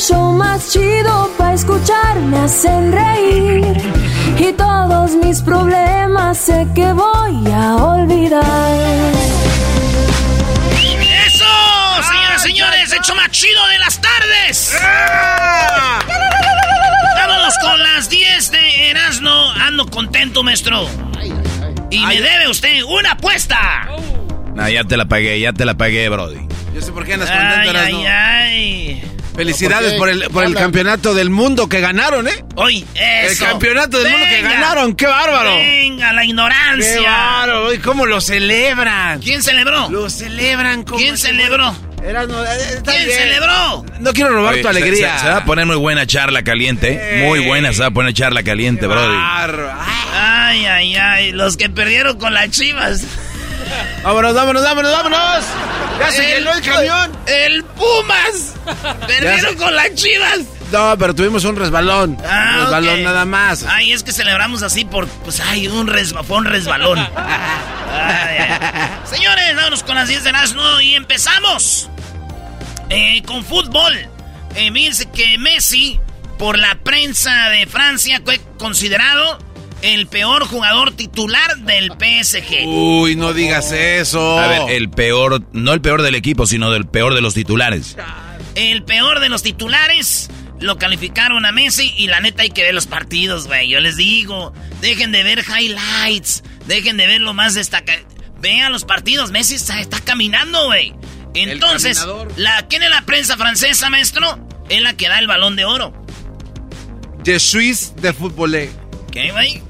show más chido para escuchar me hacen reír. Y todos mis problemas sé que voy a olvidar. ¡Eso! Señoras y señores, hecho más chido de las tardes. Vámonos con las 10 de Erasmo. Ando contento, maestro. Y me debe usted una apuesta. No, ya te la pagué, ya te la pagué, Brody. Yo sé por qué andas contento, Ay, Erasmo. ay, ay. Felicidades por el, por el campeonato del mundo que ganaron, ¿eh? Hoy, eso. El campeonato del mundo que ganaron, qué bárbaro. Venga, la ignorancia. Qué bárbaro, ¿y cómo lo celebran? ¿Quién celebró? Lo celebran como ¿Quién celebró? Eh, está ¿Quién bien. celebró? No quiero robar Oye, tu alegría. Se, se va a poner muy buena charla caliente, ¿eh? Muy buena se va a poner charla caliente, Brody. Ay, ay, ay. Los que perdieron con las chivas. Vámonos, vámonos, vámonos, vámonos. Ya se llenó el camión. El Pumas. Perdieron con las chivas. No, pero tuvimos un resbalón. Ah, un resbalón nada más. Ay, es que celebramos así por, pues, ay, un resba, fue un resbalón. Ay, ay. Señores, vámonos con las 10 de Erasmo y empezamos eh, con fútbol. Eh, fíjense que Messi, por la prensa de Francia, fue considerado el peor jugador titular del PSG. Uy, no digas eso. A ver, el peor, no el peor del equipo, sino del peor de los titulares. El peor de los titulares lo calificaron a Messi y la neta hay que ver los partidos, güey. Yo les digo, dejen de ver highlights, dejen de ver lo más destacado. Vean los partidos, Messi está, está caminando, güey. Entonces, la, ¿quién es la prensa francesa, maestro? Es la que da el balón de oro. Je suis de footballé. ¿Qué, güey?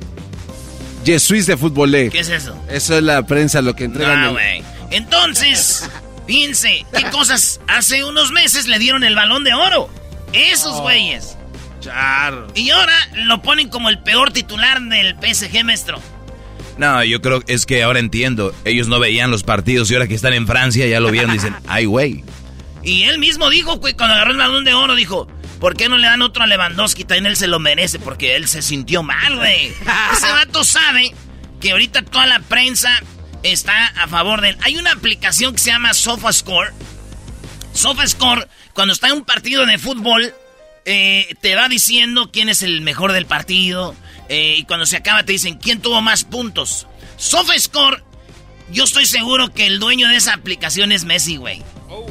Je suis de footballé. ¿Qué es eso? Eso es la prensa lo que entregan. El- güey. Entonces, fíjense, ¿qué cosas hace unos meses le dieron el balón de oro? Esos Oh. güeyes. Char. Y ahora lo ponen como el peor titular del PSG, maestro. No, yo creo que es que ahora entiendo. Ellos no veían los partidos y ahora que están en Francia ya lo vieron y dicen, ay, güey. Y él mismo dijo, güey, cuando agarró el balón de oro, dijo, ¿por qué no le dan otro a Lewandowski? También él se lo merece porque él se sintió mal, güey. Ese vato sabe que ahorita toda la prensa está a favor de él. Hay una aplicación que se llama SofaScore. SofaScore, cuando está en un partido de fútbol, eh, te va diciendo quién es el mejor del partido. eh, y cuando se acaba te dicen quién tuvo más puntos. SofaScore, yo estoy seguro que el dueño de esa aplicación es Messi, güey. Oh,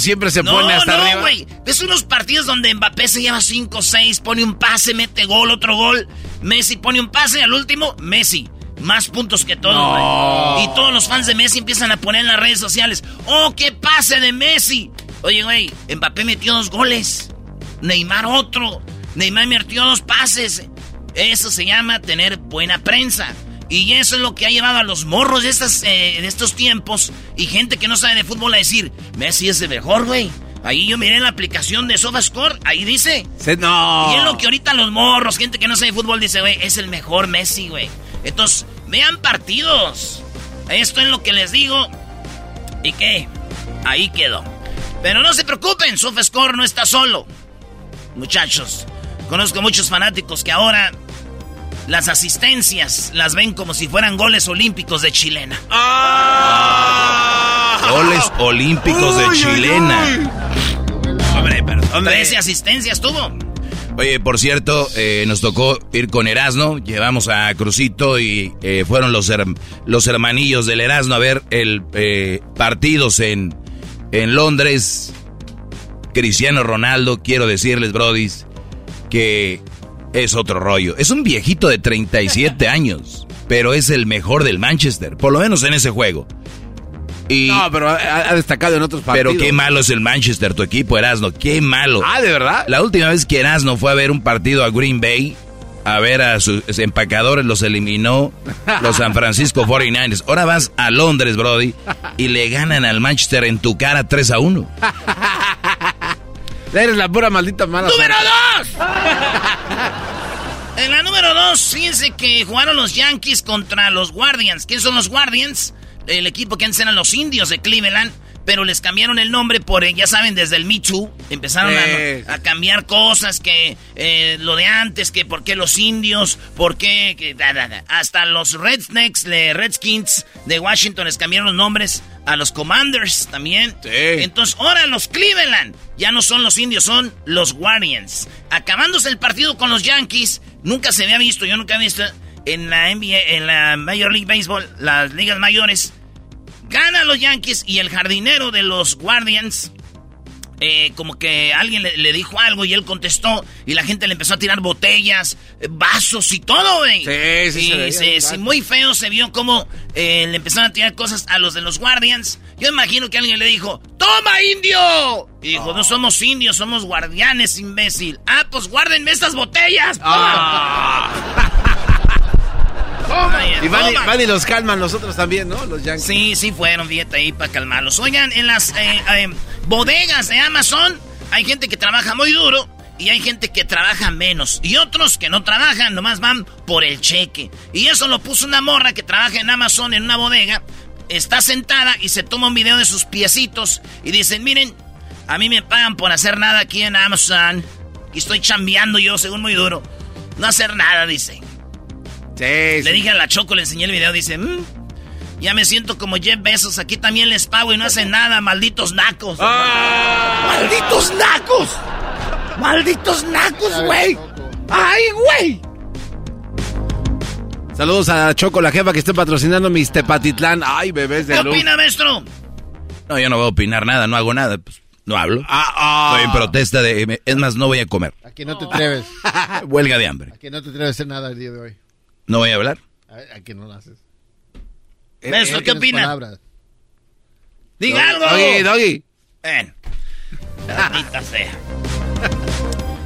siempre se No, pone hasta no, arriba. güey. Ves unos partidos donde Mbappé se lleva 5-6, pone un pase, mete gol, otro gol. Messi pone un pase y al último, Messi. Más puntos que todos, No. güey. Y todos los fans de Messi empiezan a poner en las redes sociales. ¡Oh, qué pase de Messi! Oye, güey, Mbappé metió dos goles. Neymar otro. Neymar metió dos pases. Eso se llama tener buena prensa. Y eso es lo que ha llevado a los morros de, estas, eh, de estos tiempos y gente que no sabe de fútbol a decir, Messi es el mejor, güey. Ahí yo miré en la aplicación de SofaScore, ahí dice. No. Y es lo que ahorita los morros, gente que no sabe fútbol, dice, güey, es el mejor Messi, güey. Entonces, vean partidos. Esto es lo que les digo. ¿Y qué? Ahí quedó. Pero no se preocupen, SofaScore no está solo. Muchachos, conozco muchos fanáticos que ahora las asistencias las ven como si fueran goles olímpicos de chilena. Goles olímpicos de chilena. Hombre, pero ¿dónde? 13 asistencias tuvo. Oye, por cierto, eh, nos tocó ir con Erasno, llevamos a Crucito y eh, fueron los, her- los hermanillos del Erasno a ver el eh, partidos en, en Londres. Cristiano Ronaldo, quiero decirles, brodis, que es otro rollo. Es un viejito de 37 años, pero es el mejor del Manchester, por lo menos en ese juego. Y, No, pero ha, destacado en otros partidos. pero qué malo es el Manchester, tu equipo, Erasno, qué malo. Ah, ¿de verdad? La última vez que Erasmo fue a ver un partido a Green Bay, a ver a sus empacadores, los eliminó los San Francisco 49ers. Ahora vas a Londres, Brody, y le ganan al Manchester en tu cara 3 a 1. Eres la pura maldita mala. ¡Número suerte. dos! En la número dos, fíjense que jugaron los Yankees contra los Guardians. ¿Quiénes son los Guardians? El equipo que antes eran los indios de Cleveland, pero les cambiaron el nombre por, ya saben, desde el Me Too. Empezaron Eh. a, a cambiar cosas, que eh, lo de antes, que por qué los indios, por qué... que da, da, da. Hasta los Rednecks, de Redskins de Washington les cambiaron los nombres. A los Commanders también. Sí. Entonces, ahora los Cleveland ya no son los indios, son los Guardians. Acabándose el partido con los Yankees, nunca se había visto, yo nunca he visto en la NBA, en la Major League Baseball, las ligas mayores. Gana los Yankees y el jardinero de los Guardians, eh, como que alguien le, le dijo algo y él contestó y la gente le empezó a tirar botellas, eh, vasos y todo, güey. Sí, sí, Y se se- muy feo se vio como eh, le empezaron a tirar cosas a los de los Guardians. Yo imagino que alguien le dijo, ¡Toma, indio! Y dijo, no somos indios, somos guardianes, imbécil. Ah, pues guárdenme estas botellas. Toma, Y van, y- van y los calman los otros también, ¿no? Los Yankees. Sí, sí fueron, fíjate ahí para calmarlos. Oigan, en las eh, eh, bodegas de Amazon hay gente que trabaja muy duro y hay gente que trabaja menos. Y otros que no trabajan, nomás van por el cheque. Y eso lo puso una morra que trabaja en Amazon en una bodega. Está sentada y se toma un video de sus piecitos y dicen, miren, a mí me pagan por hacer nada aquí en Amazon. Y estoy chambeando yo, según muy duro. No hacer nada, dice. Sí, Le sí. dije a la Choco, le enseñé el video, dice, "Mm, ya me siento como Jeff Bezos, aquí también les pago y no hacen nada, malditos nacos. Ah. ¡Malditos nacos! ¡Malditos nacos, güey! ¡Ay, güey! Saludos a Choco, la jefa que esté patrocinando mis Tepatitlán. Ay, bebés de ¿Qué luz. opina, maestro? No, yo no voy a opinar nada, no hago nada, pues no hablo. Ah, ah. Estoy en protesta de... Es más, no voy a comer. Aquí no te atreves. Huelga de hambre. Aquí no te atreves a hacer nada el día de hoy. No voy a hablar. A- Aquí no lo haces. Maestro, No ¿qué tienes opina? palabras. Diga algo. Doggy, doggy. Ven. Maldita sea.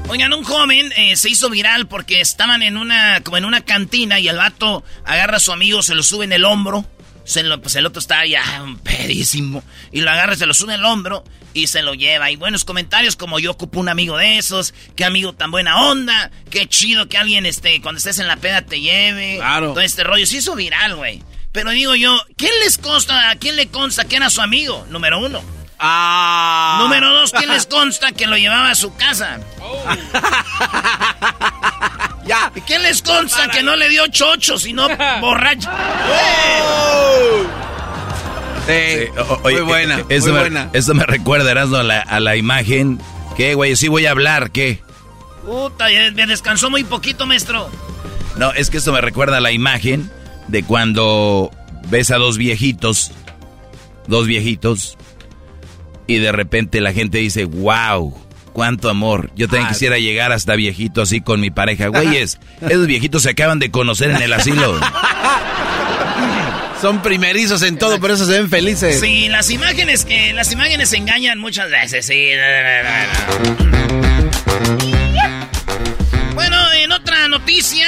Oigan, un joven eh, se hizo viral porque estaban en una, como en una cantina y el vato agarra a su amigo, se lo sube en el hombro. Se lo- pues el otro está ya un pedísimo. Y lo agarra, se lo sube el hombro y se lo lleva. Y buenos comentarios como yo ocupo un amigo de esos. Qué amigo tan buena onda. Qué chido que alguien, este, cuando estés en la peda te lleve. Claro. Todo este rollo. Se hizo viral, güey. Pero digo yo, ¿quién les consta, a quién le consta que era su amigo? Número uno. Ah. Número dos, ¿quién les consta que lo llevaba a su casa? Ya. ¿Y quién les consta que no le dio chocho, sino borracho? Sí. Sí, o- oye, muy buena, Eso muy me, buena. Eso me recuerda, Erasmo, a la, a la imagen. ¿Qué, güey? Sí voy a hablar, ¿qué? Puta, me descansó muy poquito, maestro. No, es que esto me recuerda a la imagen de cuando ves a dos viejitos, dos viejitos, y de repente la gente dice, wow, cuánto amor. Yo también Ah, quisiera llegar hasta viejito así con mi pareja. Güeyes, esos viejitos se acaban de conocer en el asilo. Son primerizos en todo, por eso se ven felices. Sí, las imágenes que las imágenes engañan muchas veces, sí. Bueno, en otra noticia,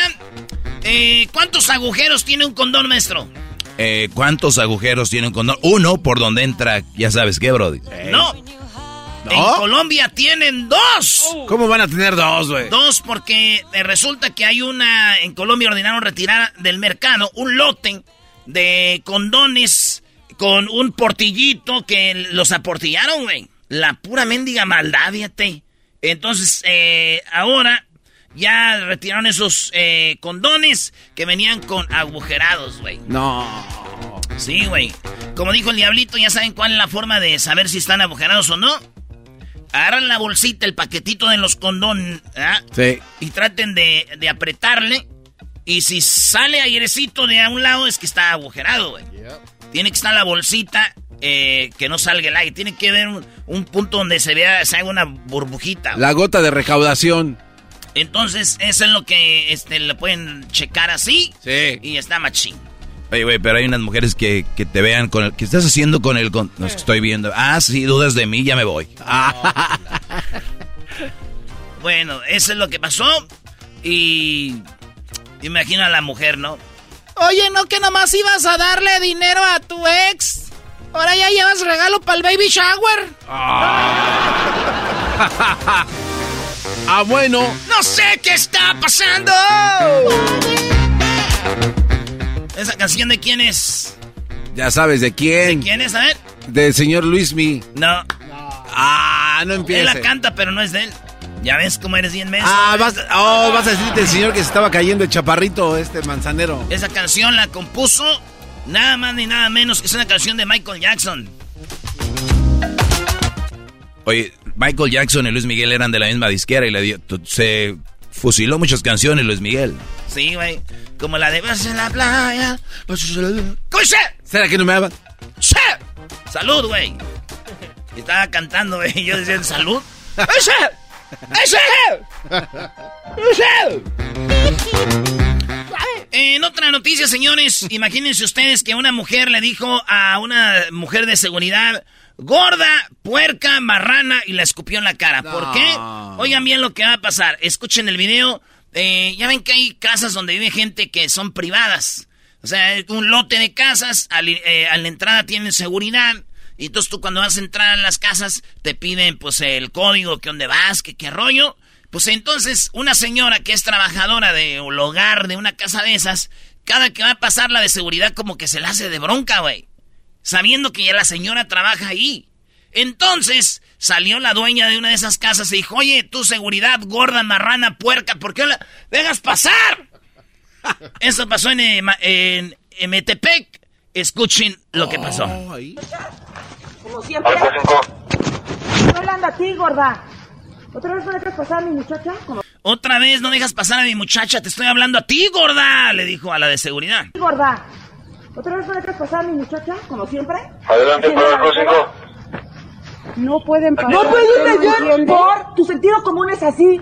eh, ¿cuántos agujeros tiene un condón, maestro? Eh, ¿Cuántos agujeros tiene un condón? Uno por donde entra, ya sabes qué, Brody. No, En Colombia tienen dos. ¿Cómo van a tener dos, güey? Dos porque eh, resulta que hay una, en Colombia ordenaron retirar del mercado un lote de condones con un portillito que los aportillaron, güey. La pura mendiga maldad, fíjate. Entonces, eh, ahora ya retiraron esos eh, condones que venían con agujerados, güey. No. Sí, güey. Como dijo el diablito, ya saben cuál es la forma de saber si están agujerados o no. Agarran la bolsita, el paquetito de los condones, ¿ah? Sí. Y traten de, de apretarle. Y si sale airecito de a un lado, es que está agujerado, güey. Tiene que estar la bolsita eh, que no salga el aire. Tiene que haber un, un punto donde se vea, se haga una burbujita. güey. La gota de recaudación. Entonces, eso es lo que este, le pueden checar así. Sí. Y está machín. Oye, güey, pero hay unas mujeres que, que te vean con el... ¿Qué estás haciendo con el... Con, no, es que estoy viendo. Ah, sí, dudas de mí, ya me voy. Bueno, eso es lo que pasó. Y. Imagina a la mujer, ¿no? Oye, ¿no que nomás ibas a darle dinero a tu ex? Ahora ya llevas regalo para el baby shower. Ah, bueno. ¡No sé qué está pasando! ¿Esa canción de quién es? Ya sabes de quién. ¿Quién es? A ver. Del señor Luismi. No. Ah, no Él empieza. la canta, pero no es de él. Ya ves cómo eres bien menso. Ah, vas, oh, vas a decir del señor que se estaba cayendo el chaparrito, este manzanero. Esa canción la compuso nada más ni nada menos que es una canción de Michael Jackson. Oye, Michael Jackson y Luis Miguel eran de la misma disquera y le dio, se fusiló muchas canciones Luis Miguel. Sí, güey. Como la de Vas en la playa. ¿Será que no me hablan? ¡Sí! ¡Salud, güey! Estaba cantando, güey. y Yo decía, ¿salud? ¡Ese! ¡Ese! En otra noticia, señores, imagínense ustedes que una mujer le dijo a una mujer de seguridad, gorda, puerca, marrana, y la escupió en la cara. ¿Por qué? Oigan bien lo que va a pasar. Escuchen el video. Eh, ya ven que hay casas donde vive gente que son privadas. O sea, un lote de casas, al- eh, a la entrada tienen seguridad. Y entonces tú cuando vas a entrar a las casas te piden pues el código, que dónde vas, que qué rollo. Pues entonces una señora que es trabajadora de un hogar de una casa de esas, cada que va a pasar la de seguridad como que se la hace de bronca, güey. Sabiendo que ya la señora trabaja ahí. Entonces salió la dueña de una de esas casas y dijo, oye, tu seguridad gorda, marrana, puerca, ¿por qué la dejas pasar? Eso pasó en, eh, en, en Metepec. Escuchen lo que pasó. Como siempre. Estoy hablando a ti, gorda. ¿Otra vez no dejas pasar a mi muchacha? Como Otra vez no dejas pasar a mi muchacha, te estoy hablando a ti, gorda, le dijo a la de seguridad. gorda. ¿Otra vez pasar a mi muchacha? Como siempre. Adelante, ¿Haciendo para el próximo. No pueden pasar, No pueden ¿usted no pasar por tu sentido común es así.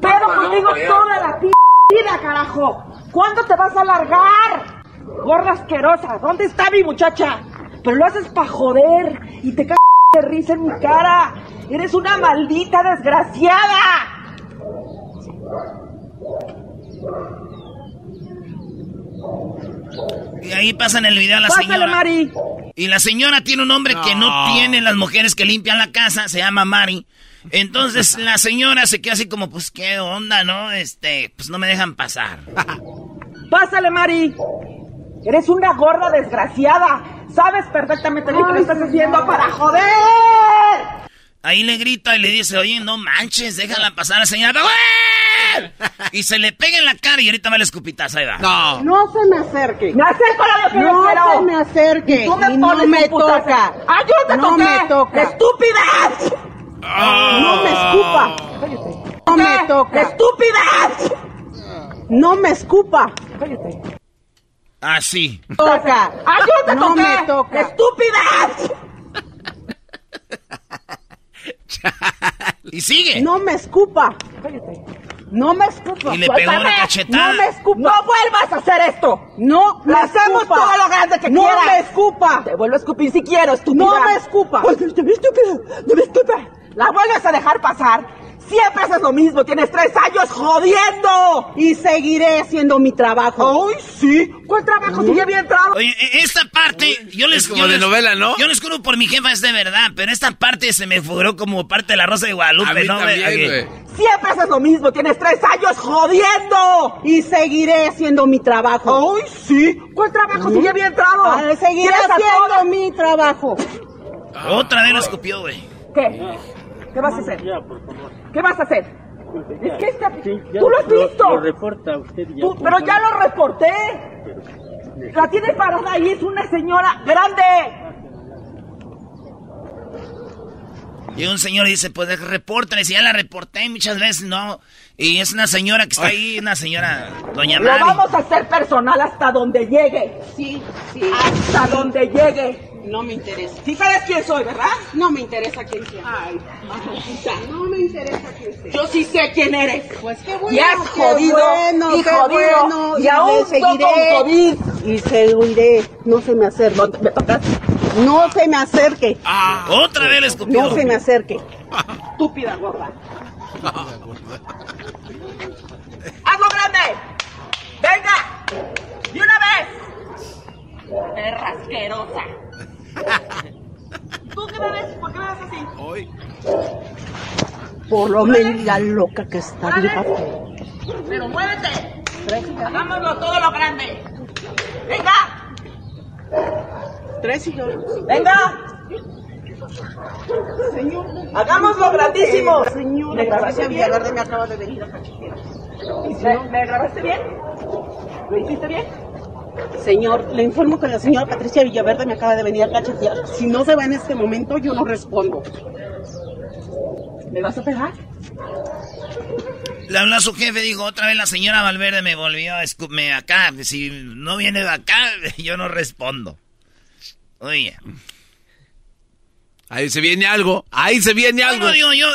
Pero contigo no, toda la p vida, carajo. ¿Cuándo te vas a largar? Gorda asquerosa, ¿dónde está mi muchacha? Pero lo haces pa' joder y te cagas de risa en mi cara. Eres una maldita desgraciada. Y ahí pasan el video a la Pásale, señora. Mari. Y la señora tiene un nombre que no tienen las mujeres que limpian la casa, se llama Mari. Entonces la señora se queda así como, pues qué onda, ¿no? Este, pues no me dejan pasar. Pásale, Mari. Eres una gorda desgraciada. Sabes perfectamente bien que lo estás haciendo para joder. Ahí le grita y le dice, oye, no manches, déjala pasar a la señora. ¡Güey! Y se le pega en la cara y ahorita va el escupitazo, ahí va. No. No se me acerque. Me acerco a lo que yo No quiero. se me acerque. Y tú me Y no me toca. ¡Ah, yo te No toqué! me toca. ¡Estúpida! No me escupa. No me toca. ¡Estúpida! No me escupa. Así. Toca. ¡Ah, yo te No toqué! me toca. ¡Estúpida! Y sigue. No me escupa. No me escupa. Y le pegó una cachetada. No me escupa. ¡No vuelvas a hacer esto! No me ¡Lo hacemos escupa. todo lo grande que no quieras! me escupa. Te vuelvo a escupir si quiero, estúpida. No me escupa. Ay, te vi estúpida, te vi estúpida. La vuelves a dejar pasar. Siempre haces lo mismo, tienes tres años jodiendo. Y seguiré haciendo mi trabajo. ¡Ay, sí! ¿Cuál trabajo si ya había entrado? Oye, e- esta parte, yo les... Es como yo de les- novela, ¿no? Yo les juro por mi jefa, es de verdad, pero esta parte se me figuró como parte de la Rosa de Guadalupe, A mí ¿no? también. Siempre haces lo mismo, tienes tres años jodiendo. Y seguiré haciendo mi trabajo. ¡Ay, sí! ¿Cuál trabajo si ya había entrado? Ah, seguiré haciendo mi trabajo. Otra vez lo escupió, güey. ¿Qué? ¿Qué vas a hacer? ¿Qué vas a hacer? Es que esta... ¿Tú lo has visto? Lo, reporta usted ya. Tú- pero ya lo reporté. La tienes parada ahí, es una señora grande. Y un señor dice, pues repórtale, si ya la reporté muchas veces, no. Y es una señora que está ahí, una señora, doña Lo Mari. vamos a hacer personal hasta donde llegue. Sí, sí. Hasta donde llegue. No me interesa. Sí sabes quién soy, ¿verdad? No me interesa quién sea. Ay, mamacita. No me interesa quién sea. Yo sí sé quién eres. Pues qué bueno. Y has qué jodido, bueno, y qué jodido, bueno, y le aún seguiré. con COVID. Y seguiré. No se me acerque. ¿Me tocas? No se me acerque. Otra vez le escupió. No se me acerque. Estúpida gorda. ¡Hazlo grande! ¡Venga! ¡De una vez! ¡Perra asquerosa! ¿Tú qué me ves? ¿Por qué me ves así? Hoy. Por lo mendiga loca que está. ¡Pero muévete! ¡Hagámoslo todo lo grande! ¡Venga! Tres y yo. ¡Venga! Señor. ¡Hagámoslo grandísimo! Eh, señor, ¿Me grabaste bien? Me acaba de venir a. ¿Me, me grabaste bien? ¿Lo hiciste bien? Señor, le informo que la señora Patricia Villaverde me acaba de venir a cachetear. Si no se va en este momento, yo no respondo. ¿Me vas a pegar? Le habló a su jefe, dijo, otra vez la señora Valverde me volvió a escupirme acá. Si no viene de acá, yo no respondo. Oye. Ahí se viene algo. Ahí se viene algo. No, digo yo,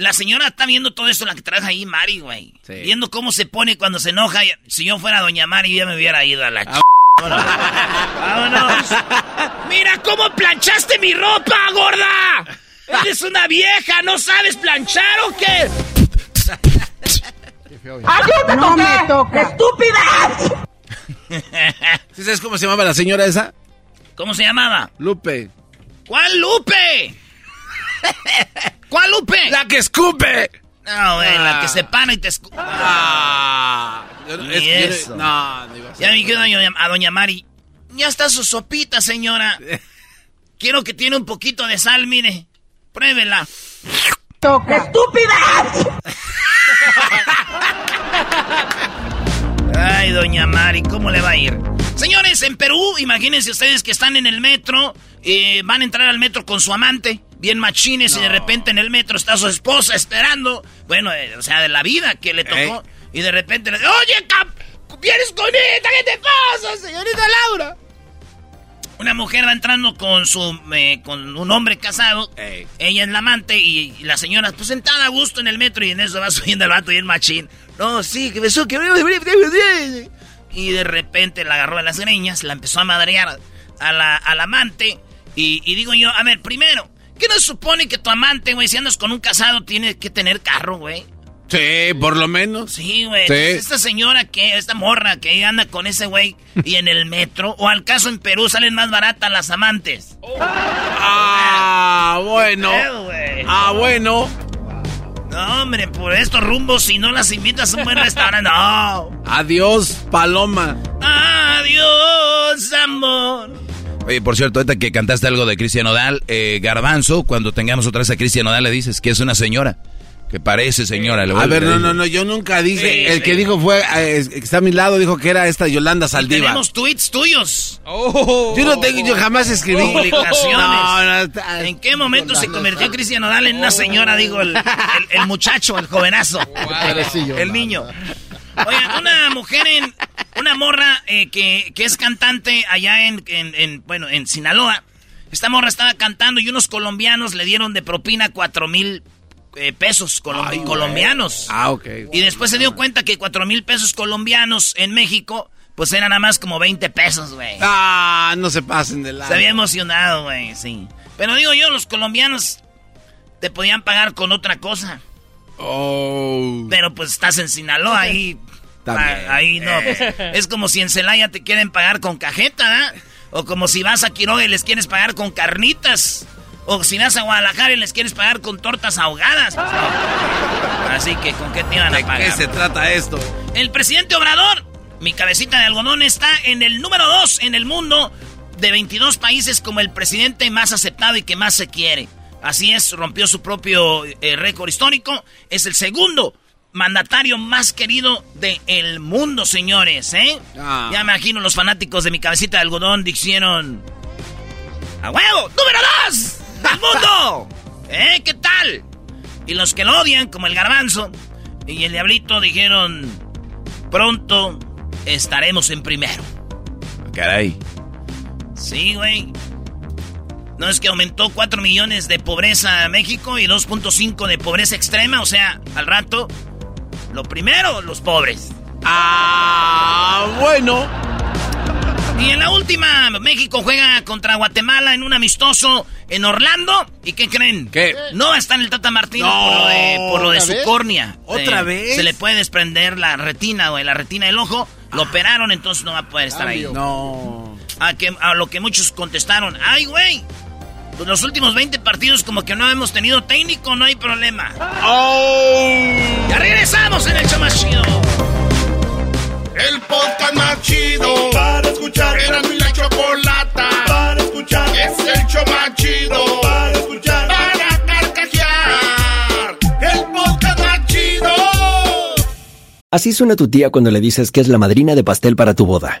la señora está viendo todo esto, la que trabaja ahí, Mari, güey. Sí. Viendo cómo se pone cuando se enoja. Si yo fuera doña Mari, ya me hubiera ido a la ch... Vámonos. Mira cómo planchaste mi ropa, gorda. Eres una vieja, ¿no sabes planchar o qué? ¡Ah, yo te No toqué! me toca. ¡Estúpida! ¿Sí sabes cómo se llamaba la señora esa? ¿Cómo se llamaba? Lupe. ¿Cuál Lupe? ¿Cuál Lupe? ¡La que escupe! No, güey, la Ah. que se pana y te escu... Ah. No- eso. No, no iba a ser. Ya me dijeron a doña, a doña Mari. Ya está su sopita, señora. Quiero que tiene un poquito de sal, mire. Pruébela. ¡Estúpida! Ay, doña Mari, ¿cómo le va a ir? Señores, en Perú, imagínense ustedes que están en el metro, eh, van a entrar al metro con su amante, bien machines, y de repente en el metro está su esposa esperando. Bueno, eh, o sea, de la vida que le tocó. Y de repente le dice, oye, cap, ¿vienes con esta? ¿Qué te pasa, señorita Laura? Una mujer va entrando con su eh, con un hombre casado. Ey. Ella es la amante y, y la señora, pues sentada a gusto en el metro y en eso va subiendo el vato y el machín. No, sí, que besó, que... Y de repente la agarró de las greñas, la empezó a madrear a la, al amante. Y, y digo yo, a ver, primero, ¿qué no se supone que tu amante, güey, si andas con un casado, tiene que tener carro, güey? Sí, por lo menos. Sí, güey. Sí. Esta señora que, esta morra que anda con ese güey y en el metro, o al caso en Perú salen más baratas las amantes. Ah, bueno. pedo? Ah, bueno. No, hombre, por estos rumbos, si no las invitas a un buen restaurante, no. Adiós, Paloma. Adiós, amor. Oye, por cierto, ahorita que cantaste algo de Cristian Odal, eh, Garbanzo, cuando tengamos otra vez a Cristian Odal, le dices que es una señora. Que parece señora. le A ver, no, no, no, yo nunca dije. Sí, el sí. que dijo fue, eh, que está a mi lado, dijo que era esta Yolanda Saldívar. Tenemos tweets tuyos. Yo no tengo, yo jamás escribí. Publicaciones. No, no, está- ¿En qué momento se convirtió Cristian Odal en una señora, digo, el, el- el muchacho, el jovenazo? Pobrecillo, el niño. Oigan, una mujer en. Una morra eh, que, que es cantante allá en, en- en, Bueno, en Sinaloa. Esta morra estaba cantando y unos colombianos le dieron de propina cuatro mil eh, pesos colom- Ay, güey. colombianos. Ah, ok. Y después se dio cuenta que cuatro mil pesos colombianos en México, pues eran nada más como 20 pesos, güey. Ah, no se pasen de lado. Se había emocionado, güey, sí. Pero digo yo, los colombianos te podían pagar con otra cosa. Oh. Pero pues estás en Sinaloa ahí. Ah, ahí no. pues, es como si en Celaya te quieren pagar con cajeta, ¿verdad? O como si vas a Quiroga y les quieres pagar con carnitas. O si vas a Guadalajara y les quieres pagar con tortas ahogadas. Pues, no. Así que, ¿con qué te iban a ¿De pagar? qué se trata esto? El presidente Obrador, mi cabecita de algodón, está en el número 2 en el mundo de 22 países como el presidente más aceptado y que más se quiere. Así es, rompió su propio eh, récord histórico. Es el segundo mandatario más querido del mundo, señores, ¿eh? Ah. Ya me imagino los fanáticos de mi cabecita de algodón dijeron... ¡A huevo! ¡Número 2 del mundo! ¿Eh? ¿Qué tal? Y los que lo odian, como el garbanzo y el diablito, dijeron... Pronto estaremos en primero. Caray. Sí, güey. No es que aumentó 4 millones de pobreza México y 2.5 de pobreza extrema. O sea, al rato, lo primero, los pobres. Ah, bueno. Y en la última, México juega contra Guatemala en un amistoso en Orlando. ¿Y qué creen? ¿Qué? No va a estar el Tata Martino No, por lo de, por lo de ¿otra su vez? córnea. ¿Otra Eh, vez? Se le puede desprender la retina, güey, la retina del ojo. Lo operaron, entonces no va a poder estar ahí. No. A, que, a lo que muchos contestaron, ay, güey, los últimos 20 partidos como que no hemos tenido técnico, no hay problema. Oh. Ya regresamos en el show más chido. El podcast más chido para escuchar. Era mi la chocolata para escuchar. Es el show más chido para escuchar. Para carcajear. El podcast más chido. Así suena tu tía cuando le dices que es la madrina de pastel para tu boda.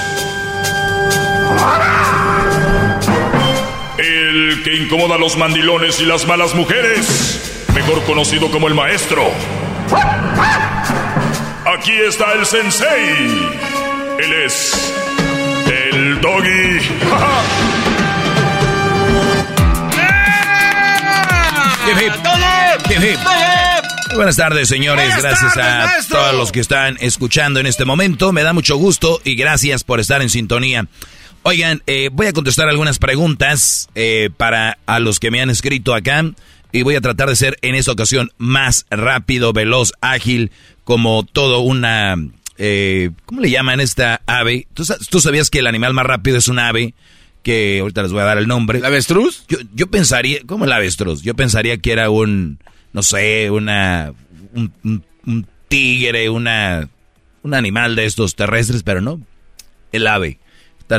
El que incomoda a los mandilones y las malas mujeres. Mejor conocido como el maestro. Aquí está el sensei. Él es. El doggy. Muy Buenas tardes, señores. Buenas gracias tardes, a maestro. todos los que están escuchando en este momento. Me da mucho gusto y gracias por estar en sintonía. Oigan, eh, voy a contestar algunas preguntas eh, para a los que me han escrito acá y voy a tratar de ser en esta ocasión más rápido, veloz, ágil, como todo una... eh, ¿Cómo le llaman esta ave? ¿Tú, sa- tú sabías que el animal más rápido es un ave? Que ahorita les voy a dar el nombre. ¿El avestruz? Yo, yo pensaría... ¿Cómo el avestruz? Yo pensaría que era un... No sé, una... Un, un- un tigre, una... Un animal de estos terrestres, pero no. El ave.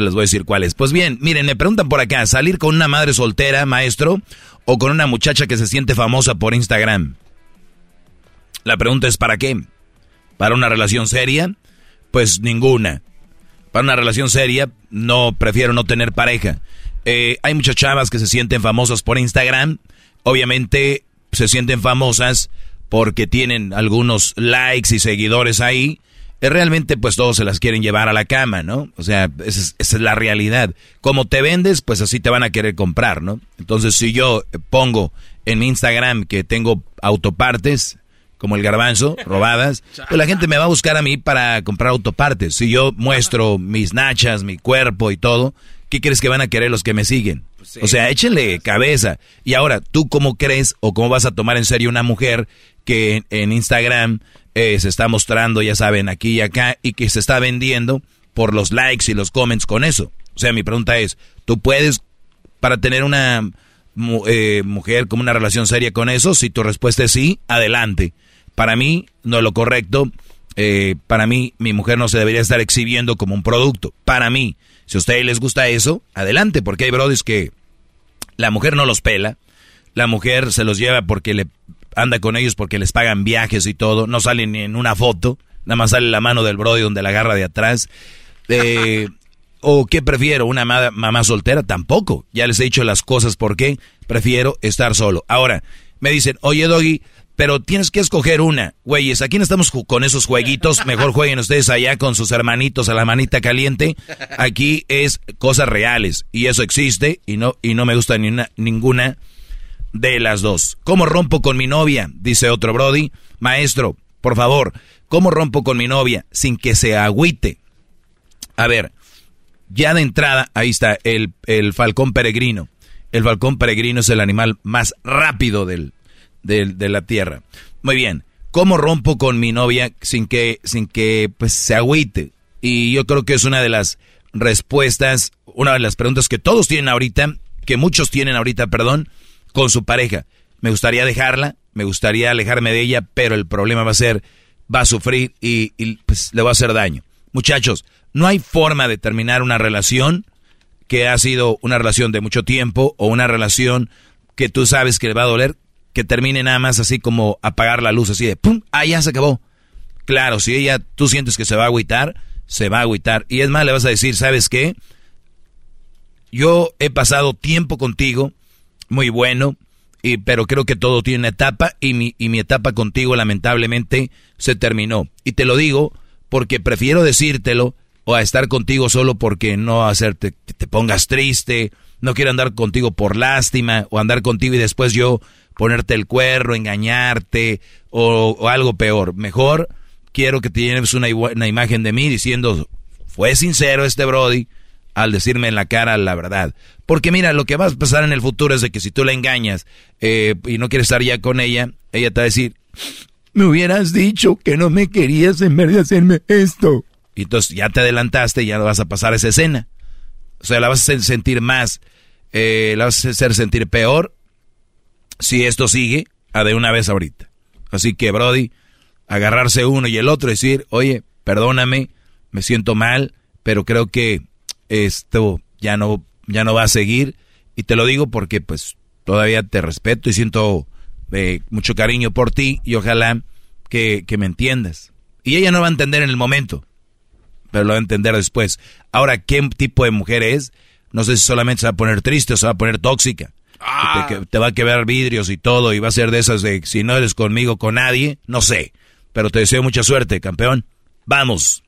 Les voy a decir cuál es. Pues bien, miren, me preguntan por acá, ¿salir con una madre soltera, maestro? ¿O con una muchacha que se siente famosa por Instagram? La pregunta es ¿para qué? ¿Para una relación seria? Pues ninguna. Para una relación seria, no prefiero no tener pareja. Eh, hay muchas chavas que se sienten famosas por Instagram. Obviamente se sienten famosas porque tienen algunos likes y seguidores ahí. Realmente pues todos se las quieren llevar a la cama, ¿no? O sea, esa es, esa es la realidad. Como te vendes, pues así te van a querer comprar, ¿no? Entonces si yo pongo en mi Instagram que tengo autopartes, como el garbanzo, robadas, pues la gente me va a buscar a mí para comprar autopartes. Si yo muestro mis nachas, mi cuerpo y todo, ¿qué crees que van a querer los que me siguen? O sea, échenle cabeza. Y ahora, ¿tú cómo crees o cómo vas a tomar en serio una mujer que en, en Instagram eh, se está mostrando, ya saben, aquí y acá, y que se está vendiendo por los likes y los comments con eso? O sea, mi pregunta es, ¿tú puedes, para tener una eh, mujer como una relación seria con eso? Si tu respuesta es sí, adelante. Para mí, no es lo correcto. Eh, para mí, mi mujer no se debería estar exhibiendo como un producto. Para mí, si a ustedes les gusta eso, adelante, porque hay brodis que la mujer no los pela, la mujer se los lleva porque le anda con ellos porque les pagan viajes y todo, no salen ni en una foto, nada más sale la mano del brody donde la agarra de atrás. Eh, ¿O qué prefiero? ¿Una ma- mamá soltera? Tampoco. Ya les he dicho las cosas por qué prefiero estar solo. Ahora, me dicen, oye Doggy, pero tienes que escoger una. Güeyes, aquí no estamos con esos jueguitos. Mejor jueguen ustedes allá con sus hermanitos a la manita caliente. Aquí es cosas reales. Y eso existe y no, y no me gusta ni una- ninguna de las dos. ¿Cómo rompo con mi novia? Dice otro Brody. Maestro, por favor, ¿cómo rompo con mi novia sin que se agüite? A ver, ya de entrada, ahí está el, el falcón peregrino. El falcón peregrino es el animal más rápido del, del- de la tierra. Muy bien. ¿Cómo rompo con mi novia sin que, sin que pues, se agüite? Y yo creo que es una de las respuestas, una de las preguntas que todos tienen ahorita, que muchos tienen ahorita, perdón, con su pareja. Me gustaría dejarla, me gustaría alejarme de ella, pero el problema va a ser, va a sufrir y, pues, le va a hacer daño. Muchachos, no hay forma de terminar una relación que ha sido una relación de mucho tiempo o una relación que tú sabes que le va a doler, que termine nada más así como apagar la luz, así de ¡pum! ¡Ah, ya se acabó! Claro, si ella, tú sientes que se va a agüitar, se va a agüitar. Y es más, le vas a decir, ¿sabes qué? Yo he pasado tiempo contigo, muy bueno, y, pero creo que todo tiene una etapa y mi, y mi etapa contigo lamentablemente se terminó. Y te lo digo porque prefiero decírtelo o a estar contigo solo porque no hacerte que te pongas triste, no quiero andar contigo por lástima o andar contigo y después yo ponerte el cuerno, engañarte o, o algo peor. Mejor quiero que te lleves una, una imagen de mí diciendo, fue sincero este Brody al decirme en la cara la verdad. Porque mira, lo que va a pasar en el futuro es de que si tú la engañas eh, y no quieres estar ya con ella, ella te va a decir, me hubieras dicho que no me querías en vez de hacerme esto. Y entonces ya te adelantaste y ya vas a pasar esa escena. O sea, la vas a sentir más, eh, la vas a hacer sentir peor si esto sigue a de una vez ahorita. Así que, Brody, agarrarse uno y el otro y decir, oye, perdóname, me siento mal, pero creo que esto ya no, ya no va a seguir. Y te lo digo porque pues todavía te respeto y siento eh, mucho cariño por ti y ojalá que, que me entiendas. Y ella no va a entender en el momento, pero lo va a entender después. Ahora, ¿qué tipo de mujer es? No sé si solamente se va a poner triste o se va a poner tóxica. Que te, te va a quebrar vidrios y todo y va a ser de esas de si no eres conmigo, con nadie, no sé. Pero te deseo mucha suerte, campeón. Vamos.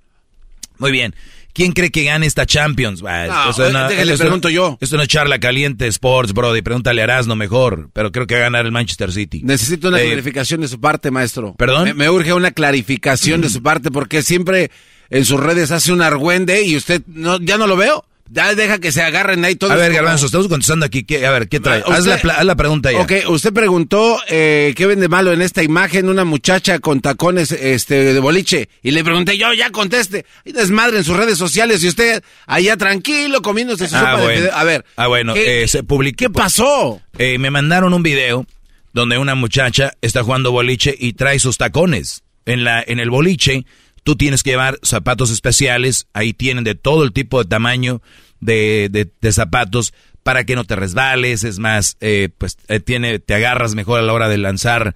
Muy bien. ¿Quién cree que gane esta Champions? Ah, No, esto no- déjale, esto- pregunto yo. Esto no es charla caliente Sports, Brody. Pregúntale a Erasmo mejor. Pero creo que va a ganar el Manchester City. Necesito una Eh, clarificación de su parte, maestro. ¿Perdón? Me, me urge una clarificación de su parte porque siempre en sus redes hace un argüende y usted no, ya no lo veo. Ya deja que se agarren ahí todos. A ver, Garbanzo, estamos contestando aquí. ¿qué- a ver, ¿qué trae? Usted- haz, la, haz la pregunta ya. Ok, usted preguntó eh, qué vende malo en esta imagen una muchacha con tacones este de boliche y le pregunté yo, ya conteste. Y desmadre en sus redes sociales y usted allá tranquilo comiéndose su Ah, sopa de bueno. fideo. A ver. Ah, bueno, ¿qué- eh, se publicó. ¿Qué pasó? Eh, me mandaron un video donde una muchacha está jugando boliche y trae sus tacones. En, la, en el boliche, tú tienes que llevar zapatos especiales. Ahí tienen de todo el tipo de tamaño de, de- de zapatos para que no te resbales. Es más, eh, pues eh, tiene, te agarras mejor a la hora de lanzar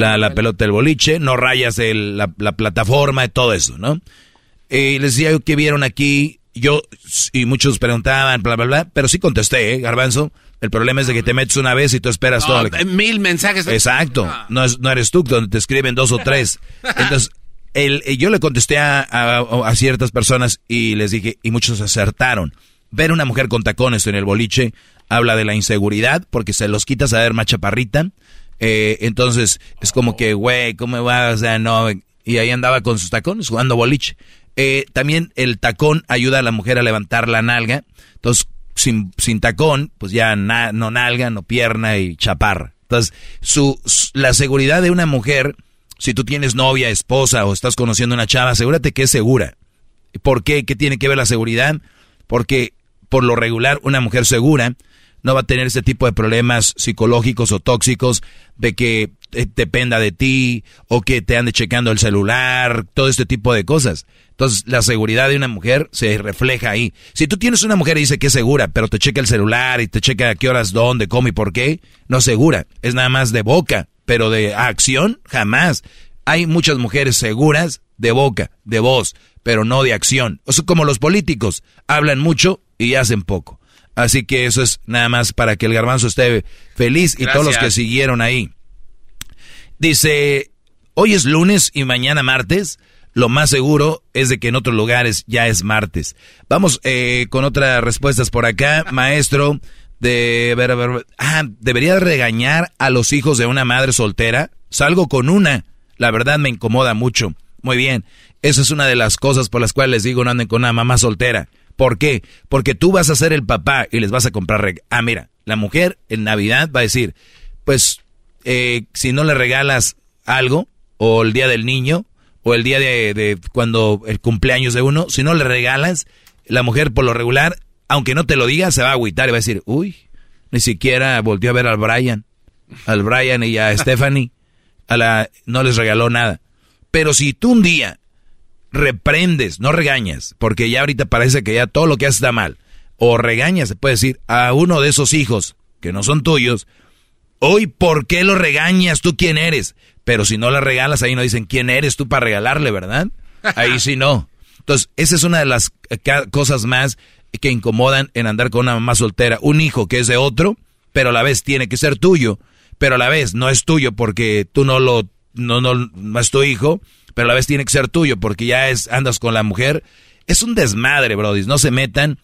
la, la pelota del boliche. No rayas el- la, la plataforma y todo eso, ¿no? Eh, les decía que vieron aquí, yo, y muchos preguntaban, bla, bla, bla, pero sí contesté, ¿eh, Garbanzo? El problema es de que te metes una vez y tú esperas todo. Eh, mil mensajes. Exacto, no, es- no eres tú donde te escriben dos o tres. Entonces, el, eh, yo le contesté a, a- ciertas personas y les dije, y muchos acertaron. Ver una mujer con tacones en el boliche habla de la inseguridad porque se los quitas a ver más chaparrita Eh, entonces, es como que, güey, ¿cómo va? O sea, no. Y ahí andaba con sus tacones jugando boliche. Eh, también el tacón ayuda a la mujer a levantar la nalga. Entonces, sin, sin tacón, pues ya na- no nalga, no pierna y chaparra. Entonces, su- la seguridad de una mujer, si tú tienes novia, esposa o estás conociendo a una chava, asegúrate que es segura. ¿Por qué? ¿Qué tiene que ver la seguridad? Porque por lo regular una mujer segura no va a tener ese tipo de problemas psicológicos o tóxicos de que eh, dependa de ti o que te ande checando el celular, todo este tipo de cosas. Entonces, la seguridad de una mujer se refleja ahí. Si tú tienes una mujer y dice que es segura, pero te checa el celular y te checa a qué horas, dónde, cómo y por qué, no es segura. Es nada más de boca, pero de acción, jamás. Hay muchas mujeres seguras de boca, de voz, pero no de acción. O sea, como los políticos, hablan mucho y hacen poco. Así que eso es nada más para que el garbanzo esté feliz y todos los que siguieron ahí. Dice, hoy es lunes y mañana martes. Lo más seguro es de que en otros lugares ya es martes. Vamos eh, con otras respuestas por acá. Maestro, de ver, ver, ah, debería regañar a los hijos de una madre soltera. Salgo con una. La verdad me incomoda mucho. Muy bien. Esa es una de las cosas por las cuales les digo no anden con una mamá soltera. ¿Por qué? Porque tú vas a ser el papá y les vas a comprar reg Ah, mira, la mujer en Navidad va a decir, pues, eh, si no le regalas algo, o el día del niño, o el día de, de cuando el cumpleaños de uno, si no le regalas, la mujer por lo regular, aunque no te lo diga, se va a agüitar y va a decir, uy, ni siquiera volvió a ver al Brian, al Brian y a Stephanie, a la, no les regaló nada. Pero si tú un día reprendes, no regañas, porque ya ahorita parece que ya todo lo que haces está mal, o regañas, se puede decir, a uno de esos hijos que no son tuyos, hoy, ¿por qué lo regañas? ¿Tú quién eres? Pero si no le regalas, ahí no dicen quién eres tú para regalarle, ¿verdad? Ahí sí no. Entonces, esa es una de las cosas más que incomodan en andar con una mamá soltera. Un hijo que es de otro, pero a la vez tiene que ser tuyo, pero a la vez no es tuyo porque tú no lo, no, no, no es tu hijo, pero a la vez tiene que ser tuyo porque ya es, andas con la mujer. Es un desmadre, Brody. No se metan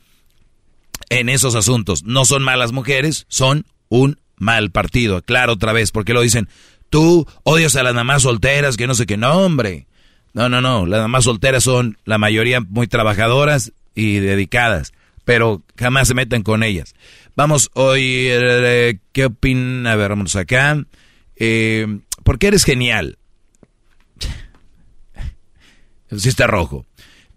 en esos asuntos. No son malas mujeres, son un mal partido. Claro, otra vez, porque lo dicen, tú odias a las mamás solteras, que no sé qué, no, hombre. No, no, no, las mamás solteras son la mayoría muy trabajadoras y dedicadas, pero jamás se metan con ellas. Vamos hoy, eh, ¿qué opina? A ver, vamos acá. Eh, ¿Por qué eres genial? Sí está rojo.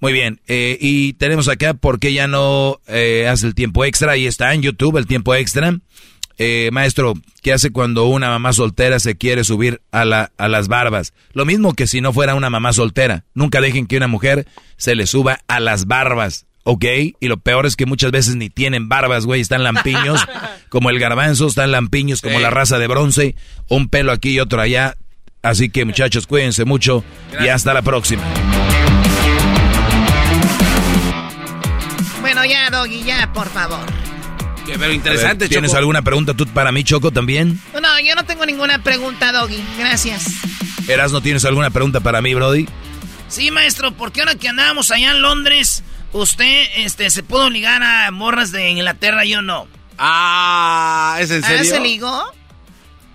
Muy bien, eh, y tenemos acá por qué ya no eh, hace el tiempo extra. Ahí está en YouTube el tiempo extra. Eh, maestro, ¿qué hace cuando una mamá soltera se quiere subir a, la, a las barbas? Lo mismo que si no fuera una mamá soltera. Nunca dejen que una mujer se le suba a las barbas, ¿ok? Y lo peor es que muchas veces ni tienen barbas, güey. Están lampiños, como el garbanzo, están lampiños como Sí. la raza de bronce. Un pelo aquí y otro allá. Así que muchachos, cuídense mucho y hasta la próxima. Bueno, ya, Doggy, ya, por favor. Pero interesante, ver, ¿Tienes Choco. alguna pregunta tú para mí, Choco, también? No, yo no tengo ninguna pregunta, Doggy. Gracias. Eras, ¿no tienes alguna pregunta para mí, Brody? Sí, maestro, porque ahora que andábamos allá en Londres, usted este, se pudo ligar a morras de Inglaterra, yo no. Ah, ¿es en ¿Ah, serio? se ligó?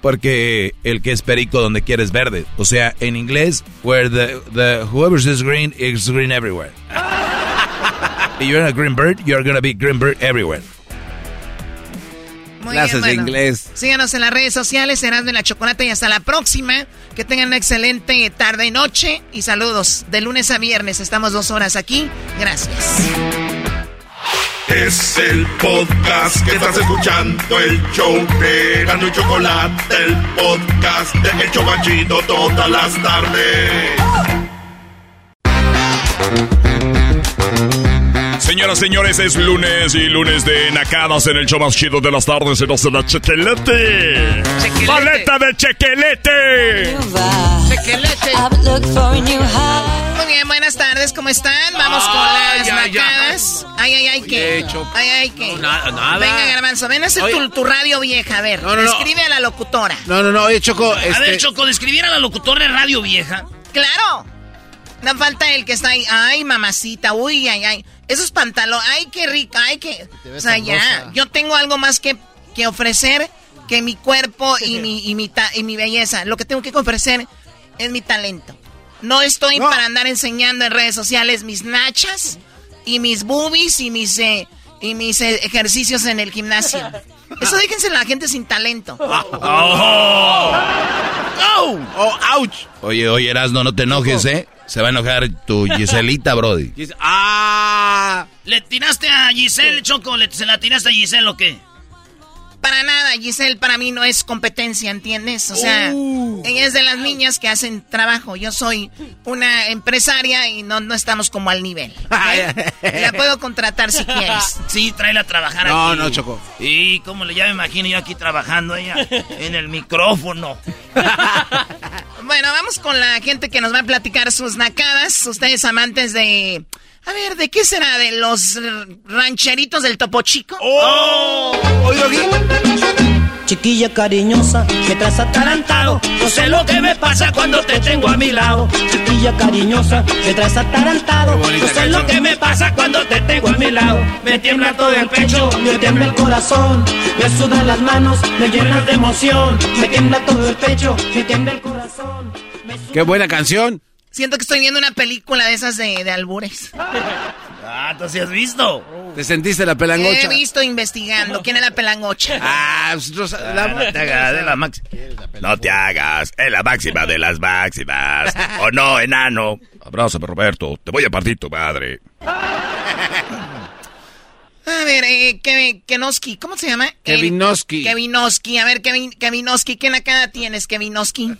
Porque el que es perico donde quieres verde. O sea, en inglés, where the, the whoever is green is green everywhere. If you're a green bird, you're gonna be green bird everywhere. Muy Clases de bueno. inglés. Síganos en las redes sociales, serán de la Chocolate y hasta la próxima. Que tengan una excelente tarde y noche y saludos. De lunes a viernes estamos dos horas aquí. Gracias. Es el podcast que estás escuchando, el show de Gano y Chocolate, el podcast de El Chobachito todas las tardes. Señoras, señores, es lunes y lunes de nacadas en el show más chido de las tardes. Se nos da chequelete. ¡Paleta de chequelete! Muy bien, buenas tardes, ¿cómo están? Vamos con las ay, nacadas. Ay, ay, ay, ¿qué? Ay, ay, ¿qué? nada, nada. Venga, Garbanzo, ven a hacer tu, tu radio vieja, a ver. No, no, no. Escribe a la locutora. No, no, no, oye, Choco, A este... ver, Choco, describiera a la locutora de radio vieja. ¡Claro! No falta el que está ahí. Ay, mamacita, uy, ay, ay. Esos pantalones, ay, qué rica, ay, qué. O sea, ya. Yo tengo algo más que, que ofrecer que mi cuerpo y mi, y mi, ta- y mi belleza. Lo que tengo que ofrecer es mi talento. No estoy para andar enseñando en redes sociales mis nachas y mis boobies y mis, eh, y mis eh, ejercicios en el gimnasio. Eso déjense a la gente sin talento. ¡Oh! ¡Oh! ¡Ouch! Oye, oye, Erasno, no te enojes, ¿eh? Se va a enojar tu Giselita, Brody. ¡Ah! ¿Le tiraste a Giselle, Choco? ¿Le, ¿Se la tiraste a Giselle o qué? Para nada, Giselle para mí no es competencia, ¿entiendes? O sea, ella es de las niñas que hacen trabajo. Yo soy una empresaria y no, no estamos como al nivel. La puedo contratar si quieres. Sí, tráela a trabajar No, aquí. no, Choco. Y como le ya me imagino yo aquí trabajando ella en el micrófono. Bueno, vamos con la gente que nos va a platicar sus nacadas. Ustedes amantes de... A ver, ¿de qué será? ¿De los rancheritos del Topo Chico? ¡Oh! Chiquilla cariñosa, me traes atarantado. No sé lo que me pasa cuando te tengo a mi lado. Chiquilla cariñosa, me traes atarantado. No sé lo que me pasa cuando te tengo a mi lado. Me tiembla todo el pecho, me tiembla el corazón. Me sudan las manos, me llenas de emoción. Me tiembla todo el pecho, me tiembla el corazón. ¡Qué buena canción! Siento que estoy viendo una película de esas de, de albures. Ah, ¿tú sí has visto? ¿Te sentiste la He pelangocha? visto investigando. ¿Quién es la pelangocha? Ah, pues, Rosa- Ah, la- no te hagas de la máxima. No te hagas, es la máxima de las máximas. ¿O no, enano? Abrázame, Roberto. Te voy a partir tu madre. A ver, eh, Kevin, Kenoski, ¿cómo se llama? Kevinoski. Eh, Kevinoski, a ver, Kevin, Kevinoski, ¿qué nacada tienes, Kevinoski?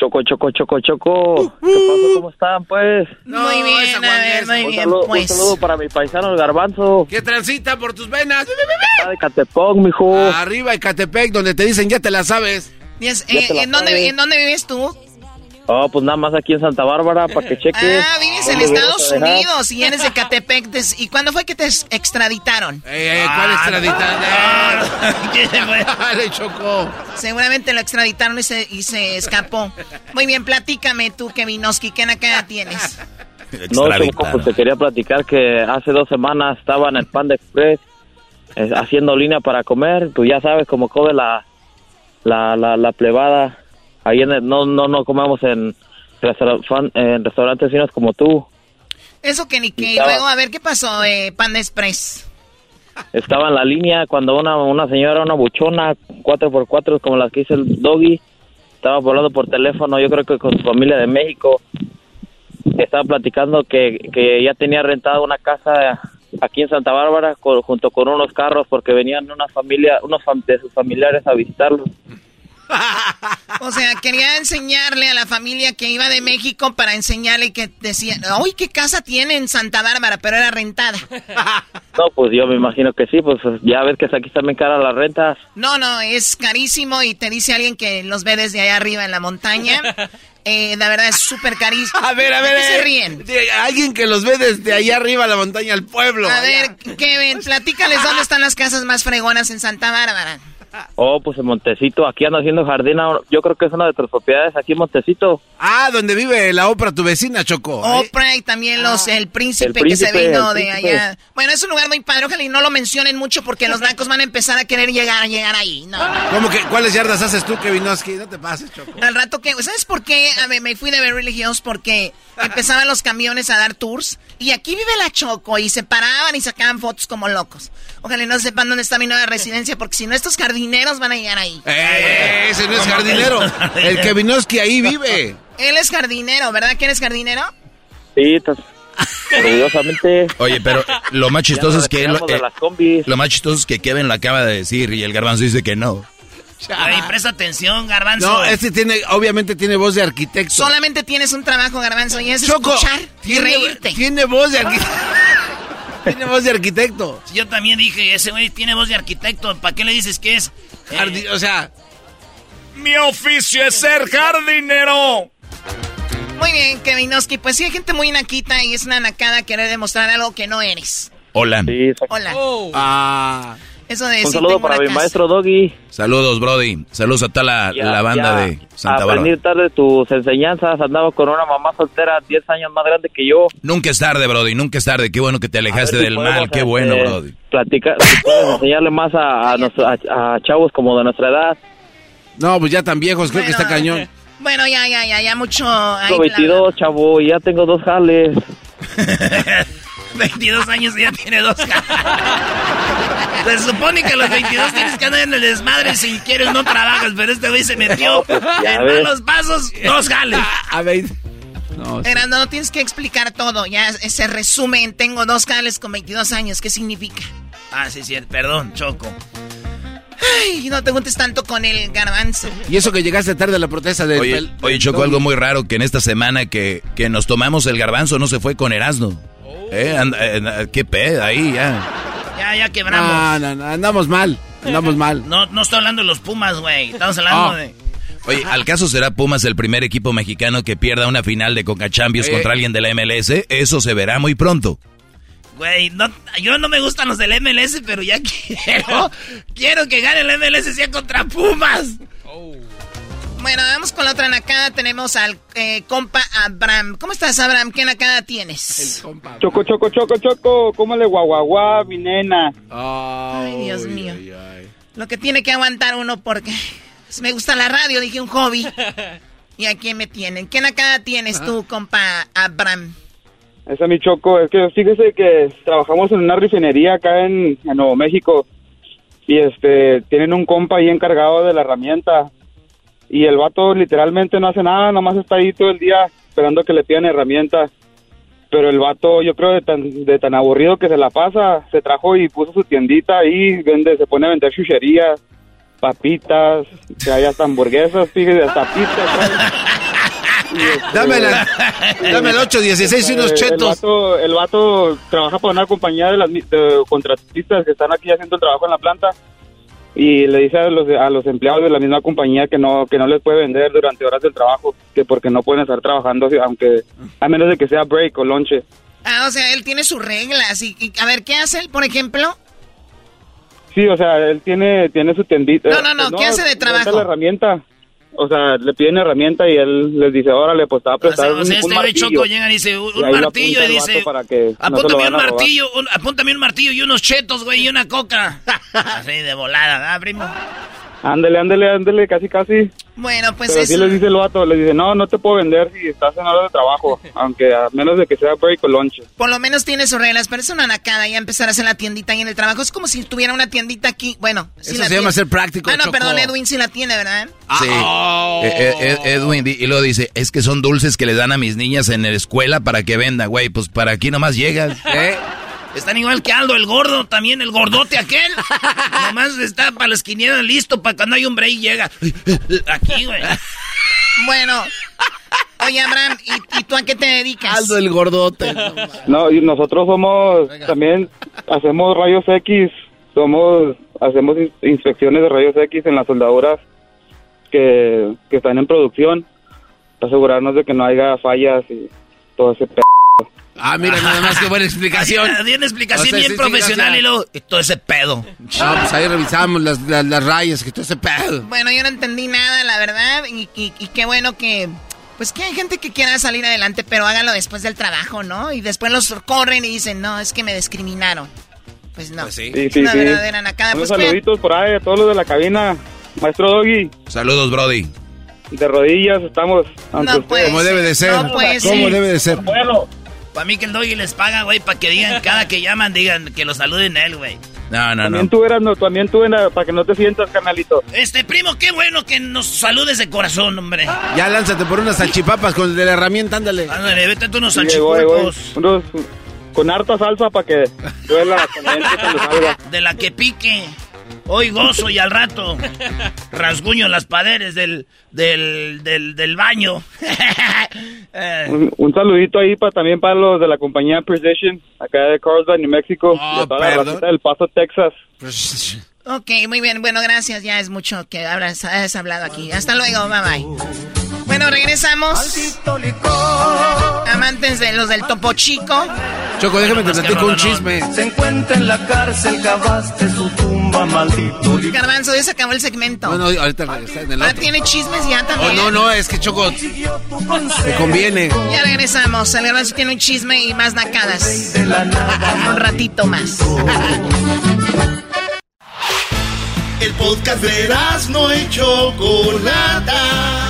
Choco, choco, choco, choco. ¿Qué pasó? ¿Cómo están, pues? muy bien, a ver, muy Un bien, saludo, pues. un saludo para mi paisano, el garbanzo. ¿Qué transita por tus venas? Está de Catepón, mijo. Arriba Ecatepec, donde te dicen ya te la sabes. Eh, te la ¿en, dónde, sabes. ¿En dónde vives tú? Oh, pues nada más aquí en Santa Bárbara, para que cheques. Ah, vives en ¿Dónde Estados? Unidos y eres de Catepec. ¿Y cuándo fue que te ex- extraditaron? Eh, ¿Cuál extraditación? Le chocó. Seguramente lo extraditaron y se, y se escapó. Muy bien, platícame tú, Kevinoski, ¿qué nacada tienes? No, pues te quería platicar que hace dos semanas estaba en el Panda Express eh, haciendo línea para comer. Tú ya sabes cómo come la, la, la, la plebada. Ahí en el- no, no, no comemos en, restaurant- en restaurantes finos como tú. Eso que ni que... Estaba- luego, a ver, ¿qué pasó, eh, Panda Express? Estaba en la línea cuando una, una señora, una buchona, 4x4, como las que hizo el doggy, estaba hablando por teléfono, yo creo que con su familia de México, estaba platicando que, que ya tenía rentada una casa aquí en Santa Bárbara con- junto con unos carros porque venían una familia, unos fam- de sus familiares a visitarlos. O sea, quería enseñarle a la familia que iba de México para enseñarle que decía, uy, qué casa tiene en Santa Bárbara, pero era rentada. No, pues yo me imagino que sí, pues ya ves que aquí están bien caras las rentas. No, no, es carísimo y te dice alguien que los ve desde allá arriba en la montaña. Eh, la verdad es súper carísimo. A ver, a ver. ¿De qué se ríen? de alguien que los ve desde allá arriba, la montaña, al pueblo. A allá. ver, Kevin, platícales dónde están las casas más fregonas en Santa Bárbara. Oh, pues en Montecito, aquí ando haciendo jardín, ahora- yo creo que es una de tus propiedades aquí en Montecito. Ah, donde vive la Oprah, tu vecina, Choco. ¿eh? Oprah y también los el príncipe, El que se vino de príncipe. allá. Bueno, es un lugar muy padre, ojalá y no lo mencionen mucho porque los blancos van a empezar a querer llegar, llegar ahí. No. ¿Cómo que cuáles yardas haces tú, Kevinoski? No te pases, Choco. Al rato que, ¿sabes por qué? A ver, me fui de Beverly Hills porque empezaban los camiones a dar tours y aquí vive la Choco y se paraban y sacaban fotos como locos. Ojalá no sepan dónde está mi nueva residencia porque si no estos jardineros van a llegar ahí. Eh, ese no es jardinero. El Kevinoski ahí vive. Él es jardinero, ¿verdad que eres jardinero? Sí, estás orgullosamente. Oye, pero lo más chistoso es que... de eh, lo más chistoso es que Kevin lo acaba de decir y el garbanzo dice que no. Ay, presta atención, garbanzo. No, este tiene, obviamente tiene voz de arquitecto. Solamente tienes un trabajo, garbanzo, y es Choco, escuchar y reírte. tiene voz de arquitecto. tiene voz de arquitecto. Yo también dije, ese güey tiene voz de arquitecto. ¿Para qué le dices que es? Eh, Jardi- o sea, Mi oficio es ser jardinero. Muy bien, Kevinoski. Pues sí, hay gente muy naquita y es una nacada querer demostrar algo que no eres. Hola. Sí, Hola. ah, Eso de Un saludo para mi maestro Doggy. Saludos, Brody. Saludos a toda la, Ya, la banda ya de Santa Aprendí Bárbara. tarde tus enseñanzas. Andaba con una mamá soltera 10 años más grande que yo. Nunca es tarde, Brody. Nunca es tarde. Qué bueno que te alejaste si del mal. Qué este, bueno, Brody. Platicar, si puedes enseñarle más a, a, nuestro- a- a chavos como de nuestra edad. No, pues ya tan viejos, creo que está cañón. Bueno, ya, ya, ya, ya mucho. Tengo 22, chavo, y ya tengo dos jales. 22 años y ya tiene dos Se supone que a los 22 tienes que andar en el desmadre si quieres no trabajas, pero este güey se metió ya en malos pasos, dos jales. A ver. Erasno, no tienes que explicar todo. Ya se resume en tengo dos jales con 22 años. ¿Qué significa? Ah, sí, sí, perdón, Choco. Ay, no te juntes tanto con el garbanzo. Y eso que llegaste tarde a la protesta del... Oye, del- oye, Choco, algo muy raro que en esta semana que, que nos tomamos el garbanzo no se fue con Erasmo. ¿Eh? Eh, ¿Qué pedo ahí ya? Ya, ya quebramos. No, no, no, andamos mal, andamos mal. No, no estoy hablando de los Pumas, güey. Estamos hablando Ah. de... Oye, ¿al caso será Pumas el primer equipo mexicano que pierda una final de Conca Champions Eh. contra alguien de la MLS? Eso se verá muy pronto. Güey, no, yo no me gustan los del MLS, pero ya quiero... quiero que gane el MLS sea contra Pumas. Bueno, vamos con la otra nakada. Tenemos al eh, compa Abraham. ¿Cómo estás, Abraham? ¿Qué nakada tienes? Choco, choco, choco, choco, ¿cómo le guaguaguá, mi nena? Ay, Dios mío. Lo que tiene que aguantar uno porque me gusta la radio, dije un hobby. ¿Y aquí me tienen? ¿Qué nakada tienes tú, compa Abraham? Esa mi choco, es que fíjese que trabajamos en una refinería acá en, en Nuevo México y este tienen un compa ahí encargado de la herramienta y el vato literalmente no hace nada, nomás está ahí todo el día esperando que le pidan herramienta. Pero el vato, yo creo de tan, de tan aburrido que se la pasa, se trajo y puso su tiendita ahí, vende, se pone a vender chucherías, papitas, que hay hasta hamburguesas, fíjese, hasta pizzas. Dame, la, dame el 816 y unos chetos. El vato, el vato trabaja para una compañía de las de contratistas que están aquí haciendo el trabajo en la planta y le dice a los, a los empleados de la misma compañía que no que no les puede vender durante horas del trabajo, que porque no pueden estar trabajando aunque a menos de que sea break o lonche. Ah, o sea, él tiene sus reglas. Y, y- a ver, ¿qué hace él, por ejemplo? Sí, o sea, él tiene tiene su tendita. No, no, no, ¿qué hace de trabajo? la herramienta. O sea, le piden herramienta y él les dice, órale, pues te va a O prestar sea, un, o sea, un este. Choco llega y dice, un, Y martillo, y dice, para que apúntame un martillo, apúntame un martillo y unos chetos, güey, y una coca. Así de volada, ¿verdad, primo? Ándele, ándele, ándele, casi, casi. Bueno, pues Pero eso. sí les dice el vato, les dice, no, no te puedo vender si estás en hora de trabajo, aunque a menos de que sea break o lunch. Por lo menos tiene sus reglas, pero es una nacada ya empezar a hacer la tiendita ahí en el trabajo. Es como si tuviera una tiendita aquí. Bueno, sí Eso la se llama ser práctico, Ah, no, Choco. perdón, Edwin sí la tiene, ¿verdad? Sí. oh. Eh, eh, Ed- Edwin, y luego dice, es que son dulces que les dan a mis niñas en la escuela para que vendan, güey, pues para aquí nomás llegas. ¿Eh? Están igual que Aldo, el gordo, también el gordote aquel. Nomás está para las quinielas listo, para cuando hay un break llega. Aquí, güey. Bueno. Oye, Abraham, ¿y, y tú a qué te dedicas? Aldo el gordote. No, y nosotros somos, también hacemos rayos X, somos, hacemos ins- inspecciones de rayos X en las soldaduras que, que están en producción, para asegurarnos de que no haya fallas y todo ese p... Ah, mira, nada más que buena explicación. Di una explicación O sea, bien sí, sí, profesional y luego, y todo ese pedo. No, pues ahí revisamos las, las, las rayas, que todo ese pedo. Bueno, yo no entendí nada, la verdad, y, y- y qué bueno que... Pues que hay gente que quiera salir adelante, pero hágalo después del trabajo, ¿no? Y después los corren y dicen, no, es que me discriminaron. Pues no. Sí, es sí, una sí. verdadera nacada. Unos Pues, saluditos por ahí a todos los de la cabina, maestro Doggy, Saludos, Brody. de rodillas estamos ante No puede. Como debe de ser. No puede Como ser. debe de ser. Bueno, Para mí que el doggy les paga, güey, para que digan, cada que llaman, digan que lo saluden a él, güey. No, no, también no. tú eras, no, también tú eras, para que no te sientas, carnalito. Este primo, qué bueno que nos saludes de corazón, hombre. Ya lánzate por unas salchipapas con de la herramienta, ándale. Ándale, vete tú unos Sí, salchipulpos. unos con harta salsa para que duela con el cuando salga. De la que pique. Hoy gozo y al rato rasguño las paredes del, del, del, del baño. Eh, Un, un saludito ahí para también para los de la compañía Precision, acá de Carlsbad, New Mexico, Oh, y a toda la perdón. racita del Paso, Texas. Ok, muy bien. Bueno, gracias. Ya es mucho que habrás, has hablado aquí. Hasta luego. Bye bye. Bueno, regresamos. Amantes de los del Topo Chico. Choco, déjame te platico un chisme. Se encuentra en la cárcel, cavaste su tumba, maldito. Garbanzo, ya se acabó el segmento. Bueno, ahorita está en el Ahora otro. tiene chismes ya Oh, también. no, no, es que Choco, te conviene. Ya regresamos. El garbanzo tiene un chisme y más nacadas. Un ratito más. El podcast de no y Chocolata.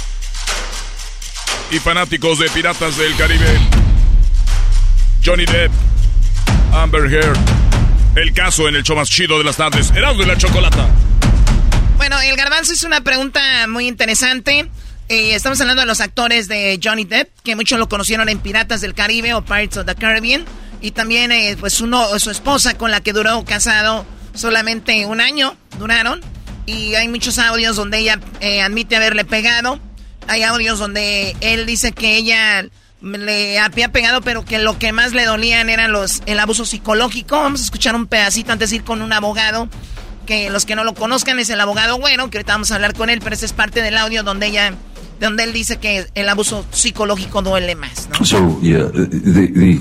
y fanáticos de Piratas del Caribe, Johnny Depp, Amber Heard, el caso en el show más chido de las tardes, Erasmo y la Chocolata. Bueno, el garbanzo hizo una pregunta muy interesante. Eh, estamos hablando de los actores de Johnny Depp, que muchos lo conocieron en Piratas del Caribe o Pirates of the Caribbean. Y también, eh, pues, uno, su esposa con la que duró casado solamente un año, duraron. Y hay muchos audios donde ella eh, admite haberle pegado. Hay audios donde él dice que ella le había pegado, pero que lo que más le dolían era los, el abuso psicológico. Vamos a escuchar un pedacito antes de ir con un abogado. Que los que no lo conozcan es el abogado bueno, que ahorita vamos a hablar con él, pero ese es parte del audio donde ella, donde él dice que el abuso psicológico duele más. ¿no? So yeah, the the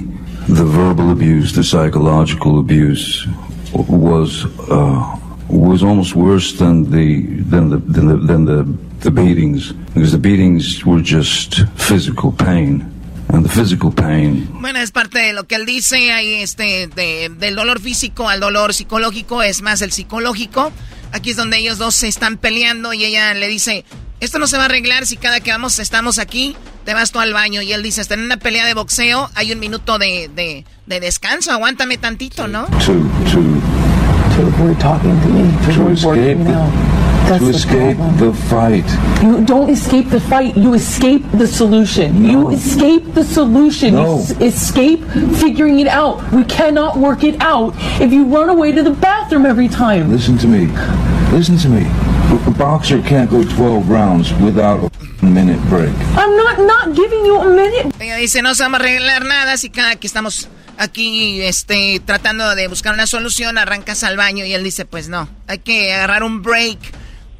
the verbal abuse, the psychological abuse was uh, was almost worse than the than the than the, than the the beatings because the beatings were just physical pain, and the physical pain Bueno, es parte de lo que él dice, ahí este, de- del dolor físico al dolor psicológico, es más el psicológico. Aquí es donde ellos dos se están peleando y ella le dice, esto no se va a arreglar si cada que vamos estamos aquí, te vas tú al baño. Y él dice, está en una pelea de boxeo, hay un minuto de, de, de descanso, aguántame tantito, ¿no? to to To avoid talking to me. To, to escape the. That's to the escape problem. the fight. You don't escape the fight. You escape the solution. You escape the solution. No. You s- escape figuring it out. We cannot work it out if you run away to the bathroom every time. Listen to me. Listen to me. A boxer can't go 12 rounds without a minute break. I'm not not giving you a minute. Ella dice, no se va a arreglar nada si cada que estamos aquí este, tratando de buscar una solución, arrancas al baño y él dice, pues no, hay que agarrar un break.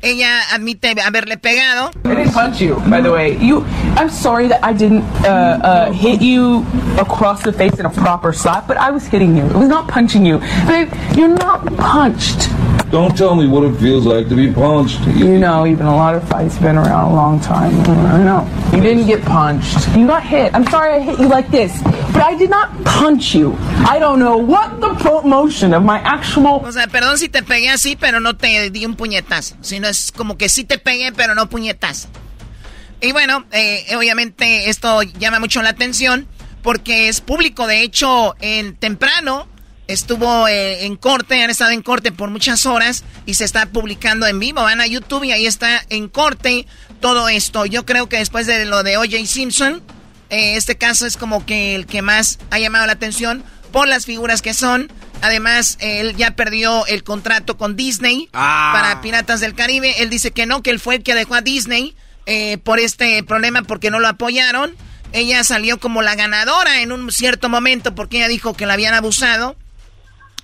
Ella admite haberle pegado. I didn't punch you, by the way. You, I'm sorry that I didn't uh, uh, hit you across the face in a proper slap, but I was hitting you. It was not punching you. Babe, you're not punched. Don't tell me what it feels like to be punched. You know, even a lot of fights been around a long time. I know. You didn't get punched. You got hit. I'm sorry I hit you like this, but I did not punch you. I don't know what the promotion of my actual. O sea, perdón si te pegué así, pero no te di un puñetazo. Sino es como que sí te pegué, pero no puñetazo. Y bueno, eh, obviamente esto llama mucho la atención porque es público. De hecho, en temprano estuvo eh, en corte, han estado en corte por muchas horas y se está publicando en vivo. Van a YouTube y ahí está en corte todo esto. Yo creo que después de lo de OJ Simpson, eh, este caso es como que el que más ha llamado la atención por las figuras que son Además, él ya perdió el contrato con Disney Ah. para Piratas del Caribe. Él dice que no, que él fue el que dejó a Disney eh, por este problema porque no lo apoyaron. Ella salió como la ganadora en un cierto momento porque ella dijo que la habían abusado.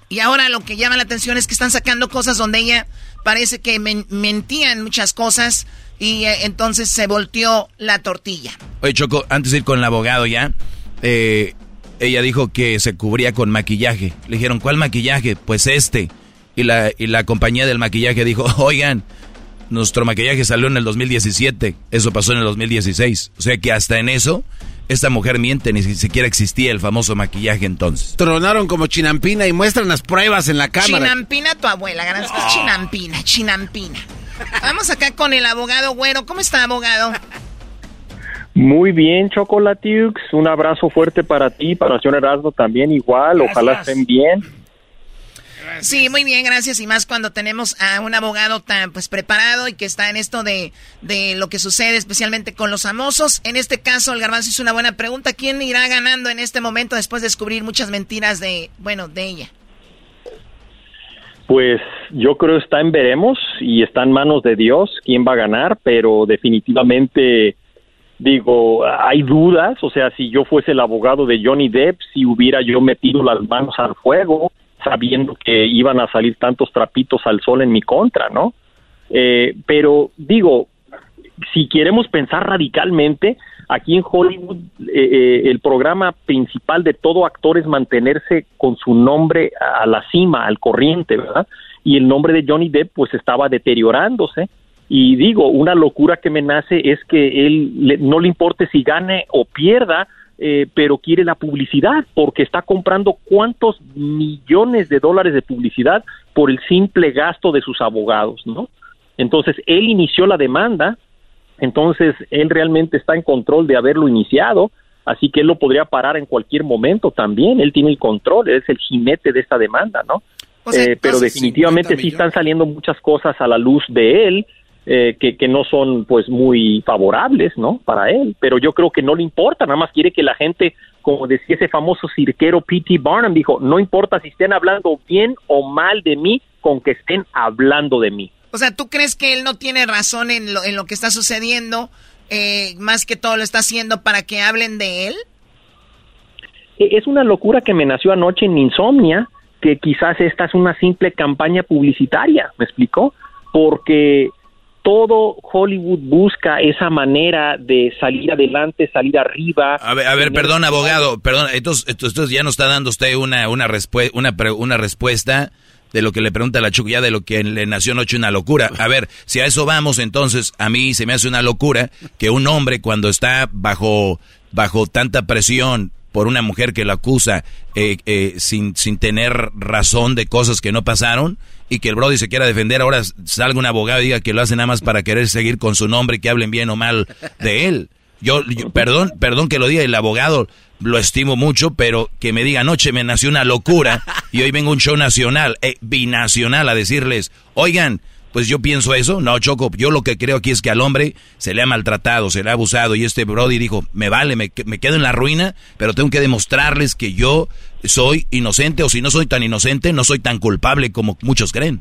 Y ahora lo que llama la atención es que están sacando cosas donde ella parece que men- mentía en muchas cosas y eh, entonces se volteó la tortilla. Oye, Choco, antes de ir con el abogado ya, eh, ella dijo que se cubría con maquillaje. Le dijeron, ¿cuál maquillaje? Pues este. Y la, y la compañía del maquillaje dijo, oigan, nuestro maquillaje salió en el 2017, eso pasó en el 2016. O sea que hasta en eso, esta mujer miente, ni siquiera existía el famoso maquillaje entonces. Tronaron como chinampina y muestran las pruebas en la cámara. Chinampina tu abuela, ganas chinampina, chinampina. Vamos acá con el abogado güero. ¿Cómo está, abogado? Muy bien, Chocolatiux. Un abrazo fuerte para ti, para el señor Erasmo también igual. Ojalá estén bien. Sí, muy bien, gracias. Y más cuando tenemos a un abogado tan pues preparado y que está en esto de, de lo que sucede especialmente con los famosos. En este caso, el garbanzo hizo una buena pregunta. ¿Quién irá ganando en este momento después de descubrir muchas mentiras de, bueno, de ella? Pues yo creo está en veremos y está en manos de Dios quién va a ganar, pero definitivamente digo, hay dudas, o sea, si yo fuese el abogado de Johnny Depp, si hubiera yo metido las manos al fuego sabiendo que iban a salir tantos trapitos al sol en mi contra, ¿no? Eh, pero digo, si queremos pensar radicalmente, aquí en Hollywood eh, eh, el programa principal de todo actor es mantenerse con su nombre a la cima, al corriente, ¿verdad? Y el nombre de Johnny Depp pues estaba deteriorándose. Y digo, una locura que me nace es que él le- no le importe si gane o pierda, eh, pero quiere la publicidad porque está comprando cuántos millones de dólares de publicidad por el simple gasto de sus abogados, ¿no? Entonces, él inició la demanda, entonces él realmente está en control de haberlo iniciado, así que él lo podría parar en cualquier momento también, él tiene el control, él es el jinete de esta demanda, ¿no? O sea, Eh, pero definitivamente sí están saliendo muchas cosas a la luz de él eh, que, que no son pues muy favorables, ¿no? Para él, pero yo creo que no le importa, nada más quiere que la gente, como decía ese famoso cirquero P.T. Barnum, dijo, no importa si estén hablando bien o mal de mí, con que estén hablando de mí. O sea, ¿tú crees que él no tiene razón en lo, en lo que está sucediendo? Eh, más que todo lo está haciendo para que hablen de él. E- Es una locura que me nació anoche en insomnia, que quizás esta es una simple campaña publicitaria, ¿me explicó? Porque todo Hollywood busca esa manera de salir adelante, salir arriba. A ver, a ver, perdón, abogado, perdón, entonces, entonces ya nos está dando usted una, una, una, pre- una respuesta de lo que le pregunta la Chuck, ya de lo que le nació anoche una locura. A ver, si a eso vamos, entonces a mí se me hace una locura que un hombre cuando está bajo, bajo tanta presión por una mujer que lo acusa eh, eh, sin, sin tener razón de cosas que no pasaron y que el Brody se quiera defender, ahora salga un abogado y diga que lo hace nada más para querer seguir con su nombre y que hablen bien o mal de él. Yo, perdón, perdón que lo diga, el abogado lo estimo mucho, pero que me diga anoche me nació una locura y hoy vengo a un show nacional, eh, binacional, a decirles, oigan, pues yo pienso eso, no, Choco, yo lo que creo aquí es que al hombre se le ha maltratado, se le ha abusado y este Brody dijo, me vale, me, me quedo en la ruina, pero tengo que demostrarles que yo soy inocente o si no soy tan inocente, no soy tan culpable como muchos creen.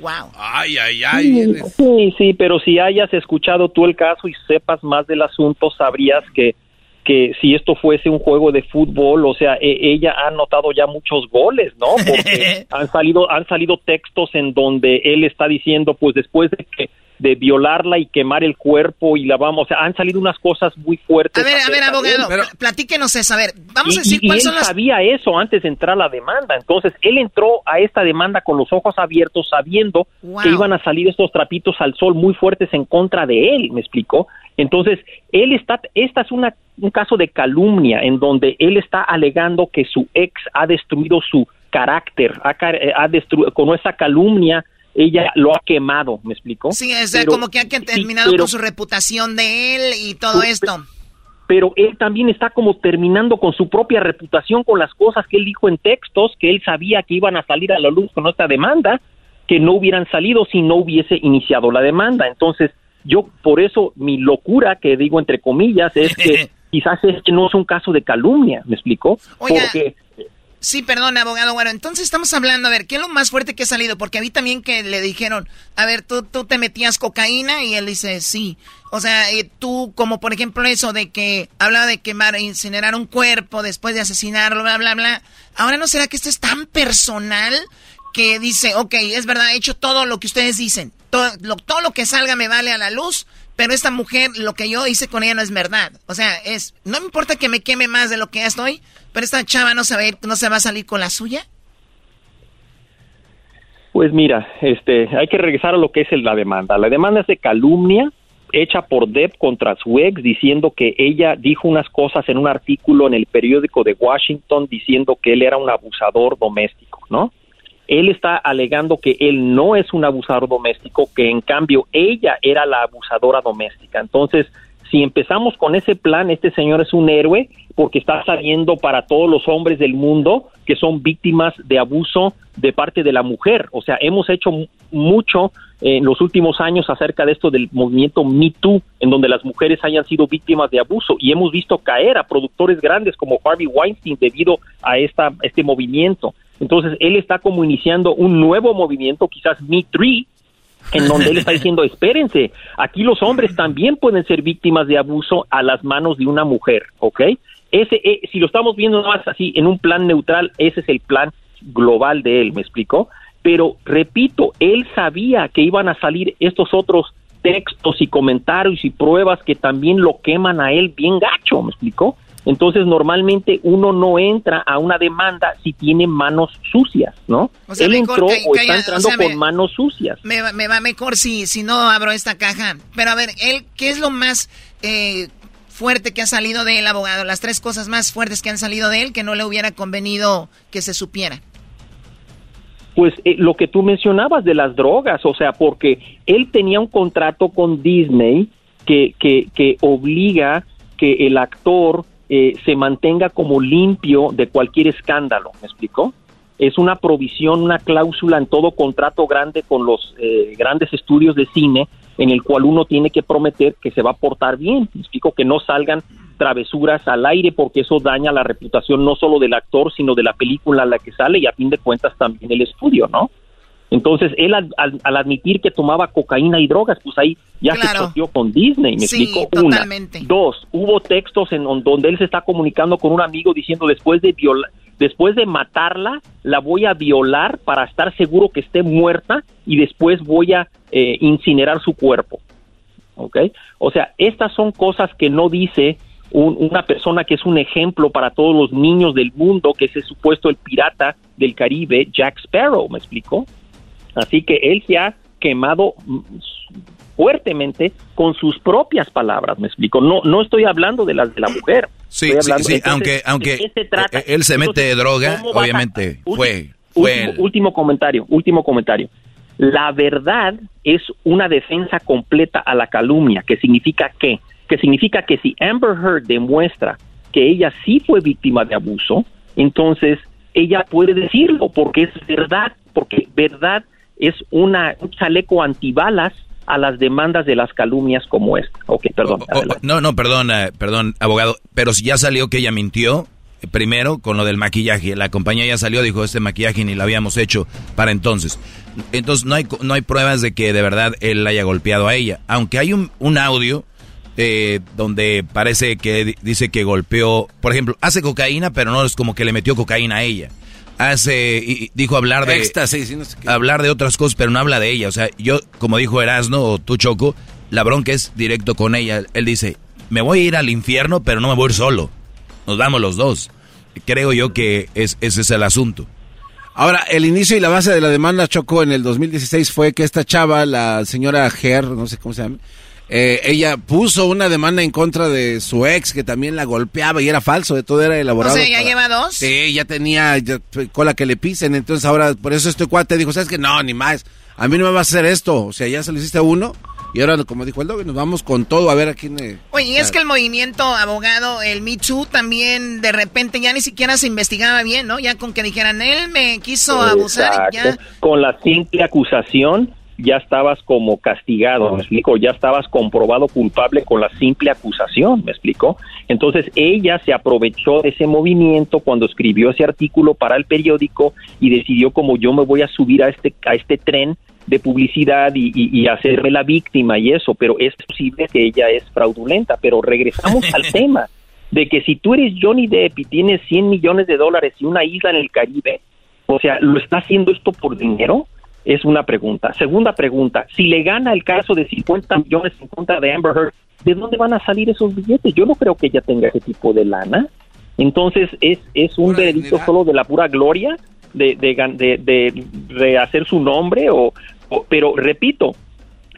Wow. Ay, ay, Sí, sí, sí, pero si hayas escuchado tú el caso y sepas más del asunto, sabrías que, que si esto fuese un juego de fútbol, o sea, e- ella ha anotado ya muchos goles, ¿no? Porque han salido, han salido textos en donde él está diciendo, pues después de que de violarla y quemar el cuerpo y la vamos, o sea, han salido unas cosas muy fuertes. A ver, a ver, abogado, pl- platíquenos eso. A ver, vamos y, a decir y- y cuáles él son las... sabía eso antes de entrar a la demanda. Entonces, él entró a esta demanda con los ojos abiertos, sabiendo Wow. que iban a salir estos trapitos al sol muy fuertes en contra de él, ¿me explicó? Entonces, él está, esta es una, un caso de calumnia en donde él está alegando que su ex ha destruido su carácter, ha, eh, ha destruido, con esa calumnia ella lo ha quemado, ¿me explicó? Sí, o sea, Pero- como que ha terminado pero- con su reputación de él y todo esto. pero él también está como terminando con su propia reputación con las cosas que él dijo en textos que él sabía que iban a salir a la luz con esta demanda que no hubieran salido si no hubiese iniciado la demanda entonces yo por eso mi locura que digo entre comillas es que quizás este no es un caso de calumnia me explicó Oiga, porque Sí, perdón, abogado. Bueno, entonces estamos hablando, a ver, ¿qué es lo más fuerte que ha salido? Porque a mí también que le dijeron, a ver, tú, tú te metías cocaína y él dice, sí. O sea, eh, tú, como por ejemplo eso de que hablaba de quemar, incinerar un cuerpo después de asesinarlo, bla, bla, bla. Ahora no será que esto es tan personal que dice, ok, es verdad, he hecho todo lo que ustedes dicen. Todo lo, todo lo que salga me vale a la luz, pero esta mujer, lo que yo hice con ella no es verdad. O sea, es, no me importa que me queme más de lo que ya estoy, pero esta chava no se va a, ir, no se va a salir con la suya. Pues mira, este, hay que regresar a lo que es la demanda. La demanda es de calumnia hecha por Deb contra su ex diciendo que ella dijo unas cosas en un artículo en el periódico de Washington diciendo que él era un abusador doméstico, ¿no? Él está alegando que él no es un abusador doméstico, que en cambio ella era la abusadora doméstica. Entonces, si empezamos con ese plan, este señor es un héroe porque está saliendo para todos los hombres del mundo que son víctimas de abuso de parte de la mujer. O sea, hemos hecho mucho en los últimos años acerca de esto del movimiento Me Too, en donde las mujeres hayan sido víctimas de abuso y hemos visto caer a productores grandes como Harvey Weinstein debido a esta, este movimiento. Entonces, él está como iniciando un nuevo movimiento, quizás Me Three, en donde él está diciendo, espérense, aquí los hombres también pueden ser víctimas de abuso a las manos de una mujer, ¿ok? Ese, eh, si lo estamos viendo más así, en un plan neutral, ese es el plan global de él, ¿me explicó? Pero, repito, él sabía que iban a salir estos otros textos y comentarios y pruebas que también lo queman a él bien gacho, ¿me explicó? Entonces, normalmente uno no entra a una demanda si tiene manos sucias, ¿no? Él entró o está entrando con manos sucias. Me, va mejor si, si no abro esta caja. Pero a ver, él, ¿qué es lo más eh, fuerte que ha salido de él, abogado? Las tres cosas más fuertes que han salido de él que no le hubiera convenido que se supiera. Pues eh, lo que tú mencionabas de las drogas, o sea, porque él tenía un contrato con Disney que, que, que obliga que el actor eh, se mantenga como limpio de cualquier escándalo, ¿me explicó? Es una provisión, una cláusula en todo contrato grande con los eh, grandes estudios de cine en el cual uno tiene que prometer que se va a portar bien, me explico, que no salgan travesuras al aire porque eso daña la reputación no solo del actor, sino de la película a la que sale y a fin de cuentas también el estudio, ¿no? Entonces, él al, admitir que tomaba cocaína y drogas, pues ahí ya se choqueó con Disney, me explico. Una. Dos, hubo textos en donde él se está comunicando con un amigo diciendo después de después de matarla, la voy a violar para estar seguro que esté muerta y después voy a eh, incinerar su cuerpo. ¿Ok? O sea, estas son cosas que no dice una persona que es un ejemplo para todos los niños del mundo, que es el supuesto el pirata del Caribe, Jack Sparrow, ¿me explico? Así que él se ha quemado fuertemente con sus propias palabras, me explico. No, no estoy hablando de las de la mujer. Sí, sí, sí, aunque, aunque eh, él se mete droga, obviamente fue, fue último, comentario, último comentario. La verdad es una defensa completa a la calumnia, que significa que, que significa que si Amber Heard demuestra que ella sí fue víctima de abuso, entonces ella puede decirlo porque es verdad, porque verdad es una, un chaleco antibalas a las demandas de las calumnias como esta. Ok, perdón. Oh, oh, no, no, perdón, eh, perdón, abogado. Pero si ya salió que ella mintió, eh, primero con lo del maquillaje. La compañía ya salió, dijo, este maquillaje ni lo habíamos hecho para entonces. Entonces no hay, no hay pruebas de que de verdad él haya golpeado a ella. Aunque hay un, un audio eh, donde parece que dice que golpeó, por ejemplo, hace cocaína, pero no es como que le metió cocaína a ella hace y dijo hablar de hablar de otras cosas, pero no habla de ella. O sea, yo, como dijo Erasno o tú Choco, la bronca es directo con ella. Él dice, me voy a ir al infierno, pero no me voy a ir solo. Nos vamos los dos. Creo yo que es, ese es el asunto. Ahora, el inicio y la base de la demanda Choco en el 2016 fue que esta chava, la señora Ger, no sé cómo se llama, eh, ella puso una demanda en contra de su ex que también la golpeaba y era falso, de todo era elaborado. O sea, ya lleva dos. Sí, ya tenía cola que le pisen, entonces ahora por eso este cuate dijo, ¿sabes que No, ni más, a mí no me va a hacer esto, o sea, ya se lo hiciste a uno y ahora, como dijo el dog, nos vamos con todo a ver a quién... Oye, y es que el movimiento abogado, el Me Too, también de repente ya ni siquiera se investigaba bien, ¿no? Ya con que dijeran, él me quiso abusar y ya... Con la simple acusación ya estabas como castigado, ¿me explico? Ya estabas comprobado culpable con la simple acusación, ¿me explico? Entonces ella se aprovechó de ese movimiento cuando escribió ese artículo para el periódico y decidió como yo me voy a subir a este, a este tren de publicidad y, y, y hacerme la víctima y eso, pero es posible que ella es fraudulenta, pero regresamos al tema de que si tú eres Johnny Depp y tienes 100 millones de dólares y una isla en el Caribe, o sea, ¿lo está haciendo esto por dinero? Es una pregunta. Segunda pregunta, si le gana el caso de 50 millones en contra de Amber Heard, ¿de dónde van a salir esos billetes? Yo no creo que ella tenga ese tipo de lana. Entonces, ¿es, es un veredicto solo de la pura gloria de, de, de, de rehacer su nombre? O, o- pero repito,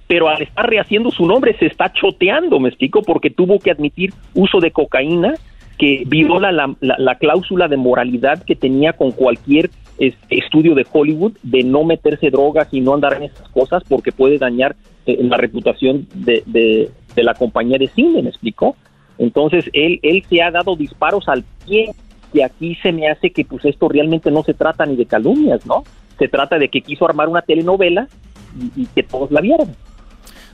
pero al estar rehaciendo su nombre se está choteando, me explico, porque tuvo que admitir uso de cocaína que viola la, la- la cláusula de moralidad que tenía con cualquier estudio de Hollywood de no meterse drogas y no andar en esas cosas porque puede dañar eh, la reputación de, de- de la compañía de cine, me explicó. Entonces él, él se ha dado disparos al pie y aquí se me hace que pues esto realmente no se trata ni de calumnias, ¿no? Se trata de que quiso armar una telenovela y, y que todos la vieran.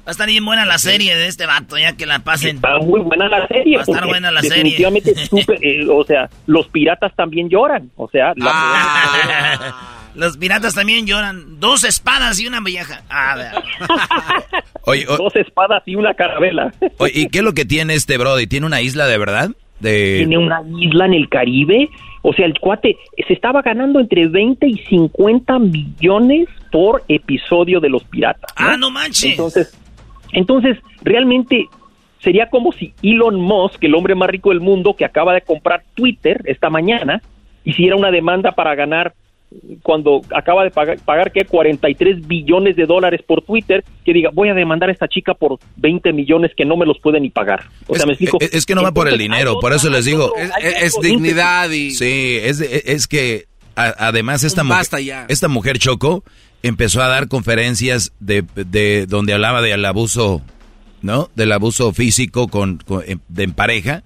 Va a estar bien buena la serie de este vato, ya que la pasen. Está muy buena la serie. Va a estar buena la serie. definitivamente eh, o sea, los piratas también lloran. O sea, la- Ah. Los piratas también lloran. Dos espadas y una vieja. A ver. Oye, o- dos espadas y una carabela. oye, ¿y qué es lo que tiene este Brody? ¿Tiene una isla de verdad? De... Tiene una isla en el Caribe. O sea, el cuate se estaba ganando entre 20 y 50 millones por episodio de los piratas. Ah, no manches. Entonces, entonces, realmente sería como si Elon Musk, el hombre más rico del mundo, que acaba de comprar Twitter esta mañana, hiciera una demanda para ganar cuando acaba de pagar, pagar ¿qué? 43 billones de dólares por Twitter, que diga, voy a demandar a esta chica por 20 millones que no me los pueden ni pagar. O sea, me explico. Es, es que no va por el dinero, por eso les digo. otro- otro índice. y... Sí, es, es que a- además esta mujer, ya. esta mujer Choco empezó a dar conferencias de, de donde hablaba del abuso, ¿no? Del abuso físico con, con- en- de en pareja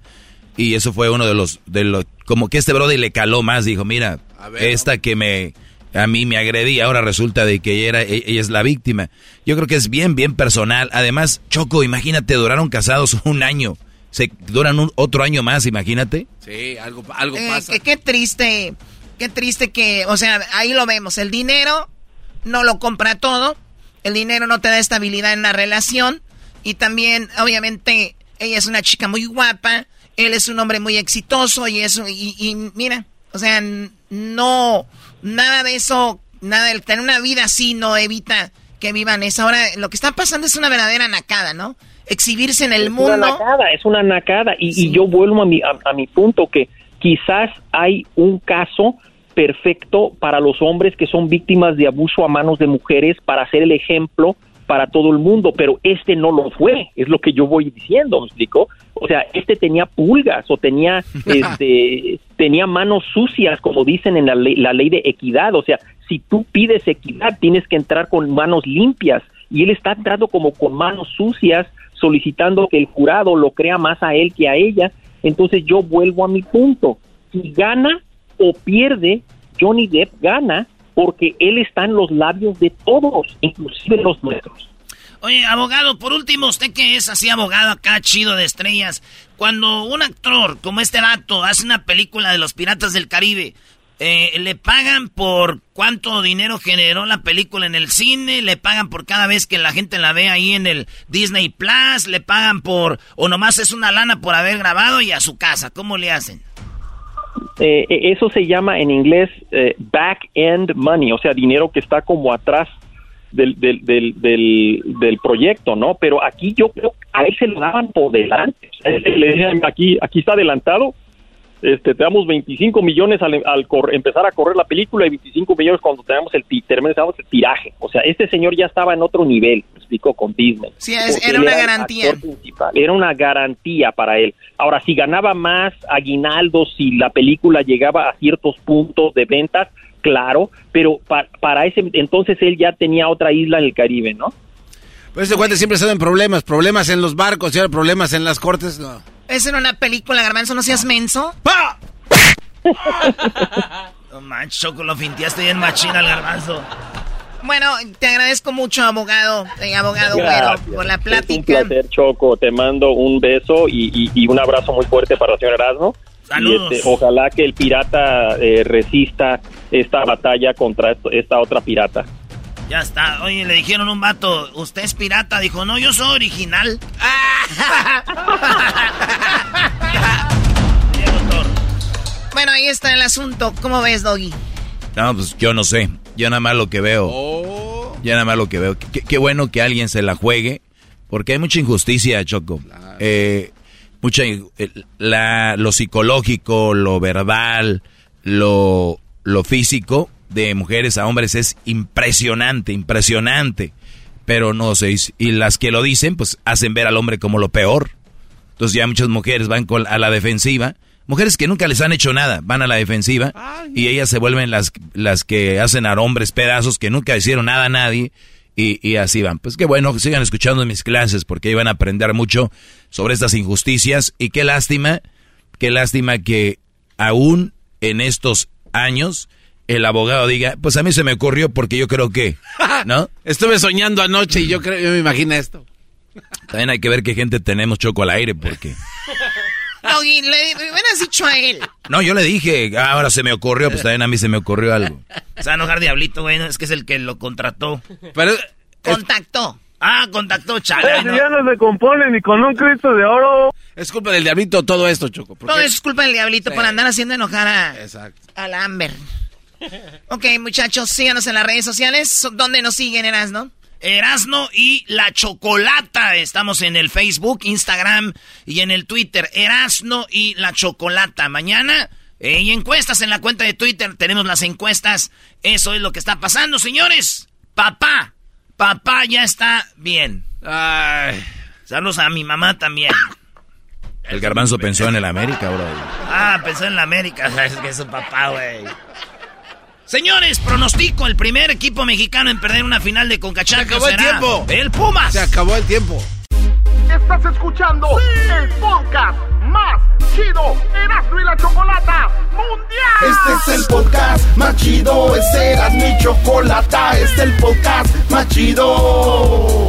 y eso fue uno de los de los como que este brother le caló más, dijo, mira, esta que me a mí me agredí, ahora resulta de que ella, era, e- ella es la víctima. Yo creo que es bien, bien personal. Además, Choco, imagínate, duraron casados un año. Se duran un, otro año más, imagínate. Sí, algo, algo Eh, pasa. qué triste, qué triste que, o sea, ahí lo vemos, el dinero no lo compra todo, el dinero no te da estabilidad en la relación y también, obviamente, ella es una chica muy guapa, él es un hombre muy exitoso y eso, y, y mira, o sea, no, nada de eso, nada del tener una vida así no evita que vivan eso. Ahora, lo que está pasando es una verdadera nacada, ¿no? Exhibirse en el es mundo. una nacada, es una nacada. Y, y yo vuelvo a mi, a, a mi punto que quizás hay un caso perfecto para los hombres que son víctimas de abuso a manos de mujeres para ser el ejemplo para todo el mundo, pero este no lo fue, es lo que yo voy diciendo, ¿me explico? O sea, este tenía pulgas o tenía este tenía manos sucias, como dicen en la ley, la ley de equidad, o sea, si tú pides equidad, tienes que entrar con manos limpias y él está entrando como con manos sucias solicitando que el jurado lo crea más a él que a ella. Entonces yo vuelvo a mi punto. Si gana o pierde, Johnny Depp gana porque él está en los labios de todos, inclusive los nuestros. Oye, abogado, por último, usted que es así abogado acá, chido de estrellas, cuando un actor como este vato hace una película de los piratas del Caribe, eh, ¿le pagan por cuánto dinero generó la película en el cine? ¿Le pagan por cada vez que la gente la ve ahí en el Disney Plus? ¿Le pagan por, o nomás es una lana por haber grabado y a su casa? ¿Cómo le hacen? Eh, eh, eso se llama en inglés eh, back-end money, o sea, dinero que está como atrás del, del, del, del, del proyecto, ¿no? Pero aquí yo creo que a él se lo daban por delante. O sea, él le decían, aquí, aquí está adelantado, este, te damos 25 millones al, al cor- empezar a correr la película y 25 millones cuando tenemos el, terminamos el tiraje. O sea, este señor ya estaba en otro nivel, me explicó, con Disney. Sí, es- era una garantía. Era una garantía para él. Ahora, si ganaba más aguinaldos, si la película llegaba a ciertos puntos de ventas, claro, pero pa- para ese entonces él ya tenía otra isla en el Caribe, ¿no? Pues ese cuate siempre está en problemas, problemas en los barcos y ahora problemas en las cortes. No. Esa era una película, Garbanzo, no seas menso. No manches, Choco, lo finteaste bien machina al garbanzo. Bueno, te agradezco mucho, abogado, eh, abogado Gracias. Güero, por la Es un plática. placer, Choco. Te mando un beso y, y- y un abrazo muy fuerte para el señor Erasmo. Saludos. Y este, ojalá que el pirata eh, resista esta batalla contra esto- esta otra pirata. Ya está. Oye, le dijeron un vato, ¿usted es pirata? Dijo, no, yo soy original. Bueno, ahí está el asunto. ¿Cómo ves, Doggy? No, pues yo no sé. Yo nada más lo que veo. Yo nada más lo que veo. Qué, qué bueno que alguien se la juegue. Porque hay mucha injusticia, Choco. Eh, mucha, eh, la, lo psicológico, lo verbal, lo, lo físico de mujeres a hombres es impresionante, impresionante. Pero no sé, y- las que lo dicen, pues hacen ver al hombre como lo peor. Entonces ya muchas mujeres van con- a la defensiva. Mujeres que nunca les han hecho nada, van a la defensiva y ellas se vuelven las, las que hacen a hombres pedazos que nunca hicieron nada a nadie y, y así van. Pues qué bueno que sigan escuchando mis clases porque ahí van a aprender mucho sobre estas injusticias y qué lástima, qué lástima que aún en estos años el abogado diga, pues a mí se me ocurrió porque yo creo que, ¿no? Estuve soñando anoche y yo creo, yo me imagino esto. También hay que ver qué gente tenemos choco al aire porque... Doggy, le, le hubieras dicho a él. No, yo le dije, "Ah, ahora se me ocurrió, pues también a mí se me ocurrió algo. Se va a enojar Diablito, güey. no, Es que es el que lo contrató. Pero... Contactó. Ah, contactó, chale. ¿no? ya no se compone ni con un Cristo de oro. Es culpa del diablito todo esto, Choco. Todo es culpa del Diablito Sí. por andar haciendo enojar a, Exacto. al Amber. Ok, muchachos, síganos en las redes sociales. ¿Dónde nos siguen, Eras, no? Erasno y la Chocolata. Estamos en el Facebook, Instagram y en el Twitter. Erasno y la Chocolata. Mañana eh, y encuestas en la cuenta de Twitter. Tenemos las encuestas. Eso es lo que está pasando, señores. Papá, papá ya está bien. Saludos a mi mamá también. El garbanzo pensó en el América, bro. Ah, pensó en la América. Es que es su papá, güey. Señores, pronostico el primer equipo mexicano en perder una final de Concachá. Se acabó el tiempo. El Pumas. Se acabó el tiempo. Estás escuchando el podcast más chido Erasmo y la Chocolata Mundial. Este es el podcast más chido, este era mi chocolata, este es el podcast más chido.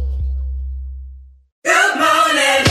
Good morning.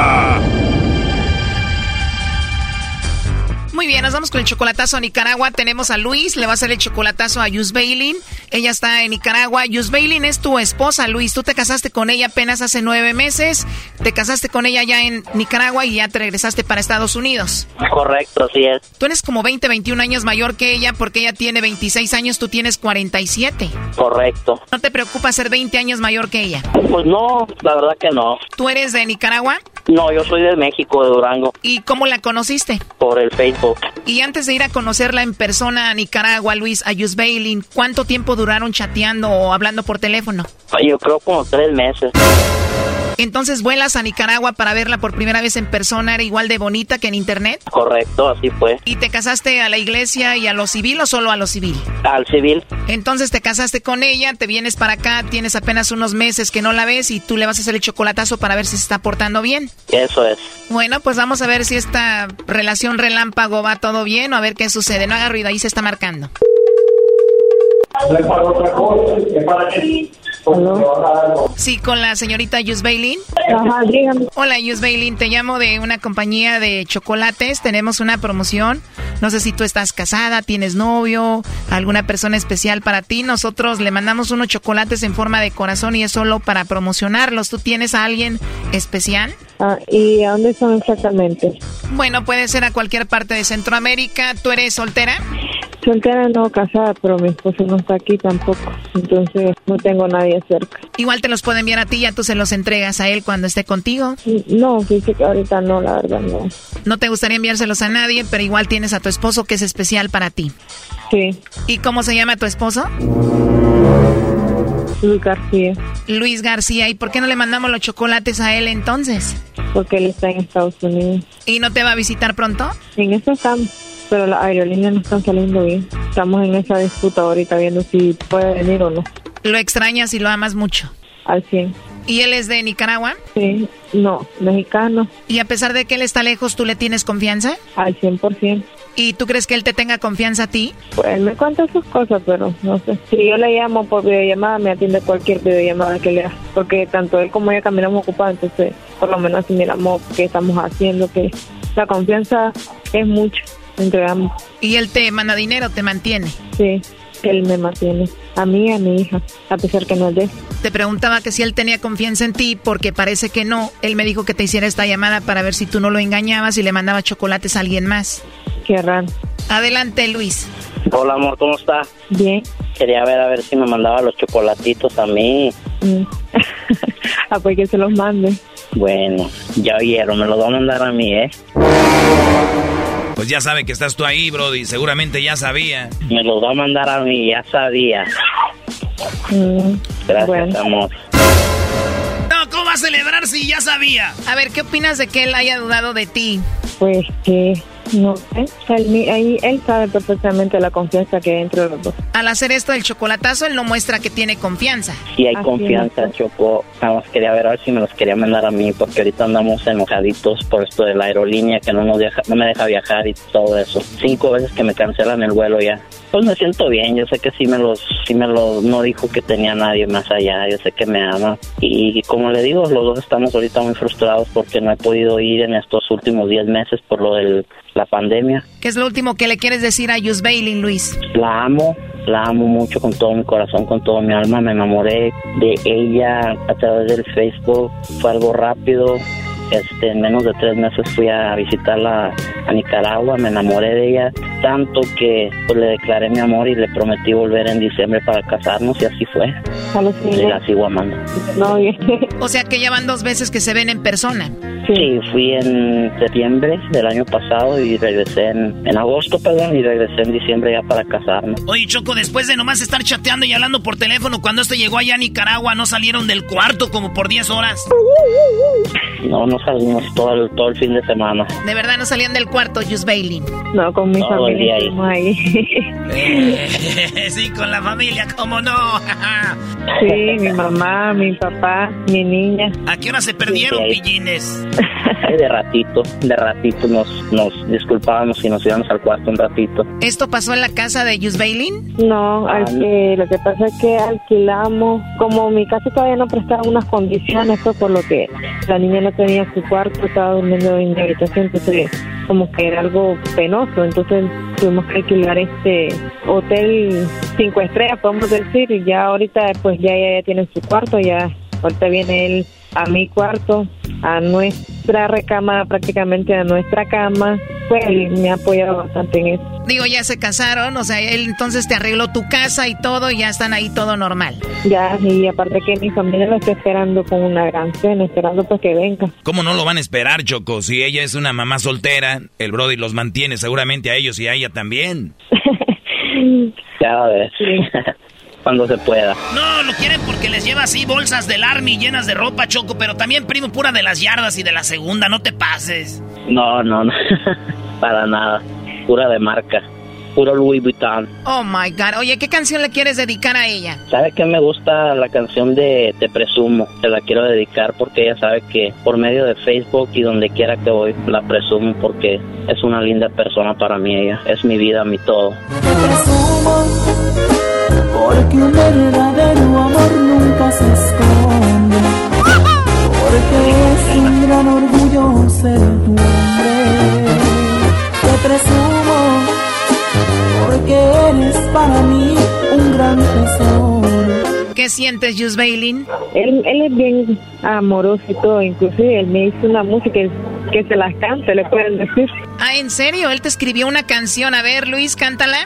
Muy bien, nos vamos con el chocolatazo a Nicaragua. Tenemos a Luis, le va a hacer el chocolatazo a Yus Bailin. Ella está en Nicaragua. Yus Bailin es tu esposa, Luis. Tú te casaste con ella apenas hace nueve meses. Te casaste con ella ya en Nicaragua y ya te regresaste para Estados Unidos. Correcto, así es. Tú eres como 20, 21 años mayor que ella porque ella tiene 26 años, tú tienes 47. Correcto. ¿No te preocupa ser 20 años mayor que ella? Pues no, la verdad que no. ¿Tú eres de Nicaragua? No, yo soy de México, de Durango, ¿Y cómo la conociste? por el Facebook. Y antes de ir a conocerla en persona a Nicaragua, Luis, a Yus Bailin, ¿cuánto tiempo duraron chateando o hablando por teléfono? Yo creo como tres meses. Entonces vuelas a Nicaragua para verla por primera vez en persona, era igual de bonita que en internet. Correcto, así fue. ¿Y te casaste a la iglesia y a lo civil o solo a lo civil? Al civil. Entonces te casaste con ella, te vienes para acá, tienes apenas unos meses que no la ves y tú le vas a hacer el chocolatazo para ver si se está portando bien. Eso es. Bueno, pues vamos a ver si esta relación relámpago va todo bien o a ver qué sucede. No haga ruido, ahí se está marcando. Sí, con la señorita Yus Bailin. Ajá, dígame. Hola, Yus Bailin. Te llamo de una compañía de chocolates. Tenemos una promoción. No sé si tú estás casada, tienes novio, alguna persona especial para ti. Nosotros le mandamos unos chocolates en forma de corazón y es solo para promocionarlos. ¿Tú tienes a alguien especial? Ah, ¿Y a dónde son exactamente? Bueno, puede ser a cualquier parte de Centroamérica. ¿Tú eres soltera? Soltera no casada, pero mi esposo no está aquí tampoco. Entonces no tengo nadie cerca. Igual te los puede enviar a ti, ya tú se los entregas a él cuando esté contigo. No, dice que ahorita no, la verdad no. No te gustaría enviárselos a nadie, pero igual tienes a tu esposo que es especial para ti. Sí. ¿Y cómo se llama tu esposo? Luis García. Luis García. ¿Y por qué no le mandamos los chocolates a él entonces? Porque él está en Estados Unidos. ¿Y no te va a visitar pronto? En eso estamos, pero las aerolíneas no están saliendo bien. Estamos en esa disputa ahorita viendo si puede venir o no. ¿Lo extrañas y lo amas mucho? Al 100. ¿Y él es de Nicaragua? Sí, no, mexicano. ¿Y a pesar de que él está lejos, tú le tienes confianza? Al 100%. ¿Y tú crees que él te tenga confianza a ti? Pues él me cuenta sus cosas, pero no sé. Si yo le llamo por videollamada, me atiende cualquier videollamada que le haga. Porque tanto él como ella caminamos ocupados, entonces por lo menos así miramos qué estamos haciendo, que la confianza es mucho entre ambos. ¿Y él te manda dinero, te mantiene? Sí, él me mantiene. A mí y a mi hija, a pesar que no es de él. Te preguntaba que si él tenía confianza en ti, porque parece que no. Él me dijo que te hiciera esta llamada para ver si tú no lo engañabas y le mandaba chocolates a alguien más. Qué raro. Adelante, Luis. Hola, amor, ¿cómo está? Bien. Quería ver a ver si me mandaba los chocolatitos a mí. Mm. ah, pues que se los mande. Bueno, ya oyeron, me los va a mandar a mí, ¿eh? Pues ya sabe que estás tú ahí, Brody. Seguramente ya sabía. Me los va a mandar a mí, ya sabía. Mm, Gracias, bueno. amor. No, ¿cómo va a celebrar si ya sabía? A ver, ¿qué opinas de que él haya dudado de ti? Pues que no sé. Ahí, él sabe perfectamente la confianza que hay entre los dos. Al hacer esto del chocolatazo, él no muestra que tiene confianza. Sí hay Así confianza, es. Choco. Nada más quería ver a ver si me los quería mandar a mí, porque ahorita andamos enojaditos por esto de la aerolínea que no nos deja, no me deja viajar y todo eso. Cinco veces que me cancelan el vuelo ya. Pues me siento bien, yo sé que sí me los, sí me los, no dijo que tenía nadie más allá, yo sé que me ama. Y como le digo, los dos estamos ahorita muy frustrados porque no he podido ir en estos últimos 10 meses por lo de la pandemia. ¿Qué es lo último que le quieres decir a Yus Bailey, Luis? La amo, la amo mucho con todo mi corazón, con todo mi alma. Me enamoré de ella a través del Facebook. Fue algo rápido. Este, en menos de tres meses fui a visitarla a Nicaragua. Me enamoré de ella tanto que pues, le declaré mi amor y le prometí volver en diciembre para casarnos y así fue. A los Y la sigo amando. No, O sea que ya van dos veces que se ven en persona. Sí, fui en septiembre del año pasado y regresé en, en agosto, perdón, y regresé en diciembre ya para casarnos. Oye, Choco, después de nomás estar chateando y hablando por teléfono, cuando este llegó allá a Nicaragua, ¿no salieron del cuarto como por 10 horas? No, no salimos todo el, todo el fin de semana. De verdad no salían del cuarto, Yus Bailey. no, con mi Todo el día familia ahí. ahí. sí, con la familia, ¿cómo no? sí, mi mamá, mi papá, mi niña. ¿A qué hora se perdieron, Sí, pillines? De ratito, de ratito nos, nos disculpábamos y nos íbamos al cuarto un ratito. ¿Esto pasó en la casa de Yus Bailey? No, al que- lo que pasa es que alquilamos, como mi casa todavía no prestaba unas condiciones, pues por lo que la niña no tenía su cuarto, estaba durmiendo en mi habitación, entonces como que era algo penoso, entonces tuvimos que alquilar este hotel cinco estrellas, podemos decir, y ya ahorita pues ya ella ya tiene su cuarto, ya ahorita viene él a mi cuarto, a nuestra recámara, prácticamente a nuestra cama, pues él me ha apoyado bastante en eso. Digo, ya se casaron, o sea, él entonces te arregló tu casa y todo, y ya están ahí todo normal. Ya, y aparte que mi familia lo está esperando con una gran cena, esperando pues que venga. ¿Cómo no lo van a esperar, Choco? Si ella es una mamá soltera, el Brody los mantiene seguramente a ellos y a ella también. Ya ves. Cuando se pueda. No, lo quieren porque les lleva así bolsas del Army llenas de ropa, Choco, pero también, primo, pura de las yardas y de la segunda, no te pases. No, no, no, para nada, pura de marca, puro Louis Vuitton. Oh my God. Oye, ¿qué canción le quieres dedicar a ella? ¿Sabe que me gusta la canción de Te Presumo? Se la quiero dedicar porque ella sabe que por medio de Facebook y donde quiera que voy la presumo porque es una linda persona para mí ella. Es mi vida, mi todo. Porque un verdadero amor nunca se esconde. Porque es un gran orgullo ser tu hombre. Te presumo porque eres para mí un gran tesoro. ¿Qué sientes, Jus Bailin? Él, él es bien amoroso y todo, inclusive él me hizo una música que se las cante, le pueden decir. Ah, ¿en serio? Él te escribió una canción. A ver, Luis, cántala.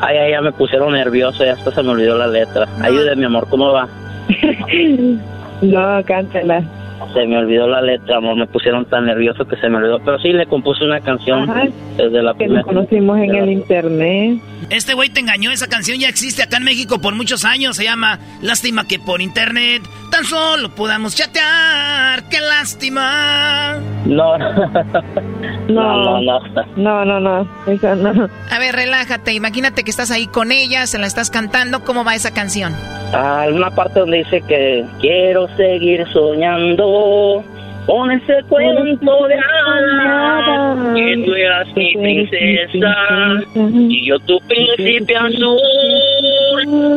Ay, ay, ya me pusieron nervioso y hasta se me olvidó la letra. Ayúdame, mi amor, ¿cómo va? no, cántala. Se me olvidó la letra, amor, me pusieron tan nervioso que se me olvidó. Pero sí, le compuse una canción Ajá. desde la Que primera. nos conocimos en el internet. Este güey te engañó, esa canción ya existe acá en México por muchos años, se llama Lástima que por internet tan solo podamos chatear, qué lástima. No, No, no, no. No, no, no, eso no. A ver, relájate. Imagínate que estás ahí con ella, se la estás cantando. ¿Cómo va esa canción? Ah, una parte donde dice que quiero seguir soñando con ese cuento de hadas que tú eras mi princesa y yo tu príncipe azul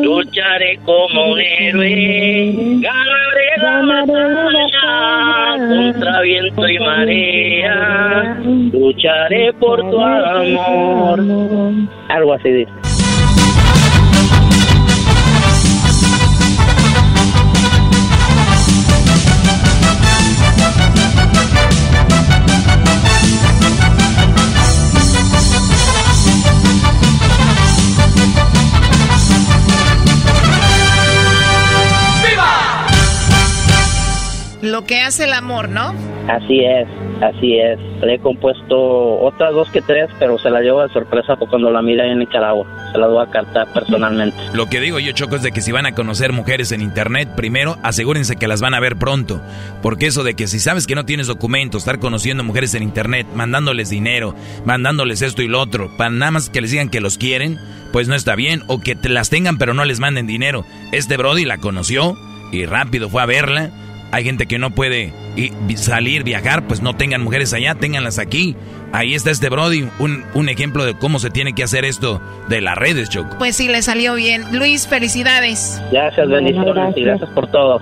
lucharé como un héroe ganaré la batalla contra viento y marea lucharé por tu amor. Algo así dice Lo que hace el amor, ¿no? Así es, así es. Le he compuesto otras dos que tres, pero se la llevo de sorpresa cuando la mira en Nicaragua. Se la voy a cantar personalmente. Lo que digo yo, Choco, es de que si van a conocer mujeres en internet, primero asegúrense que las van a ver pronto. Porque eso de que si sabes que no tienes documentos, estar conociendo mujeres en internet, mandándoles dinero, mandándoles esto y lo otro, para nada más que les digan que los quieren, pues no está bien. O que te las tengan pero no les manden dinero. Este Brody la conoció y rápido fue a verla. Hay gente que no puede salir, viajar, pues no tengan mujeres allá, ténganlas aquí. Ahí está este Brody, un, un ejemplo de cómo se tiene que hacer esto de las redes, Choco. Pues sí, le salió bien. Luis, felicidades. Gracias, bendiciones y gracias por todo.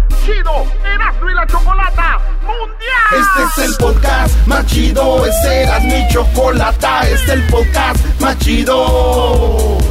chido Erasmo Chocolata Mundial. Este es el podcast más chido, este era mi chocolata, este es el podcast más chido.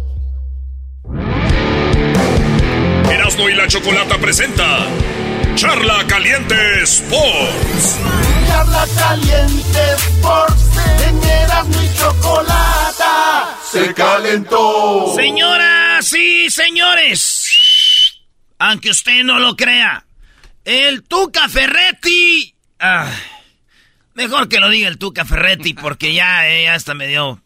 Erasno y la chocolata presenta Charla Caliente Sports. Charla Caliente Sports en Erasmo y Chocolata se calentó. Señoras y señores, aunque usted no lo crea, el Tuca Ferretti. ah, mejor que lo diga el Tuca Ferretti, porque ya, eh, ya hasta me dio.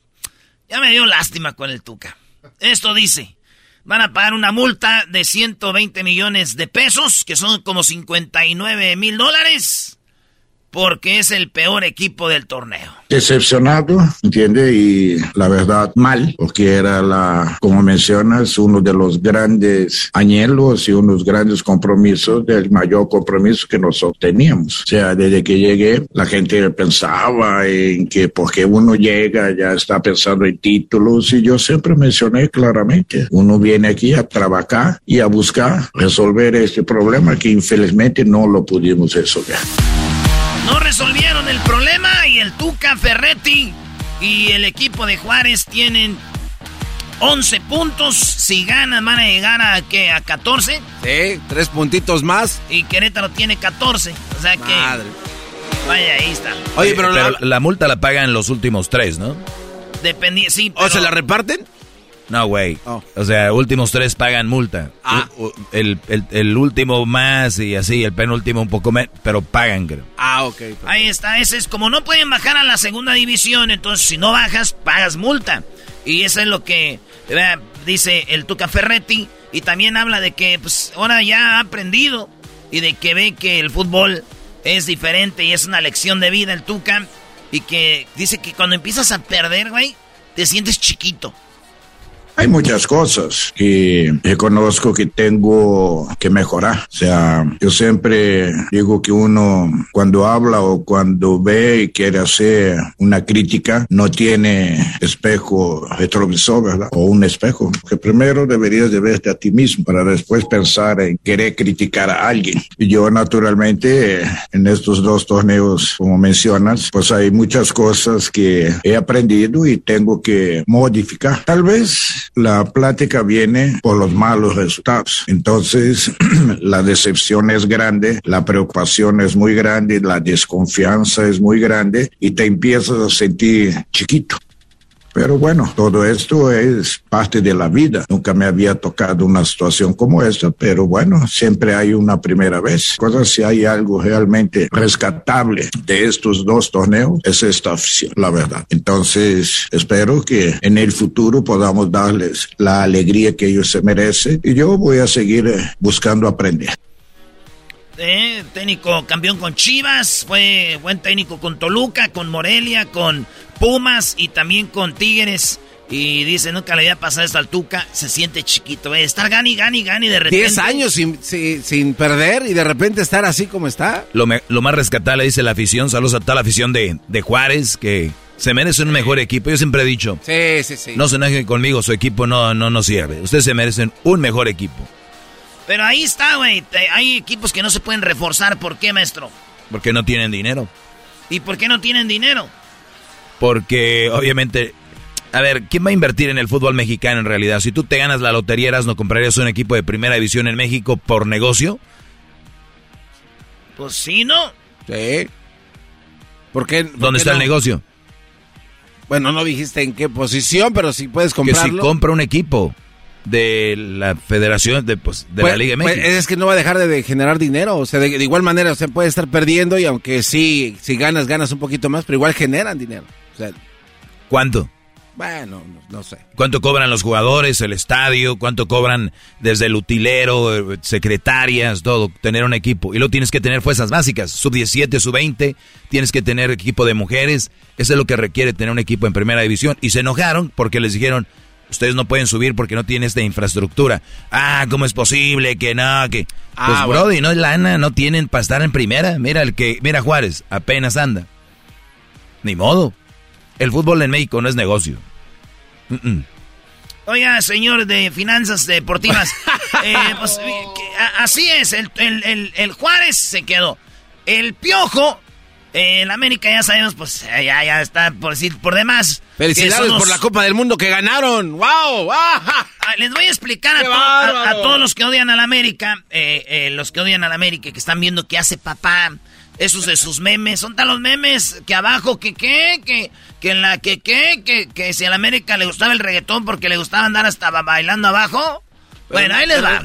Ya me dio lástima con el Tuca. Esto dice: van a pagar una multa de 120 millones de pesos, que son como 59 mil dólares, porque es el peor equipo del torneo. Decepcionado, ¿entiende? Y la verdad, mal, porque era la, como mencionas, uno de los grandes anhelos y unos grandes compromisos del mayor compromiso que nosotros teníamos. O sea, desde que llegué, la gente pensaba en que porque uno llega ya está pensando en títulos y yo siempre mencioné claramente, uno viene aquí a trabajar y a buscar resolver este problema que infelizmente no lo pudimos resolver. No resolvieron el problema y el Tuca Ferretti y el equipo de Juárez tienen 11 puntos. Si ganan van a llegar a, ¿qué? ¿A 14? Sí, tres puntitos más. Y Querétaro tiene 14. O sea que... Madre. Vaya, ahí está. Oye, pero, la, multa la pagan los últimos tres, ¿no? Dependía, sí, ¿O se la reparten? No, güey. Oh. O sea, últimos tres pagan multa. Ah. El, el, último más y así, el penúltimo un poco menos, pero pagan, creo. Ah, ok. Ahí está, ese es como no pueden bajar a la segunda división, entonces si no bajas, pagas multa. Y eso es lo que dice el Tuca Ferretti. Y también habla de que pues ahora ya ha aprendido y de que ve que el fútbol es diferente y es una lección de vida el Tuca. Y que dice que cuando empiezas a perder, güey, te sientes chiquito. Hay muchas cosas que reconozco que tengo que mejorar. O sea, yo siempre digo que uno cuando habla o cuando ve y quiere hacer una crítica no tiene espejo retrovisor, ¿verdad? O un espejo. Que primero deberías de verte a ti mismo para después pensar en querer criticar a alguien. Y yo naturalmente en estos dos torneos, como mencionas, pues hay muchas cosas que he aprendido y tengo que modificar. Tal vez la plática viene por los malos resultados. Entonces, la decepción es grande, la preocupación es muy grande, la desconfianza es muy grande y te empiezas a sentir chiquito. Pero bueno, todo esto es parte de la vida. Nunca me había tocado una situación como esta, pero bueno, siempre hay una primera vez. Cosas si hay algo realmente rescatable de estos dos torneos, es esta afición, la verdad. Entonces, espero que en el futuro podamos darles la alegría que ellos se merecen y yo voy a seguir eh, buscando aprender. Eh, técnico campeón con Chivas, fue buen técnico con Toluca, con Morelia, con Pumas y también con Tigres. Y dice, nunca le había pasado esto al Tuca, se siente chiquito, eh. estar gani, gani, gani de repente. Diez años sin, sin, perder y de repente estar así como está. Lo, lo más rescatable, dice la afición, saludos a toda la afición de, de Juárez, que se merece un mejor equipo. Yo siempre he dicho, sí, sí, sí. no se enojen conmigo, su equipo no, no, no sirve. Ustedes se merecen un mejor equipo. Pero ahí está, güey. Hay equipos que no se pueden reforzar. ¿Por qué, maestro? Porque no tienen dinero. ¿Y por qué no tienen dinero? Porque obviamente, a ver, ¿quién va a invertir en el fútbol mexicano en realidad? Si tú te ganas la lotería, ¿no comprarías un equipo de primera división en México por negocio? Pues sí, ¿no? Sí. ¿Por qué? ¿Dónde está el negocio? Bueno, no dijiste en qué posición, pero si puedes comprarlo. Que si compra un equipo de la Federación de, pues, de la pues, Liga pues, México. es que no va a dejar de generar dinero, o sea, de, igual manera, o sea, puede estar perdiendo y aunque sí, si ganas, ganas un poquito más, pero igual generan dinero. O sea, ¿Cuánto? Bueno, no, sé. ¿Cuánto cobran los jugadores, el estadio? ¿Cuánto cobran desde el utilero, eh, secretarias, todo? Tener un equipo. Y luego tienes que tener fuerzas básicas, sub 17, sub 20, tienes que tener equipo de mujeres. Eso es lo que requiere tener un equipo en primera división. Y se enojaron porque les dijeron, ustedes no pueden subir porque no tienen esta infraestructura. Ah, ¿cómo es posible que no? Que... Ah, pues, Brody, no es lana, no tienen para estar en primera. Mira el que, mira Juárez, apenas anda. Ni modo. El fútbol en México no es negocio. Oiga, señor de finanzas deportivas, eh, pues, así es, el, el Juárez se quedó. El Piojo en América ya sabemos, pues ya, ya está por decir por demás. Felicidades por la Copa del Mundo que ganaron. ¡Wow! Ah, les voy a explicar a, todos los que odian a la América, eh, eh, los que odian a la América, que están viendo qué hace papá, esos de sus memes. Son tan los memes que abajo, que qué, que, que en la que qué, que, que si a la América le gustaba el reggaetón porque le gustaba andar hasta bailando abajo. Bueno, ahí les va.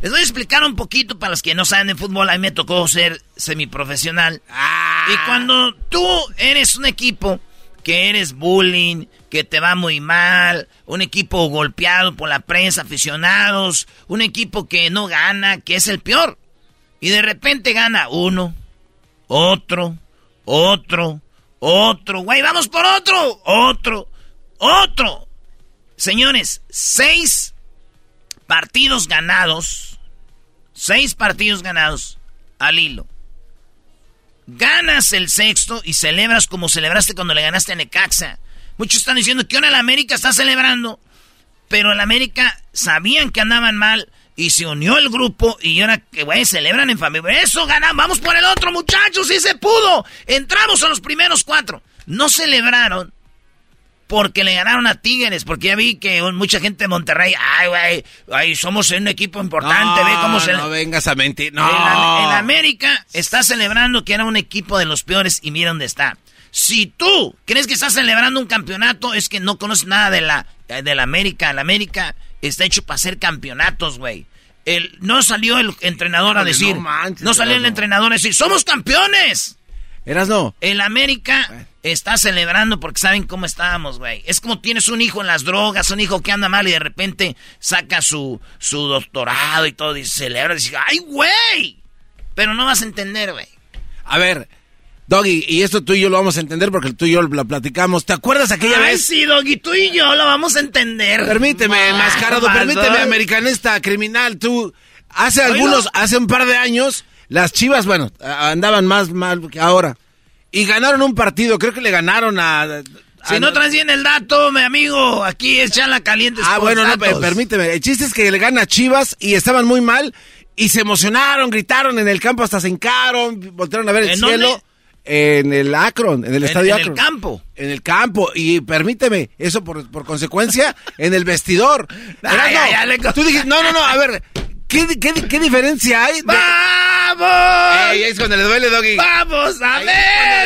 Les voy a explicar un poquito para los que no saben de fútbol. A mí me tocó ser semiprofesional. Ah. Y cuando tú eres un equipo que eres bullying, que te va muy mal, un equipo golpeado por la prensa, aficionados, un equipo que no gana, que es el peor. Y de repente gana uno, otro, otro, otro, güey, vamos por otro, otro, otro. Señores, seis partidos ganados, seis partidos ganados al hilo. Ganas el sexto y celebras como celebraste cuando le ganaste a Necaxa. Muchos están diciendo que ahora el América está celebrando, pero el América sabían que andaban mal y se unió el grupo y ahora que güey celebran en familia. Eso ganamos, vamos por el otro, muchachos, sí se pudo. Entramos a los primeros cuatro. No celebraron porque le ganaron a Tigres, porque ya vi que mucha gente de Monterrey, ay, güey, ay, somos un equipo importante, ve cómo se... No vengas a mentir, no. En, América está celebrando que era un equipo de los peores y mira dónde está. Si tú crees que estás celebrando un campeonato, es que no conoces nada de la, de la América. La América está hecho para hacer campeonatos, güey. El, no salió el entrenador a decir, no, salió el entrenador a decir, somos campeones. Eras no. El América está celebrando porque saben cómo estábamos, güey. Es como tienes un hijo en las drogas, un hijo que anda mal y de repente saca su, su doctorado y todo y celebra y dice, ¡ay, güey! Pero no vas a entender, güey. A ver, Doggy, y esto tú y yo lo vamos a entender porque tú y yo lo platicamos. ¿Te acuerdas aquella Ay, vez? sí, Doggy, tú y yo lo vamos a entender. Permíteme, Ah, mascarado, ¿qué permíteme, americanista, criminal, tú. Hace algunos, no. hace un par de años, las chivas, bueno, andaban más mal que ahora. Y ganaron un partido, creo que le ganaron a. Si no traes bien el dato, mi amigo, aquí es la caliente. Ah, bueno, no, pe- permíteme. El chiste es que le gana a Chivas y estaban muy mal y se emocionaron, gritaron en el campo, hasta se hincaron, voltearon a ver el ¿En cielo. dónde? En el Akron, en el En- estadio en el Akron. campo. En el campo. Y permíteme, eso por, por consecuencia, en el vestidor. Ay, le- Tú dijiste, no, no, no, a ver, ¿qué, qué, qué diferencia hay? de- ¡Vamos! Ey, es cuando le duele, Doggy. ¡Vamos, Ahí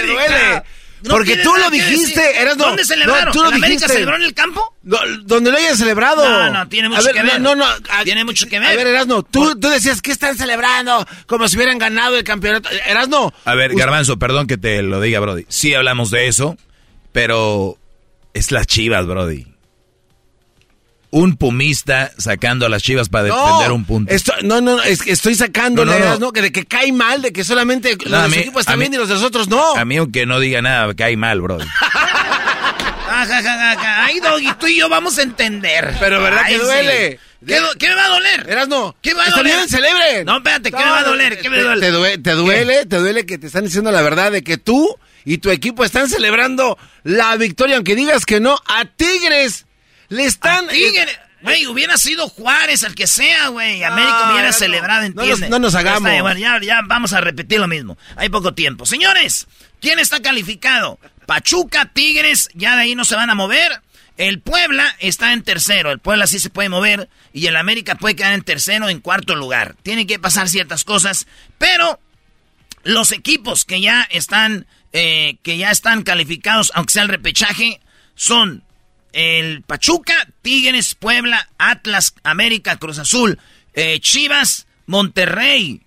América! No Porque tú lo dijiste. Erasmo. ¿Dónde celebraron? No, tú lo ¿En América dijiste. celebró en el campo? No, donde lo hayan celebrado. No, no, tiene mucho A ver, que ver. No, no, no, Tiene mucho que ver. A ver, Erasno, tú, tú decías que están celebrando como si hubieran ganado el campeonato. Erasno. A ver, Garbanzo, perdón que te lo diga, Brody. Sí hablamos de eso, pero es las chivas, Brody. Un pumista sacando a las chivas para defender un punto. esto- no, no, es que estoy sacando No, no, no. Que de que cae mal, de que solamente No, los a de su mí- equipo están bien y los de los otros no. A mí, aunque no diga nada, cae mal, ajá, ajá. Ay, Doggy, tú y yo vamos a entender. Pero ¿verdad Ay, que sí. duele? ¿Qué, me va a doler? Erasno, ¿Qué me va a doler? bien, celebren. No, espérate, ¿qué No, me va a no, doler? ¿Qué me duele? Te, due- te duele, te duele que te están diciendo la verdad de que tú y tu equipo están celebrando la victoria, aunque digas que no, a Tigres. Le están... Güey, hubiera sido Juárez, el que sea, güey. América hubiera no, celebrado, no ¿entiendes? nos- no nos Ya está, hagamos. ya vamos a repetir lo mismo. Hay poco tiempo. Señores, ¿quién está calificado? Pachuca, Tigres, ya de ahí no se van a mover. El Puebla está en tercero. El Puebla sí se puede mover. Y el América puede quedar en tercero o en cuarto lugar. Tienen que pasar ciertas cosas. Pero los equipos que ya están, eh, que ya están calificados, aunque sea el repechaje, son el Pachuca, Tigres, Puebla, Atlas, América, Cruz Azul, eh, Chivas, Monterrey,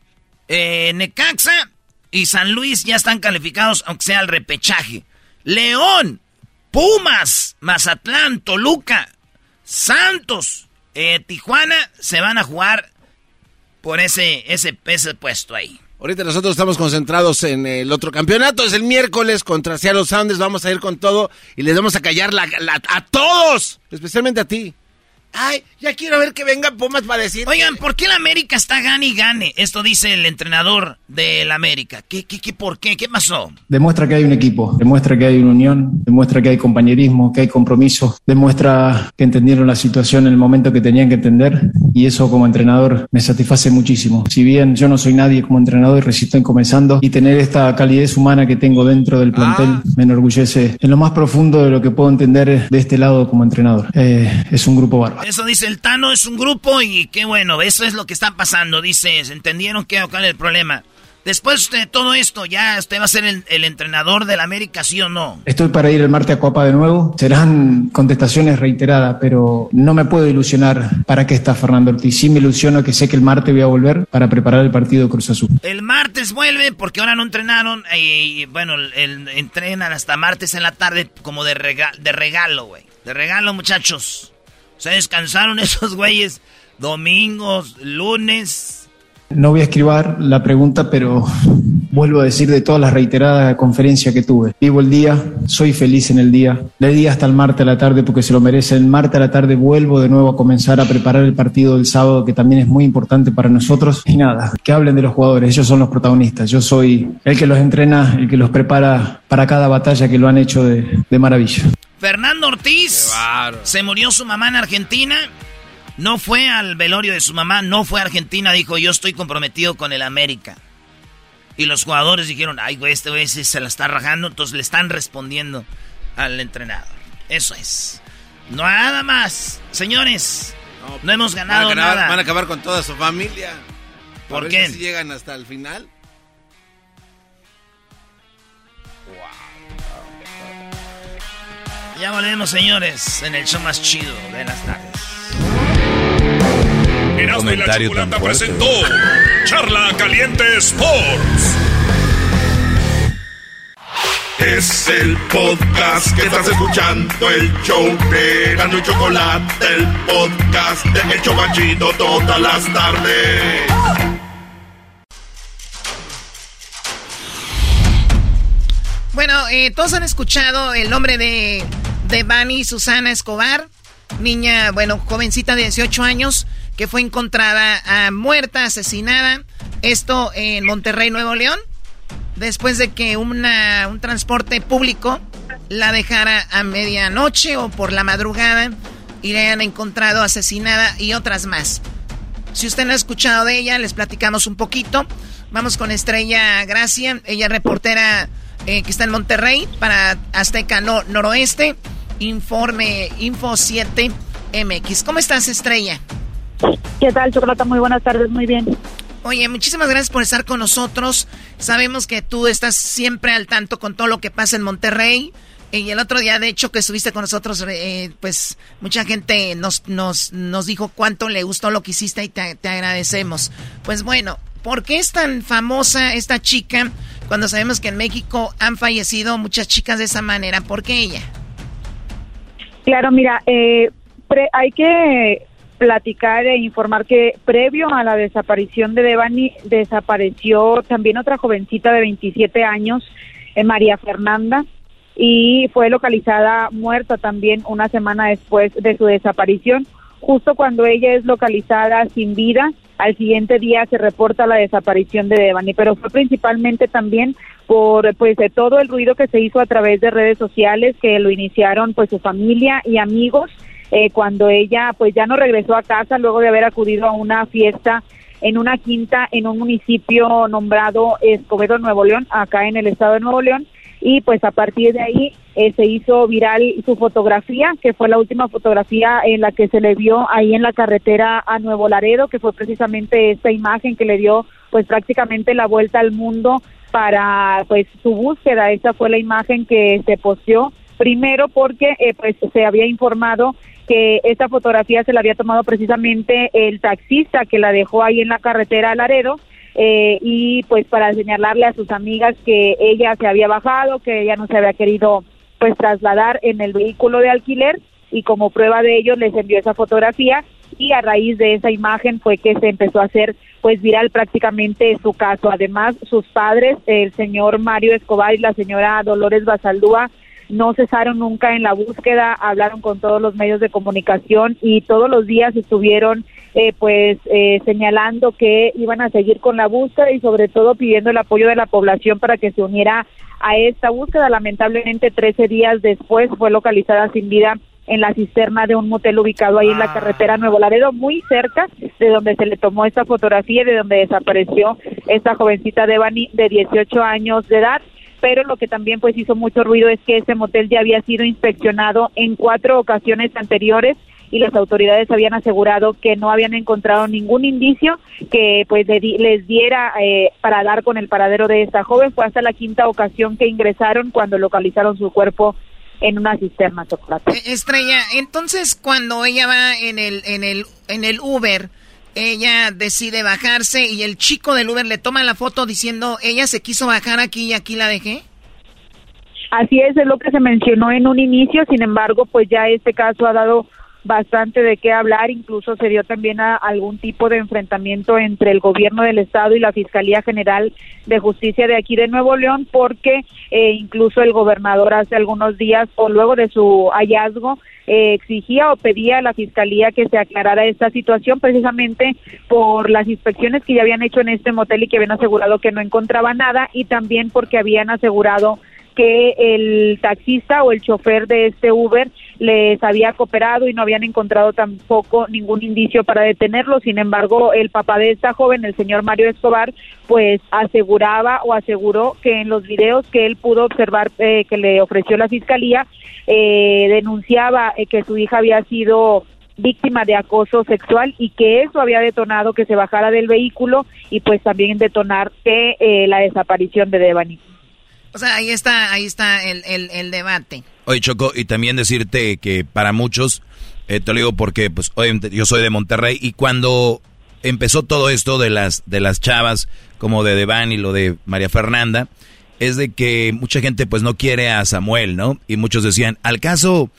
eh, Necaxa y San Luis ya están calificados, aunque sea el repechaje. León, Pumas, Mazatlán, Toluca, Santos, eh, Tijuana se van a jugar por ese, ese, ese puesto ahí. Ahorita nosotros estamos concentrados en el otro campeonato. Es el miércoles contra Seattle Sounders. Vamos a ir con todo y les vamos a callar la, a todos, especialmente a ti. Ay, ya quiero ver que venga Pumas para decir. Oigan, ¿por qué el América está gane y gane? Esto dice el entrenador del América. ¿Qué, qué, qué, por qué? ¿Qué pasó? Demuestra que hay un equipo, demuestra que hay una unión, demuestra que hay compañerismo, que hay compromiso, demuestra que entendieron la situación en el momento que tenían que entender y eso como entrenador me satisface muchísimo. Si bien yo no soy nadie como entrenador y recién estoy comenzando y tener esta calidez humana que tengo dentro del plantel me enorgullece en lo más profundo de lo que puedo entender de este lado como entrenador. Eh, es un grupo bárbaro. Eso dice el Tano, es un grupo y qué bueno, eso es lo que está pasando. Dice, ¿entendieron qué cuál es el problema? Después de todo esto, ¿ya usted va a ser el, el entrenador del América, sí o no? Estoy para ir el martes a Copa de nuevo. Serán contestaciones reiteradas, pero no me puedo ilusionar para qué está Fernando Ortiz. Sí me ilusiono que sé que el martes voy a volver para preparar el partido Cruz Azul. El martes vuelve porque ahora no entrenaron y, bueno, el- entrenan hasta martes en la tarde como de, rega- de regalo, güey. De regalo, muchachos. Se descansaron esos güeyes domingos, lunes. No voy a escribir la pregunta, pero vuelvo a decir de todas las reiteradas conferencias que tuve. Vivo el día, soy feliz en el día, de día hasta el martes a la tarde porque se lo merece. El martes a la tarde vuelvo de nuevo a comenzar a preparar el partido del sábado que también es muy importante para nosotros. Y nada, que hablen de los jugadores, ellos son los protagonistas. Yo soy el que los entrena, el que los prepara para cada batalla que lo han hecho de, de maravilla. Fernando Ortiz se murió su mamá en Argentina. No fue al velorio de su mamá, no fue a Argentina, dijo yo estoy comprometido con el América. Y los jugadores dijeron, ay güey, este güey se la está rajando, entonces le están respondiendo al entrenador. Eso es. Nada más. Señores, no, hemos ganado nada. Van a acabar con toda su familia. ¿Por qué? Si llegan hasta el final. Ya volvemos, señores, en el show más chido de las tardes. Erasmo y la Chocolata presentó Charla Caliente Sports. Es el podcast que estás escuchando, el show de Erasmo y Chocolate, el podcast de El Chobachito todas las tardes. Bueno, eh, todos han escuchado el nombre de de Bani Susana Escobar, niña, bueno, jovencita de 18 años, que fue encontrada ah, muerta, asesinada. Esto en Monterrey, Nuevo León, después de que una, un transporte público la dejara a medianoche o por la madrugada y le hayan encontrado asesinada y otras más. Si usted no ha escuchado de ella, les platicamos un poquito. Vamos con Estrella Gracia, ella reportera eh, que está en Monterrey para Azteca Noroeste. Informe Info 7 MX. ¿Cómo estás, Estrella? ¿Qué tal, Chocolata? Muy buenas tardes, muy bien. Oye, muchísimas gracias por estar con nosotros. Sabemos que tú estás siempre al tanto con todo lo que pasa en Monterrey. Y el otro día, de hecho, que estuviste con nosotros, eh, pues mucha gente nos, nos, nos dijo cuánto le gustó lo que hiciste y te, te agradecemos. Pues bueno, ¿por qué es tan famosa esta chica cuando sabemos que en México han fallecido muchas chicas de esa manera? ¿Por qué ella? Claro, mira, eh, hay que platicar e informar que previo a la desaparición de Devani desapareció también otra jovencita de 27 años, eh, María Fernanda, y fue localizada muerta también una semana después de su desaparición. Justo cuando ella es localizada sin vida, al siguiente día se reporta la desaparición de Devani, pero fue principalmente también por pues de todo el ruido que se hizo a través de redes sociales que lo iniciaron pues su familia y amigos eh, cuando ella pues ya no regresó a casa luego de haber acudido a una fiesta en una quinta en un municipio nombrado Escobedo, Nuevo León, acá en el estado de Nuevo León y pues a partir de ahí eh, se hizo viral su fotografía, que fue la última fotografía en la que se le vio ahí en la carretera a Nuevo Laredo, que fue precisamente esta imagen que le dio pues prácticamente la vuelta al mundo para pues su búsqueda. Esa fue la imagen que se posteó primero porque eh, pues se había informado que esta fotografía se la había tomado precisamente el taxista que la dejó ahí en la carretera Laredo eh, y pues para señalarle a sus amigas que ella se había bajado, que ella no se había querido pues trasladar en el vehículo de alquiler y como prueba de ello les envió esa fotografía y a raíz de esa imagen fue que se empezó a hacer pues viral prácticamente su caso. Además, sus padres, el señor Mario Escobar y la señora Dolores Basaldúa, no cesaron nunca en la búsqueda, hablaron con todos los medios de comunicación y todos los días estuvieron eh, pues eh, señalando que iban a seguir con la búsqueda y sobre todo pidiendo el apoyo de la población para que se uniera a esta búsqueda. Lamentablemente, 13 días después fue localizada sin vida en la cisterna de un motel ubicado ahí en la ah. carretera Nuevo Laredo, muy cerca de donde se le tomó esta fotografía y de donde desapareció esta jovencita de Bani de 18 años de edad pero lo que también pues hizo mucho ruido es que ese motel ya había sido inspeccionado en cuatro ocasiones anteriores y las autoridades habían asegurado que no habían encontrado ningún indicio que pues les diera eh, para dar con el paradero de esta joven. Fue hasta la quinta ocasión que ingresaron cuando localizaron su cuerpo en una cisterna chocolate. Eh, Estrella, entonces cuando ella va en el en el en el Uber ella decide bajarse y el chico del Uber le toma la foto diciendo, ella se quiso bajar aquí y aquí la dejé. Así es, es lo que se mencionó en un inicio, sin embargo, pues ya este caso ha dado bastante de qué hablar, incluso se dio también a algún tipo de enfrentamiento entre el gobierno del estado y la Fiscalía General de Justicia de aquí de Nuevo León, porque eh, incluso el gobernador hace algunos días o luego de su hallazgo eh, exigía o pedía a la fiscalía que se aclarara esta situación precisamente por las inspecciones que ya habían hecho en este motel y que habían asegurado que no encontraba nada y también porque habían asegurado que el taxista o el chofer de este Uber les había cooperado y no habían encontrado tampoco ningún indicio para detenerlo. Sin embargo, el papá de esta joven, el señor Mario Escobar, pues aseguraba o aseguró que en los videos que él pudo observar eh, que le ofreció la fiscalía, eh, denunciaba eh, que su hija había sido víctima de acoso sexual y que eso había detonado que se bajara del vehículo y pues también detonar que la desaparición de Devani. O sea, ahí está, ahí está el, el, debate. Oye, Choco, y también decirte que para muchos, eh, te lo digo porque pues yo soy de Monterrey y cuando empezó todo esto de las, de las chavas, como de Devan y lo de María Fernanda, es de que mucha gente pues no quiere a Samuel, ¿no? Y muchos decían, al caso,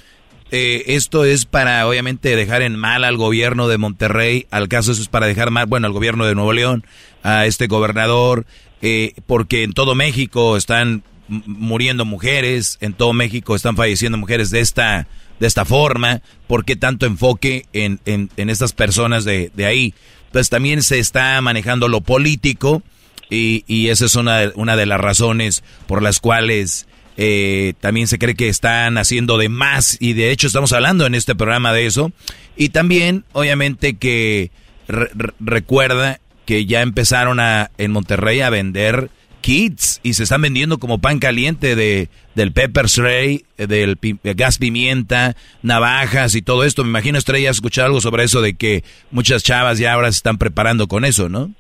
eh, esto es para obviamente dejar en mal al gobierno de Monterrey, al caso eso es para dejar mal, bueno, al gobierno de Nuevo León, a este gobernador, eh, porque en todo México están muriendo mujeres, en todo México están falleciendo mujeres de esta, de esta forma, ¿por qué tanto enfoque en, en, estas personas de, de, ahí? Pues también se está manejando lo político y, y esa es una, una de las razones por las cuales eh, también se cree que están haciendo de más y de hecho estamos hablando en este programa de eso. Y también, obviamente, que recuerda que ya empezaron a, en Monterrey a vender kits y se están vendiendo como pan caliente de del pepper spray, del gas pimienta, navajas y todo esto. Me imagino Estrella escuchar algo sobre eso de que muchas chavas ya ahora se están preparando con eso, ¿no?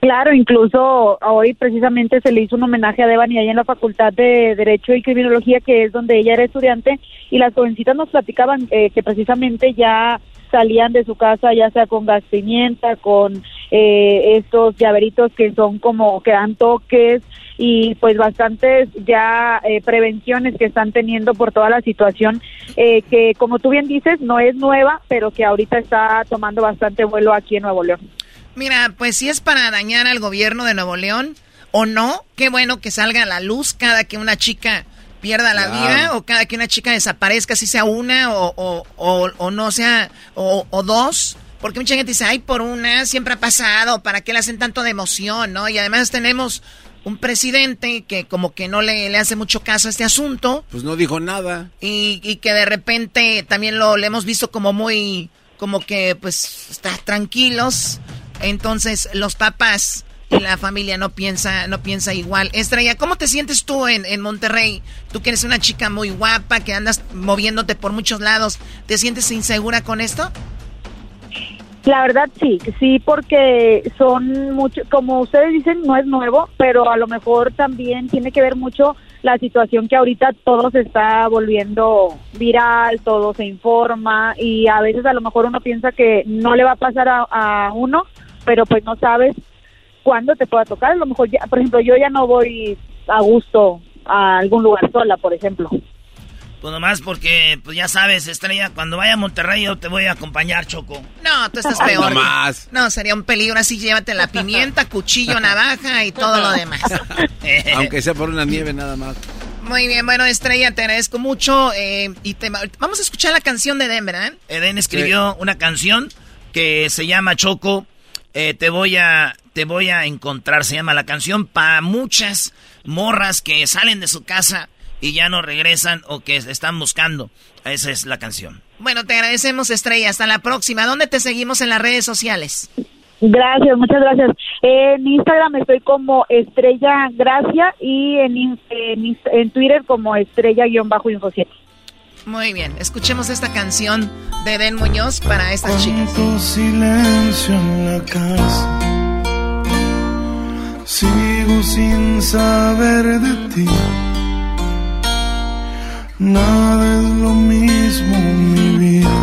Claro, incluso hoy precisamente se le hizo un homenaje a Devani ahí en la Facultad de Derecho y Criminología, que es donde ella era estudiante, y las jovencitas nos platicaban eh, que precisamente ya salían de su casa ya sea con gas pimienta, con eh, estos llaveritos que son como que dan toques y pues bastantes ya eh, prevenciones que están teniendo por toda la situación eh, que como tú bien dices no es nueva pero que ahorita está tomando bastante vuelo aquí en Nuevo León. Mira, pues si es para dañar al gobierno de Nuevo León o no, qué bueno que salga a la luz cada que una chica pierda la vida o cada que una chica desaparezca, si sea una o, o, o, no sea, o, o, dos. Porque mucha gente dice, ay, por una, siempre ha pasado, ¿para qué le hacen tanto de emoción, no? Y además tenemos un presidente que como que no le, le hace mucho caso a este asunto. Pues no dijo nada. Y, y que de repente también lo le hemos visto como muy, como que pues está tranquilos. Entonces los papás y la familia no piensa, no piensa igual. Estrella, ¿cómo te sientes tú en, en Monterrey? Tú que eres una chica muy guapa, que andas moviéndote por muchos lados, ¿te sientes insegura con esto? La verdad sí, sí, porque son mucho, como ustedes dicen, no es nuevo, pero a lo mejor también tiene que ver mucho la situación que ahorita todo se está volviendo viral, todo se informa y a veces a lo mejor uno piensa que no le va a pasar a, a uno, pero pues no sabes cuándo te pueda tocar. A lo mejor, ya, por ejemplo, yo ya no voy a gusto a algún lugar sola, por ejemplo. Pues nomás porque, pues ya sabes, Estrella, cuando vaya a Monterrey yo te voy a acompañar, Choco. No, tú estás peor. No, sería un peligro así, llévate la pimienta, cuchillo, navaja y todo lo demás. Aunque sea por una nieve nada más. Muy bien, bueno, Estrella, te agradezco mucho. Eh, y te, vamos a escuchar la canción de Eden, ¿verdad? Eden escribió una canción que se llama Choco. Eh, te voy a te voy a encontrar, se llama la canción, para muchas morras que salen de su casa y ya no regresan o que están buscando. Esa es la canción. Bueno, te agradecemos, Estrella. Hasta la próxima. ¿Dónde te seguimos en las redes sociales? Gracias, muchas gracias. En Instagram estoy como Estrella Gracia y en, en, Twitter como Estrella-Info Muy bien, escuchemos esta canción de Ben Muñoz para estas chicas. silencio en la casa Sigo sin saber de ti. Nada es lo mismo, mi vida.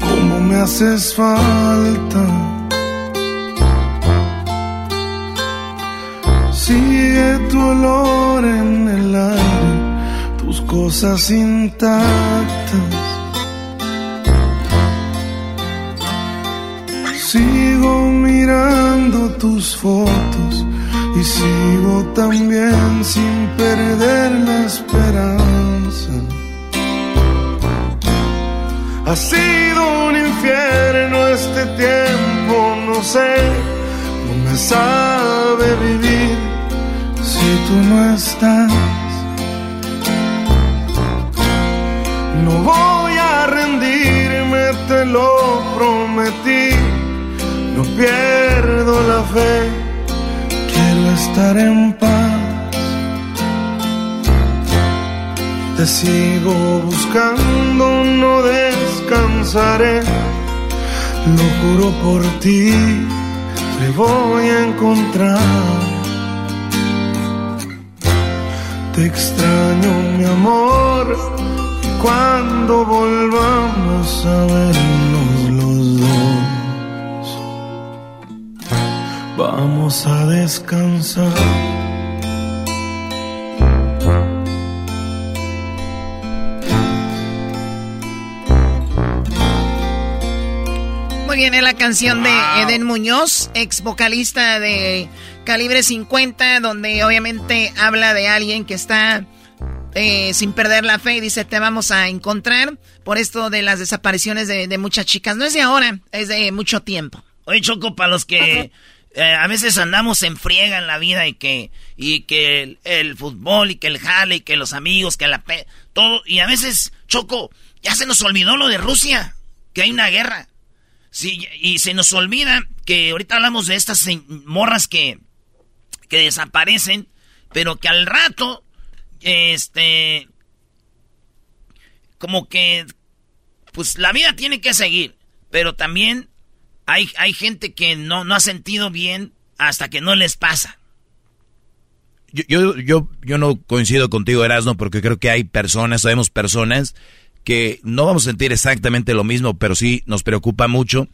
Como me haces falta. Sigue tu olor en el aire, cosas intactas. Sigo mirando tus fotos y sigo también sin perder la esperanza. Ha sido un infierno este tiempo, no sé, no me sabe vivir si tú no estás. No voy a rendirme, te lo prometí. No pierdo la fe, quiero estar en paz. Te sigo buscando, no descansaré. Lo juro por ti, te voy a encontrar. Te extraño, mi amor, cuando volvamos a vernos los dos, vamos a descansar. Muy bien, es la canción de Eden Muñoz, ex vocalista de Calibre 50, donde obviamente habla de alguien que está eh, sin perder la fe y dice, te vamos a encontrar por esto de las desapariciones de, de muchas chicas. No es de ahora, es de mucho tiempo. Oye, Choco, para los que eh, a veces andamos en friega en la vida y que, y que el, el fútbol y que el jale y que los amigos, que la pe todo, y a veces, Choco, ya se nos olvidó lo de Rusia, que hay una guerra. Sí, y se nos olvida que ahorita hablamos de estas morras que, que desaparecen, pero que al rato, este, como que, pues la vida tiene que seguir, pero también hay, hay gente que no, no ha sentido bien hasta que no les pasa. Yo, yo, yo, yo no coincido contigo, Erasmo, porque creo que hay personas, sabemos personas que no vamos a sentir exactamente lo mismo, pero sí nos preocupa mucho.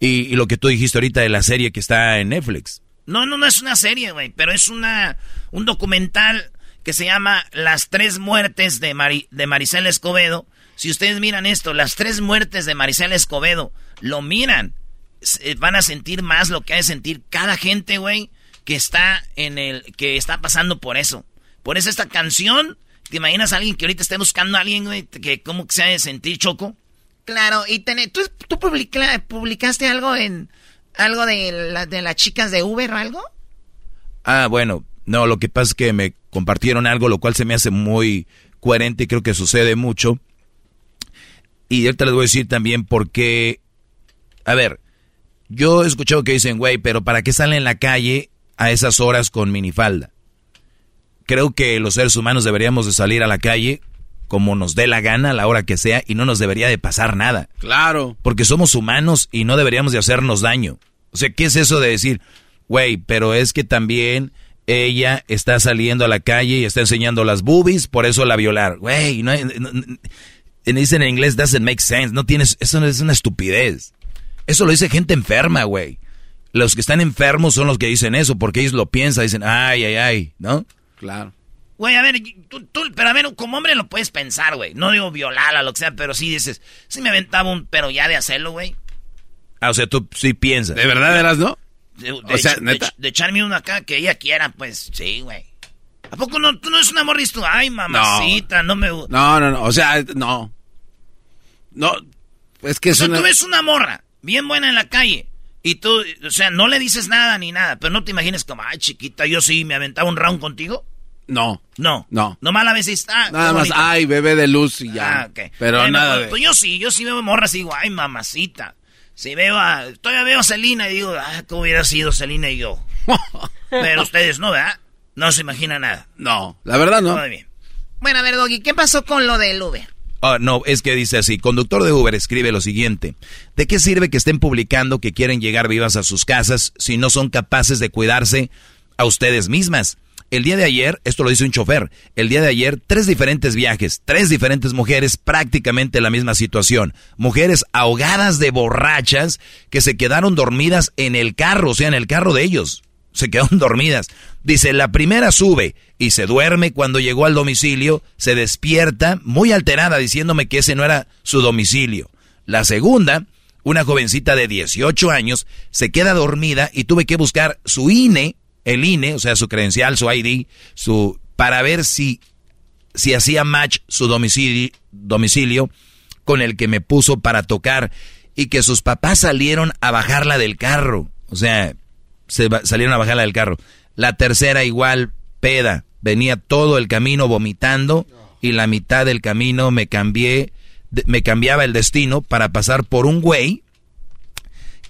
Y, y lo que tú dijiste ahorita de la serie que está en Netflix. No, no, no es una serie, güey, pero es una, un documental que se llama Las tres muertes de, Mari- de Maricela Escobedo. Si ustedes miran esto, las tres muertes de Maricela Escobedo, lo miran, se- van a sentir más lo que ha de sentir cada gente, güey, que está en el, que está pasando por eso. Por eso esta canción, ¿te imaginas a alguien que ahorita esté buscando a alguien, güey, que cómo se ha de sentir, Choco? Claro, y tené- ¿tú, tú publica- publicaste algo en algo de, la- de las chicas de Uber o algo? Ah, bueno, no, lo que pasa es que me compartieron algo, lo cual se me hace muy coherente y creo que sucede mucho. Y ahorita les voy a decir también por qué. A ver, yo he escuchado que dicen, güey, pero ¿para qué salen en la calle a esas horas con minifalda? Creo que los seres humanos deberíamos de salir a la calle como nos dé la gana, a la hora que sea, y no nos debería de pasar nada. Claro. Porque somos humanos y no deberíamos de hacernos daño. O sea, ¿qué es eso de decir, güey, pero es que también ella está saliendo a la calle y está enseñando las boobies, por eso la violar? Güey, no, no- no- dicen en inglés, doesn't make sense. No tienes, eso es una estupidez. Eso lo dice gente enferma, güey. Los que están enfermos son los que dicen eso, porque ellos lo piensan, dicen, ay, ay, ay, ¿no? Claro. Güey, a ver, tú, tú- pero a ver, como hombre lo puedes pensar, güey. No digo violarla, lo que sea, pero sí dices, sí me aventaba un, pero ya de hacerlo, güey. Ah, o sea, tú sí piensas. ¿De verdad eras, no? De, de O sea, ech- de neta. ech- de echarme una acá que ella quiera, pues sí, güey. ¿A poco no? Tú no eres una morris tú. Ay, mamacita, no, me gusta. No, no, no. O sea, no. No. Es que O es sea, una... tú ves una morra bien buena en la calle y tú, o sea, no le dices nada ni nada, pero no te imagines como, ay, chiquita, yo sí me aventaba un round contigo. No. No. No. Nomás la y está. Nada más, ay, bebé de luz y ya. Ah, ok. Pero nada pues, de... pues yo sí, yo sí veo morras y digo, ay, mamacita. Si veo a, todavía veo a Celina y digo, ah, ¿cómo hubiera sido Celina y yo? Pero ustedes no, ¿verdad? No se imagina nada. No, la verdad no. Muy bien. Bueno, a ver, Doggy, ¿qué pasó con lo del Uber? Ah, no, es que dice así, conductor de Uber escribe lo siguiente, ¿de qué sirve que estén publicando que quieren llegar vivas a sus casas si no son capaces de cuidarse a ustedes mismas? El día de ayer, esto lo dice un chofer, el día de ayer tres diferentes viajes, tres diferentes mujeres, prácticamente la misma situación. Mujeres ahogadas de borrachas que se quedaron dormidas en el carro, o sea, en el carro de ellos. Se quedaron dormidas. Dice, la primera sube y se duerme cuando llegó al domicilio, se despierta muy alterada diciéndome que ese no era su domicilio. La segunda Una jovencita de 18 años se queda dormida y tuve que buscar su INE, el INE, o sea, su credencial, su ID, su para ver si si hacía match su domicilio, domicilio con el que me puso para tocar y que sus papás salieron a bajarla del carro. O sea, se salieron a bajarla del carro. La tercera igual, peda. Venía todo el camino vomitando y la mitad del camino me cambié, me cambiaba el destino para pasar por un güey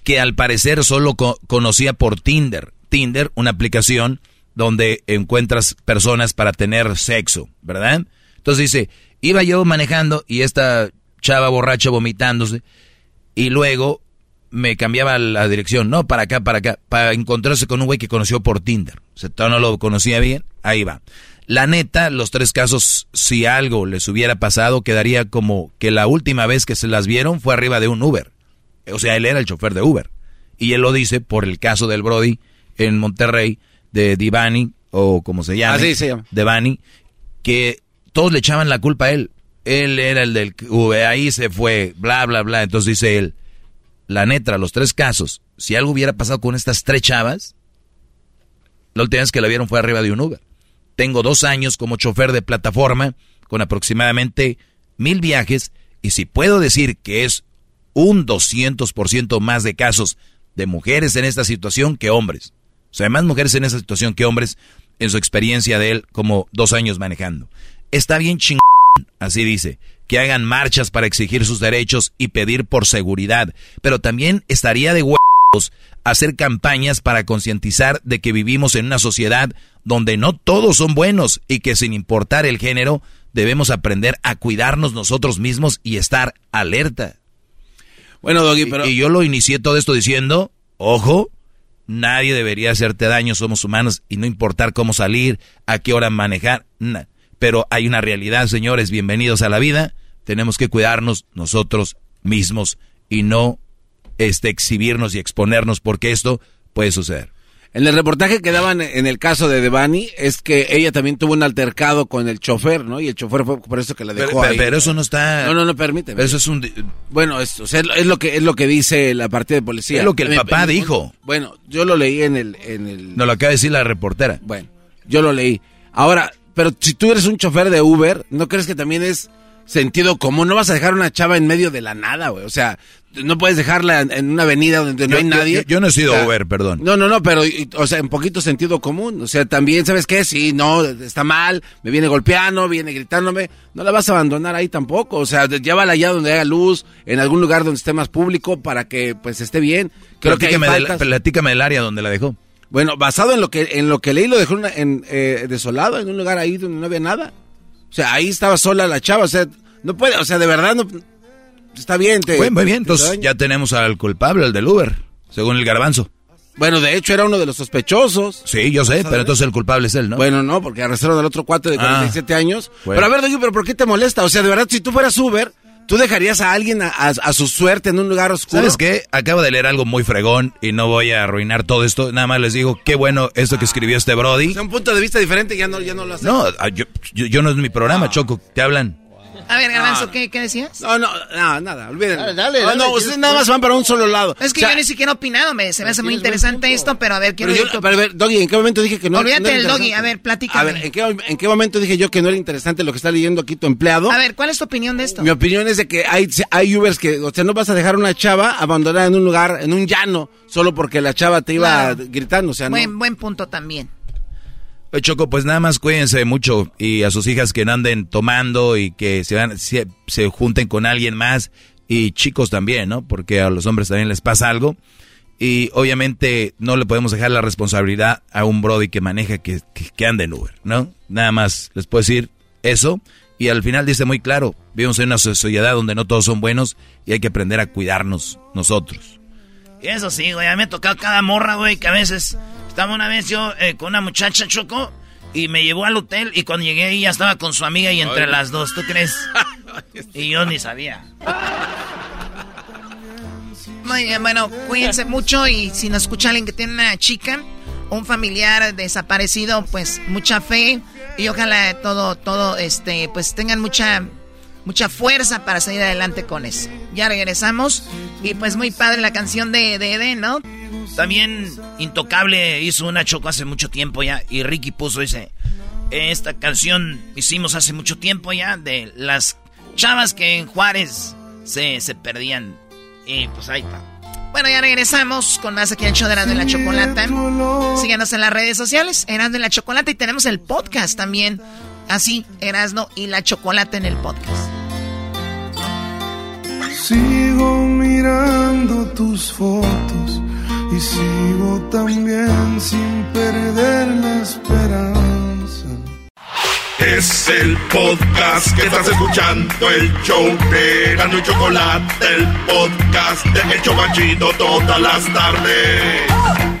que al parecer solo conocía por Tinder. Tinder, una aplicación donde encuentras personas para tener sexo, ¿verdad? Entonces dice, iba yo manejando y esta chava borracha vomitándose y luego me cambiaba la dirección, no, para acá, para acá, para encontrarse con un güey que conoció por Tinder. O sea, no lo conocía bien, ahí va. La neta, los tres casos, si algo les hubiera pasado, quedaría como que la última vez que se las vieron fue arriba de un Uber. O sea, él era el chofer de Uber. Y él lo dice por el caso del Brody en Monterrey, de Divani, o como se llama. Así se llama. Devani, que todos le echaban la culpa a él. Él era el del ahí se fue, bla, bla, bla. Entonces dice él, la neta, los tres casos, si algo hubiera pasado con estas tres chavas, la última vez que la vieron fue arriba de un Uber. Tengo dos años como chofer de plataforma con aproximadamente mil viajes y si puedo decir que es un 200% más de casos de mujeres en esta situación que hombres. O sea, más mujeres en esta situación que hombres en su experiencia de él como dos años manejando. Está bien chingón, así dice, que hagan marchas para exigir sus derechos y pedir por seguridad, pero también estaría de huevos hacer campañas para concientizar de que vivimos en una sociedad donde no todos son buenos y que sin importar el género debemos aprender a cuidarnos nosotros mismos y estar alerta. Bueno, Doggy, pero... Y yo lo inicié todo esto diciendo, ojo, nadie debería hacerte daño, somos humanos y no importar cómo salir, a qué hora manejar, pero hay una realidad, señores, bienvenidos a la vida tenemos que cuidarnos nosotros mismos y no este, exhibirnos y exponernos porque esto puede suceder. En el reportaje que daban en el caso de Devani es que ella también tuvo un altercado con el chofer, ¿no? Y el chofer fue por eso que la dejó pero, ahí. Pero eso no está. No, no, no permite. Eso es un. Bueno, es, o sea, es lo que es lo que dice la partida de policía. Es lo que el papá dijo. Bueno, yo lo leí en el en el. No lo acaba de decir la reportera. Bueno, yo lo leí. Ahora, pero si tú eres un chofer de Uber, ¿no crees que también es sentido común. No vas a dejar una chava en medio de la nada, güey. O sea, no puedes dejarla en una avenida donde no hay nadie. Yo, no he sido Uber, perdón. No, no, no, pero, o sea, en poquito sentido común. O sea, también, ¿sabes qué? Sí, no, está mal, me viene golpeando, viene gritándome. No la vas a abandonar ahí tampoco. O sea, llévala allá donde haya luz, en algún lugar donde esté más público para que, pues, esté bien. Creo platícame que del, platícame del área donde la dejó. Bueno, basado en lo que en lo que leí, lo dejó en, eh, desolado, en un lugar ahí donde no había nada. O sea, ahí estaba sola la chava, o sea, no puede, o sea, de verdad no está bien. Te, muy bien, entonces ya tenemos al culpable, el del Uber, según el garbanzo. Bueno, de hecho era uno de los sospechosos. Sí, yo sé, pero entonces el culpable es él, ¿no? Bueno, no, porque arrestaron al otro cuate de 47 ah, años. Pero a ver, pero ¿por qué te molesta? O sea, de verdad, si tú fueras Uber, ¿Tú dejarías a alguien a, su suerte en un lugar oscuro? ¿Sabes qué? Acabo de leer algo muy fregón y no voy a arruinar todo esto. Nada más les digo, qué bueno esto que escribió este Brody. Es un punto de vista diferente, ya no, ya no lo hace. No, ah, yo, yo, no es mi programa, Choco. Te hablan. A ver, Garbanzo, ¿qué, ¿qué, decías? No, no, no, nada, olvídenlo. Dale, dale, ah, no, ustedes nada más van para un solo lado. Es que yo ni siquiera he opinado, me, se me hace muy interesante esto, pero a ver, quiero... Pero, yo, pero a ver, Doggy, ¿en qué momento dije que no, Olvídate no del Doggy, a ver, platícame. A ver, ¿en qué, ¿en qué momento dije yo que no era interesante lo que está leyendo aquí tu empleado? A ver, ¿cuál es tu opinión de esto? Mi opinión es de que hay, hay Ubers que, o sea, no vas a dejar una chava abandonada en un lugar, en un llano, solo porque la chava te iba gritando, o sea, buen, Buen punto también. Choco, pues nada más cuídense mucho y a sus hijas que no anden tomando y que se, van, se, junten con alguien más y chicos también, ¿no? Porque a los hombres también les pasa algo y obviamente no le podemos dejar la responsabilidad a un brody que maneja que, que, anda en Uber, ¿no? Nada más les puedo decir eso y al final dice muy claro, vivimos en una sociedad donde no todos son buenos y hay que aprender a cuidarnos nosotros. Eso sí, güey, a mí me ha tocado cada morra, güey, que a veces estaba una vez yo eh, con una muchacha Choco y me llevó al hotel y cuando llegué ella estaba con su amiga y entre las dos, ¿tú crees? y yo ni sabía. Muy bien, bueno, cuídense mucho y si nos escucha alguien que tiene una chica, un familiar desaparecido, pues mucha fe y ojalá todo, todo, este, pues tengan mucha, mucha fuerza para salir adelante con eso. Ya regresamos y pues muy padre la canción de, de Eden, ¿no? También Intocable hizo una choco hace mucho tiempo ya y Ricky puso dice, esta canción hicimos hace mucho tiempo ya de las chavas que en Juárez se, se perdían y pues ahí está. Bueno, ya regresamos con más aquí en show de Erasmo la Chocolata. Síganos en las redes sociales, Erasmo de la Chocolata, y tenemos el podcast también. Así, Erasmo y la Chocolata en el podcast. Sigo mirando tus fotos y sigo también sin perder la esperanza. Es el podcast que estás escuchando, el show de Gano y Chocolate, el podcast de El Chobachito todas las tardes.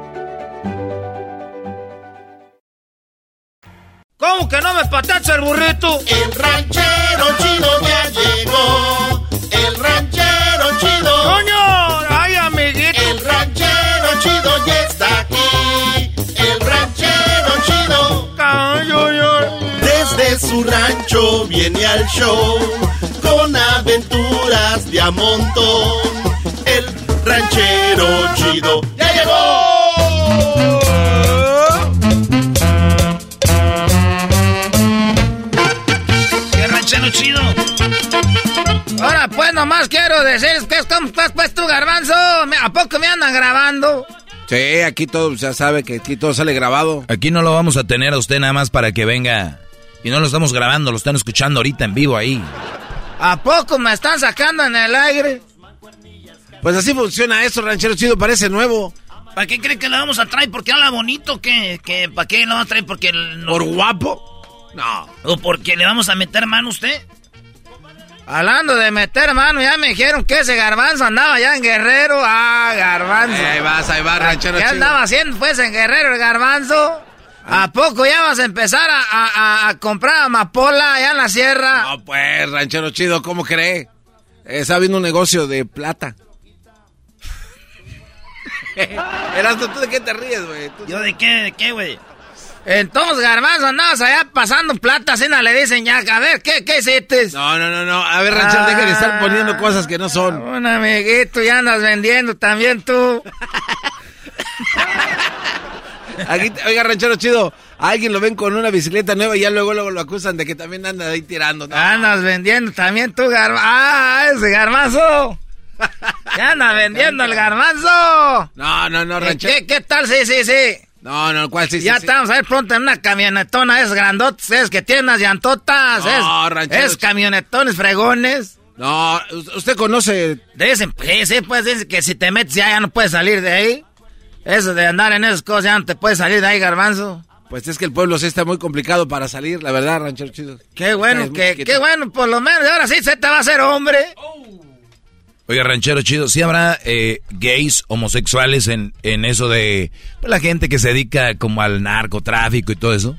¿Cómo que no me patacha el burrito? El ranchero chido ya llegó. El ranchero chido. ¡Coño! ¡Ay, amiguito! El ranchero chido ya está aquí. El ranchero chido. Desde su rancho viene al show con aventuras de a montón. El ranchero chido ya llegó. ¡Qué ranchero chido! Ahora pues nomás quiero decir que es como estás pues tú, garbanzo. Me- ¿A poco me andan grabando? Sí, aquí todo, ya sabe que aquí todo sale grabado. Aquí no lo vamos a tener a usted nada más para que venga. Y no lo estamos grabando, lo están escuchando ahorita en vivo ahí. ¿A poco me están sacando en el aire? Pues así funciona eso, ranchero chido, parece nuevo. ¿Para qué cree que le vamos a traer? ¿Porque habla bonito? ¿Qué? ¿Qué? ¿Para qué le vamos a traer? ¿Porque el- ¿Por guapo? No. ¿O porque le vamos a meter mano a usted? Hablando de meter mano, ya me dijeron que ese garbanzo andaba ya en Guerrero. Ah, garbanzo. Ahí vas, ahí vas, ranchero ¿Qué chido. andaba haciendo pues en Guerrero el garbanzo? ¿A poco ya vas a empezar a, a- a- a comprar amapola allá en la sierra? No, pues, ranchero chido, ¿cómo cree? Está viendo un negocio de plata. Erasmo, ¿tú de qué te ríes, güey? Tú- ¿Yo de qué? ¿De qué, güey? Entonces, garbanzo, andabas allá pasando plata, así no le dicen ya, a ver, ¿qué, qué hiciste? No, no, no, no. A ver, ranchero, deja de estar poniendo cosas que no son. Un amiguito, ya andas vendiendo también tú. Aquí, oiga, ranchero chido, a alguien lo ven con una bicicleta nueva y ya luego, luego lo acusan de que también anda ahí tirando. No. Andas vendiendo también tú, garbanzo. Ah, ese garbanzo. Ya anda vendiendo el garbanzo. No, no, no, ¿Qué, ranchero. qué, qué tal? Sí, sí, sí. No, no, ¿cuál sí? ya sí, sí. estamos a ver pronto en una camionetona, es grandotes, es que tiene unas llantotas, No, es, ranchero es camionetones fregones. No, usted conoce. Dicen, sí, sí, pues dicen que si te metes ya, ya no puedes salir de ahí. Eso de andar en esas cosas ya no te puedes salir de ahí, garbanzo. Pues es que el pueblo sí está muy complicado para salir, la verdad, ranchero chido. Qué bueno, que, qué bueno, por lo menos ahora sí se te va a hacer hombre. Oiga, ranchero chido, ¿sí habrá eh, gays homosexuales en, en eso de pues, la gente que se dedica como al narcotráfico y todo eso?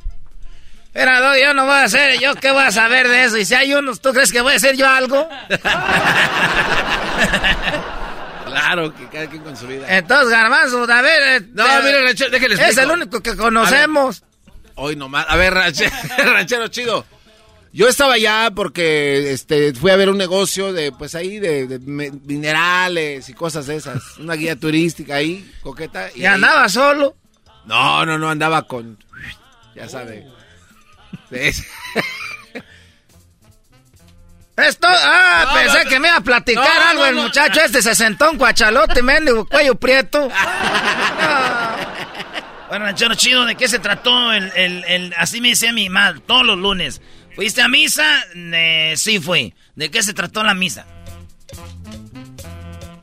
Mira, no, yo no voy a hacer, yo qué voy a saber de eso. Y si hay unos, ¿tú crees que voy a hacer yo algo? Claro, que cada quien con su vida. Entonces, garbanzo, a ver. eh, No, eh, mire, ranchero, déjale Es el único que conocemos. Hoy nomás. A ver, ranchero, ranchero chido. Yo estaba allá porque este, fui a ver un negocio de, pues ahí, de, minerales y cosas esas. Una guía turística ahí, coqueta. Y andaba solo. No, no, no, andaba con. Ya sabe. Es- Esto, ah, No, pensé no, que me iba a platicar no, algo el muchacho este se sentó un cuachalote, mendigo, cuello prieto. Bueno, ranchero chido, ¿de qué se trató el, el, el- así me decía mi madre, todos los lunes? ¿Fuiste a misa? Eh, sí fui. ¿De qué se trató la misa?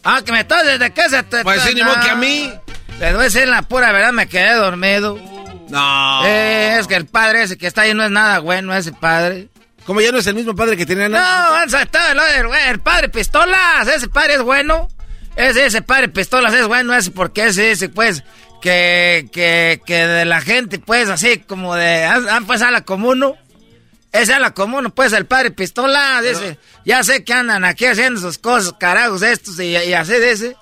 Ah, que me estás desde qué se te Pues sí, ni modo que a mí. Le voy a decir la pura verdad, me quedé dormido. No. Eh, es que el padre ese que está ahí no es nada bueno, ese padre. Como ya no es el mismo padre que tenía No, han saltado el, el padre Pistolas. Ese padre es bueno. Ese, ese padre Pistolas es bueno, ese porque ese, ese, pues, que, que, que de la gente, pues, así como de, han pues a la común, ese a la común, pues, el padre Pistolas, ese, ya sé que andan aquí haciendo sus cosas, carajos estos, y, y así ese.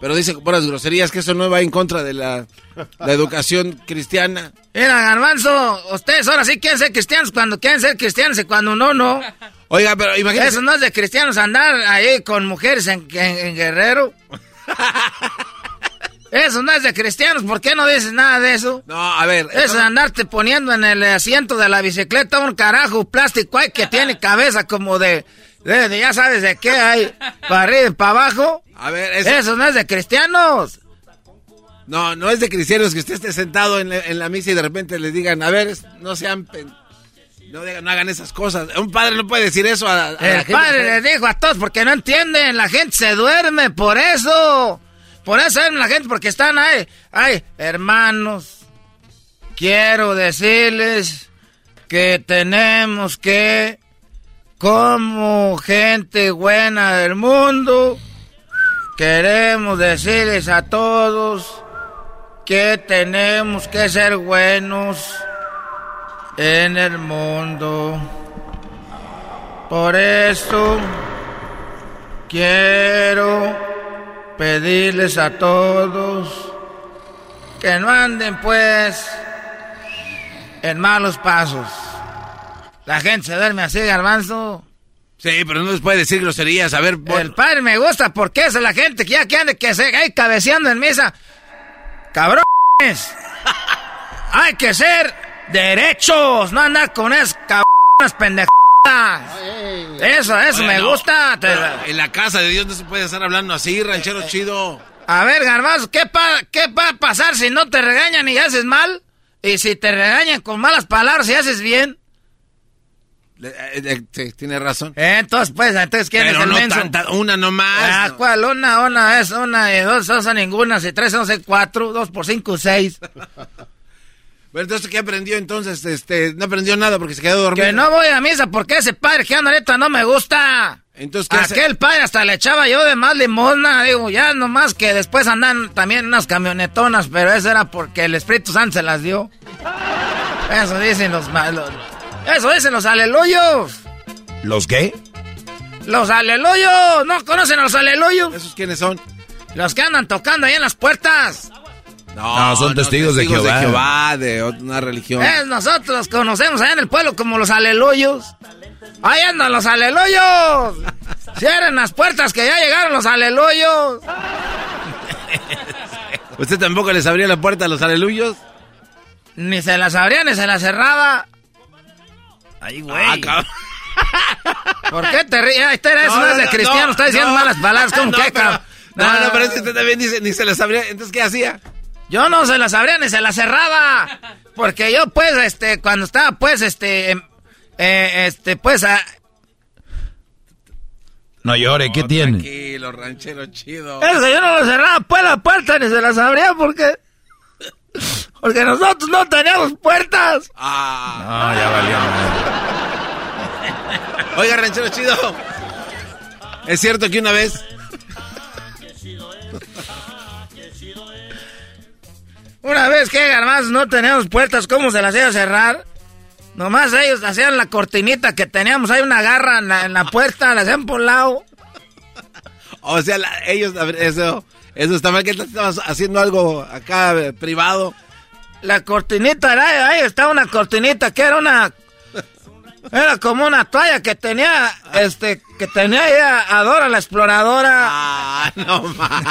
Pero dice buenas groserías que eso no va en contra de la, la educación cristiana. Mira, Garbanzo, ustedes ahora sí quieren ser cristianos cuando quieren ser cristianos y cuando no, no. Oiga, pero imagínese. Eso no es de cristianos andar ahí con mujeres en, en, Guerrero. Eso no es de cristianos, ¿por qué no dices nada de eso? No, a ver. Eso de andarte poniendo en el asiento de la bicicleta un carajo plástico que tiene cabeza como de, de, ya sabes de qué hay, para arriba y para abajo. A ver, eso... no es de cristianos. No, no es de cristianos que usted esté sentado en la, misa y de repente le digan, a ver, no sean... No, no, hagan esas cosas. Un padre no puede decir eso a, El padre les dijo a todos porque no entienden. La gente se duerme por eso. Por eso duerme la gente porque están ahí. Ay, hermanos, quiero decirles que tenemos que, como gente buena del mundo, queremos decirles a todos que tenemos que ser buenos en el mundo. Por eso quiero pedirles a todos que no anden pues en malos pasos. La gente se duerme así, garbanzo. Sí, pero no les puede decir groserías. A ver, el padre me gusta porque es la gente que ya que ande que se hay cabeceando en misa. Cabrones. hay que ser derechos, no andar con esas cabronas pendejadas. Eso, eso me gusta. En la casa de Dios no se puede estar hablando así, ranchero chido. A ver, Garbanzo, ¿qué, ¿qué va a pasar si no te regañan y haces mal? Y si te regañan con malas palabras y haces bien. Eh, eh, tiene razón. entonces, pues, entonces, ¿quién es el no una nomás. Ah, ¿cuál? Una, una es una y dos son ninguna. Si tres son cuatro, dos por cinco, seis. Bueno, entonces, ¿qué aprendió entonces? Este, no aprendió nada porque se quedó dormido. Que no voy a misa porque ese padre que anda neta no me gusta. Entonces, ¿qué Aquel padre hasta le echaba yo de más limosna, digo, ya nomás que después andan también unas camionetonas, pero eso era porque el Espíritu Santo se las dio. Eso dicen los malos. Eso dicen los aleluyos. ¿Los qué? Los aleluyos. ¿No conocen a los aleluyos? ¿Esos quiénes son? Los que andan tocando ahí en las puertas. No, son testigos, de Jehová. de Jehová, de una religión. Es, nosotros conocemos allá en el pueblo como los aleluyos. Ahí andan los aleluyos. Cierren las puertas que ya llegaron los aleluyos. ¿Usted tampoco les abría la puerta a los aleluyos? Ni se las abría ni se las cerraba. Ay, güey. Ah, ¿Por qué te ríes? Este eres no, de cristiano, está diciendo malas palabras. ¿Con qué, cabrón? No, no, pero usted también dice, ni se las abría. Entonces, ¿qué hacía? Yo no se las abría ni se las cerraba. Porque yo, pues, este, cuando estaba, pues, este, em, eh, este, pues, a... No llore, ¿qué tiene? Tranquilo, ranchero chido. Eso, yo no lo cerraba, pues, la puerta ni se las abría porque... Porque nosotros no teníamos puertas. Ah, no, ya valió. Oiga, ranchero chido. Es cierto que una vez Una vez que además no teníamos puertas, ¿cómo se las iba a cerrar? Nomás ellos hacían la cortinita que teníamos, hay una garra en la, puerta, la hacían por un lado. O sea, ellos, eso, eso está mal que estabas haciendo algo acá eh, privado. La cortinita, era, ahí estaba una cortinita que era una, era como una toalla que tenía, este, que tenía ahí a, Dora la exploradora. Ah, no más.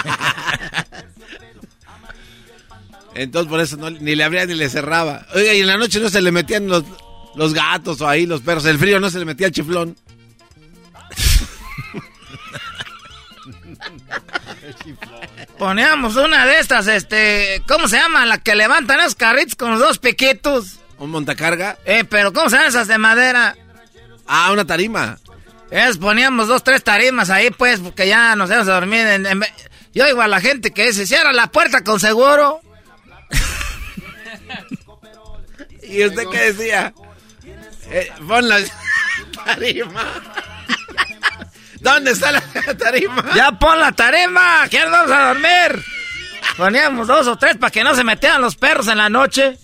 Entonces por eso ni le abría ni le cerraba. Oiga, y en la noche no se le metían los, los gatos o ahí los perros. El frío no se le metía el chiflón. Poníamos una de estas, este, ¿cómo se llama? La que levantan esos carritos con los dos piquitos. ¿Un montacarga? Eh, pero ¿cómo se llaman esas de madera? Ah, una tarima. Es, poníamos dos, tres tarimas ahí, pues, porque ya nos íbamos a dormir. Yo oigo a la gente que dice, cierra la puerta con seguro. ¿Y usted qué decía? Eh, ponla. tarima. ¿Dónde está la tarima? Ya pon la tarima, que vamos a dormir. Poníamos dos o tres para que no se metieran los perros en la noche.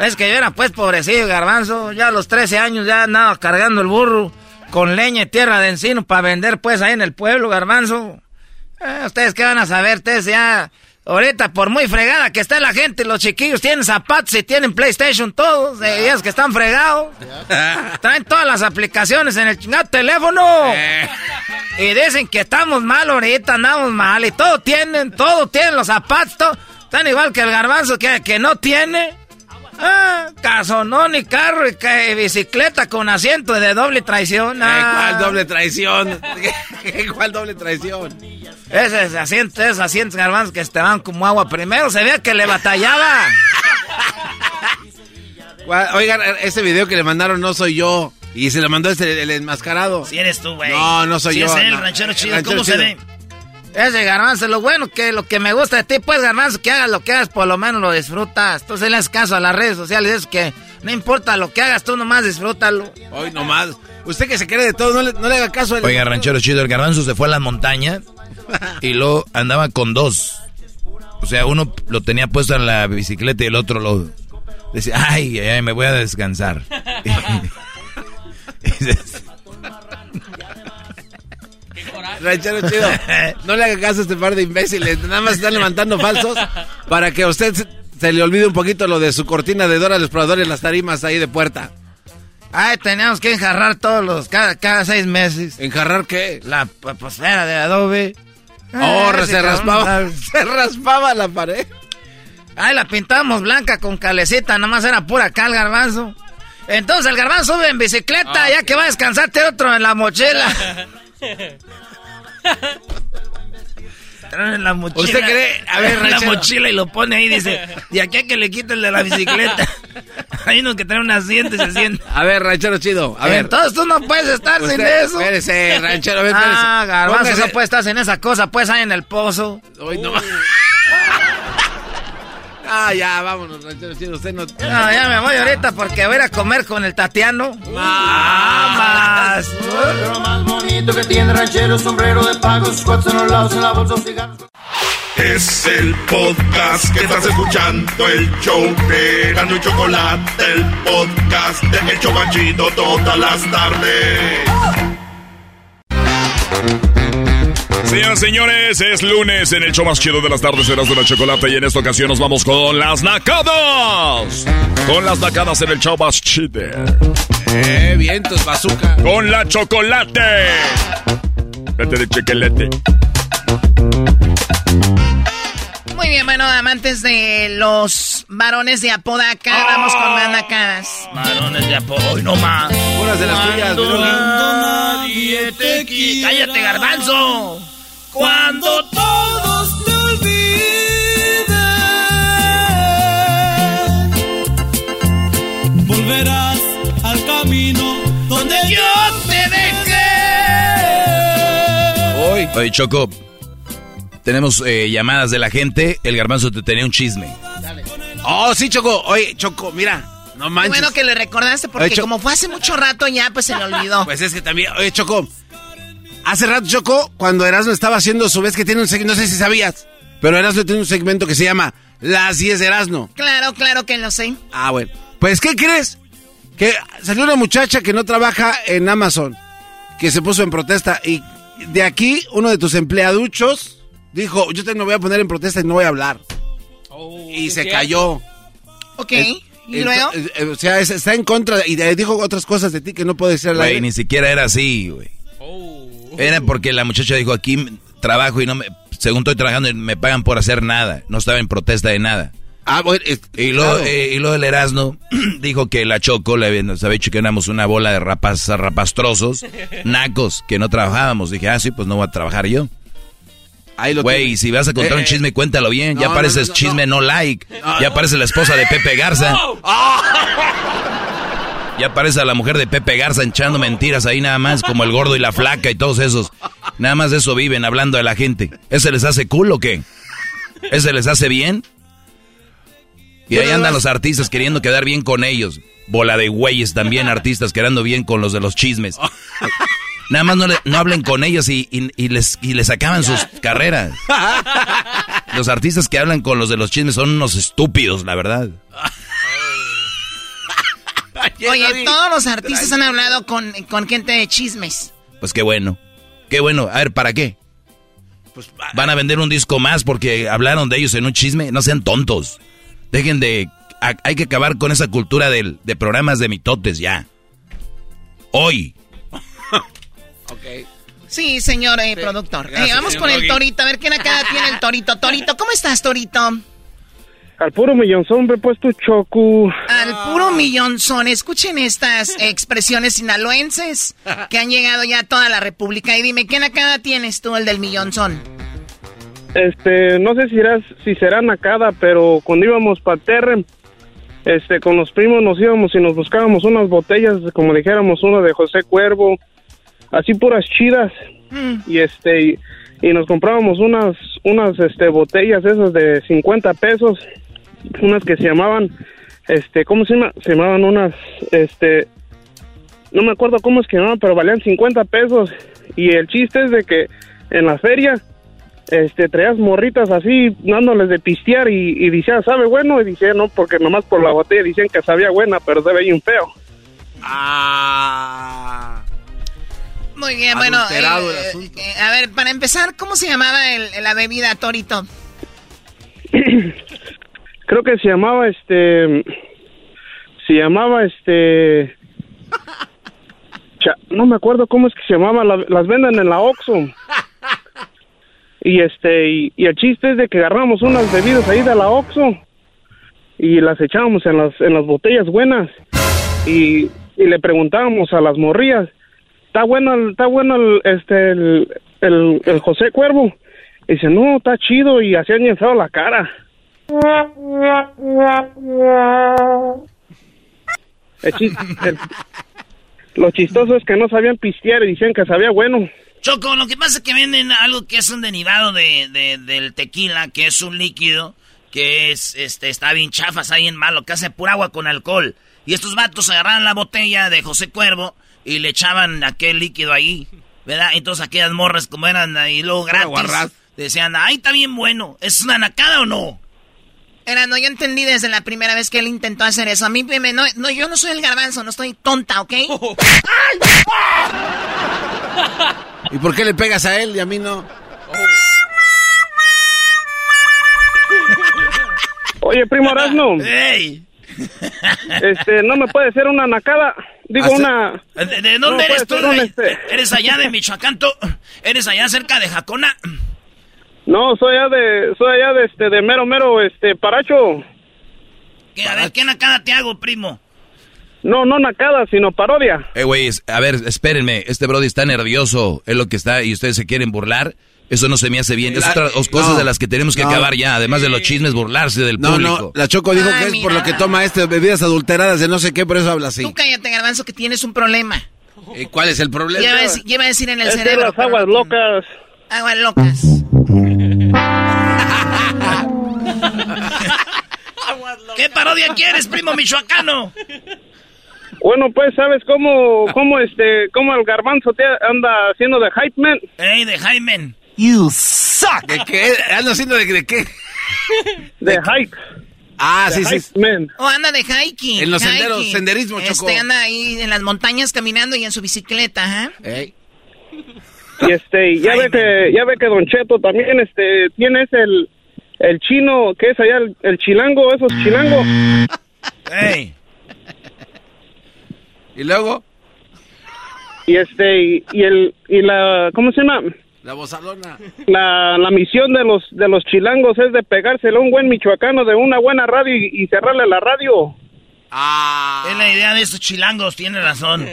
Es que yo era pues pobrecillo garbanzo, ya a los 13 años ya andaba cargando el burro con leña y tierra de encino para vender pues ahí en el pueblo garbanzo. Eh, ustedes qué van a saber, ustedes ya ahorita por muy fregada que está la gente, los chiquillos tienen zapatos y tienen PlayStation todos, de ellos que están fregados. Traen todas las aplicaciones en el chingado teléfono. Eh. Y dicen que estamos mal ahorita, andamos mal y todo tienen, todo tienen los zapatos, todo. están igual que el garbanzo que, que no tiene. Ah, casonón y carro y, ca- y bicicleta con asiento de doble traición. Eh, Ah. ¿Cuál doble traición? ¿Cuál doble traición? Ese asiento, esos asientos garbanzos que estaban como agua. Primero se veía que le batallaba. Oigan, ese video que le mandaron no soy yo. Y se lo mandó este, el enmascarado. Si eres tú, güey. No, no soy Si yo. es él, no. ranchero chido. Ranchero ¿Cómo se ve? Ese garbanzo, lo bueno que lo que me gusta de ti, pues garbanzo, que hagas lo que hagas, por lo menos lo disfrutas. Tú se le haces caso a las redes sociales, es que no importa lo que hagas, tú nomás disfrútalo. Hoy nomás. Usted que se cree de todo, no le, no le haga caso. al- Oiga, ranchero chido, el garbanzo se fue a la montaña y luego andaba con dos. O sea, uno lo tenía puesto en la bicicleta y el otro lo decía, ay, ay, ay, me voy a descansar. Ranchero chido. No le haga caso a este par de imbéciles. Nada más están levantando falsos para que a usted se, le olvide un poquito lo de su cortina de Dora el Explorador en las tarimas ahí de puerta. Ay, teníamos que enjarrar todos los, cada, cada seis meses. ¿Enjarrar qué? La posfera de adobe. Oh, Ah, ese se raspaba, sabe. se raspaba la pared. Ay, la pintamos blanca con calecita, nada más era pura cal, garbanzo. Entonces el garbanzo sube en bicicleta, Ah, ya que va a descansarte otro en la mochila. La mochila. ¿Usted cree? A ver, la mochila y lo pone ahí, dice, de aquí a que le quite el de la bicicleta. Hay unos que traen un asiento y se sienten. A ver, ranchero chido, a ver. Entonces tú no puedes estar sin eso. espérese, ranchero, a ver, espérese. Ah, garbanzo, no puedes estar sin esa cosa, pues ahí en el pozo. Hoy no Ah, ya, vámonos, ranchero chido. Usted no. No, ya me voy ahorita porque voy a ir a comer con el Tatiano. ¡Más! Lo más bonito que tiene ranchero, sombrero de pago, sus cuatro en los lados, en la bolsa, un cigarro. Es el podcast que estás escuchando, el show de Gano y Chocolate, el podcast de El Chobachito todas las tardes. Señoras y señores, es lunes en el show más chido de las tardes, serás de la chocolate. Y en esta ocasión nos vamos con las nacadas. Con las nacadas en el show más chido. Eh, vientos, bazooka. Con la chocolate. Vete de chequelete. Muy bien, bueno, amantes de los varones de Apodaca, vamos con más nacadas. Varones de apoyo. Hoy no más. Unas de las tuyas. ¡Cállate, garbanzo! Cuando todos te olviden, volverás al camino donde yo te dejé. Hoy. Oye, Choco, tenemos eh, llamadas de la gente. El garbanzo te tenía un chisme. Oh, sí, Choco. Oye, Choco, mira. No Qué manches. bueno que le recordaste porque Oye, como fue hace mucho rato ya, pues se le olvidó. Pues es que también, oye, Choco. Hace rato, Choco, cuando Erasmo estaba haciendo su vez que tiene un segmento, no sé si sabías, pero Erasmo tiene un segmento que se llama Las 10 de Erasmo. Claro, claro que lo sé. Ah, bueno. Pues, ¿qué crees? Que salió una muchacha que no trabaja en Amazon, que se puso en protesta y de aquí uno de tus empleaduchos dijo, yo te me voy a poner en protesta y no voy a hablar. y se cayó. Ok, Es- ¿y luego? ento- eh, o sea, es- está en contra y dijo otras cosas de ti que no puede decir al Güey, ni siquiera era así, güey. Era porque la muchacha dijo, aquí trabajo y no me... Según estoy trabajando me pagan por hacer nada. No estaba en protesta de nada. Ah, bueno, es- Y luego, claro. eh, y luego el Erasmo dijo que la Choco le nos había dicho que éramos una bola de rapaz, rapastrosos, nacos, que no trabajábamos. Dije, ah, sí, pues no voy a trabajar yo. Güey, si vas a contar Eh, un chisme, cuéntalo bien. no, ya pareces no, no, chisme no, like. ya parece la esposa de Pepe Garza. Ya parece a la mujer de Pepe Garza echando mentiras ahí nada más, como el gordo y la flaca y todos esos. Nada más de eso viven hablando de la gente. ¿Ese les hace cool o qué? ¿Ese les hace bien? Y ahí andan los artistas queriendo quedar bien con ellos. Bola de güeyes también, artistas quedando bien con los de los chismes. Nada más no, le- no hablen con ellos y, y- les, y les acaban sus carreras. Los artistas que hablan con los de los chismes son unos estúpidos, la verdad. Oye, todos los artistas han hablado con, con gente de chismes. Pues qué bueno. Qué bueno. A ver, ¿para qué? Van a vender un disco más porque hablaron de ellos en un chisme. No sean tontos. Dejen de... a- hay que acabar con esa cultura del- de programas de mitotes ya. Hoy. Sí, señor eh, productor. Eh, vamos señor con el torito, a ver quién acá tiene el torito. Torito, ¿cómo estás, torito? Al puro millonzón me he puesto choco. Al puro millonzón. Escuchen estas expresiones sinaloenses que han llegado ya a toda la república. Y dime, ¿qué nacada tienes tú, el del millonzón? Este, no sé si, será, si será nacada, pero cuando íbamos para Terre, este, con los primos nos íbamos y nos buscábamos unas botellas, como dijéramos, una de José Cuervo, así puras chidas. Y este, y, y nos comprábamos unas, unas, este, botellas esas de 50 pesos, unas que se llamaban, este, ¿cómo se llama? Se llamaban unas, este, no me acuerdo cómo es que llamaban, pero valían 50 pesos. Y el chiste es de que en la feria, este, traías morritas así, dándoles de pistear y, y decía, ¿sabe bueno? Y decía, no, porque nomás por la botella decían que sabía buena, pero se veía un feo. Ah. Muy bien, bueno. Eh, el eh, a ver, para empezar, ¿cómo se llamaba el- la bebida, torito? Creo que se llamaba, este, se llamaba, este, cha- no me acuerdo cómo es que se llamaba, la- las venden en la Oxxo. Y este, y, y el chiste es de que agarramos unas bebidas ahí de la Oxxo y las echábamos en las, en las botellas buenas y, y le preguntábamos a las morrillas, ¿está bueno, el- está bueno el, este, el, el, el José Cuervo? Y dice, no, está chido y hacían bien feo la cara. El chis- el- lo chistoso es que no sabían pistear y decían que sabía bueno. Choco, lo que pasa es que venden algo que es un derivado de, de- del tequila, que es un líquido que es, este, está bien chafa, está bien malo, que hace pura agua con alcohol. Y estos vatos agarraban la botella de José Cuervo y le echaban aquel líquido ahí, ¿verdad? Entonces aquellas morras como eran ahí luego gratis, decían, ay, está bien bueno, ¿es una nacada o no? Era, no, yo entendí desde la primera vez que él intentó hacer eso. A mí, me- no, no, yo no soy el garbanzo, no estoy tonta, ¿ok? ¿Y por qué le pegas a él y a mí no? Oye, primo Erasmo. ¡Ey! Este, no me puede ser una nacada. Digo, Hace- una. ¿De, de No dónde puede eres tú? ser este- ¿Eres allá de Michoacán tú? ¿Eres allá cerca de Jacona? No, soy allá de, soy allá de este, de mero mero, este, paracho. ¿Qué, a ver, ¿qué nacada te hago, primo? No, no nacada, sino parodia. Eh, güeyes, a ver, espérenme. Este Brody está nervioso. Es lo que está y ustedes se quieren burlar. Eso no se me hace bien. Es La- otra dos cosas no, de las que tenemos que no. acabar ya. Además de los chismes, burlarse del No, público. no, la Choco dijo que es por lo que toma este bebidas adulteradas de no sé qué, por eso habla así. Tú cállate, garbanzo, que tienes un problema. ¿Y cuál es el problema? Lleva a decir, en el Es de cerebro. las aguas locas. Aguas locas. ¿Qué parodia quieres, primo michoacano? Bueno, pues, ¿sabes cómo, cómo, este, cómo el garbanzo te anda haciendo de hype man? ¡Ey, de Jaime! You suck. ¿De qué? ¿Ando haciendo de, de qué? De hype. Ah, De sí, sí. hype man. O anda de hiking. En los senderos, senderismo, Este, Choco. anda ahí en las montañas caminando y en su bicicleta, ¿ah? Y este, ya ve que, ya ve que Don Cheto también, este, tienes el, el chino, que es allá el, el chilango, esos chilangos. ¡Ey! ¿Y luego? Y este, y, y el, y la, ¿cómo se llama? La bozalona. La, la misión de los, de los chilangos es de pegárselo a un buen michoacano de una buena radio y, y cerrarle la radio. Ah. Es la idea de estos chilangos, tiene razón.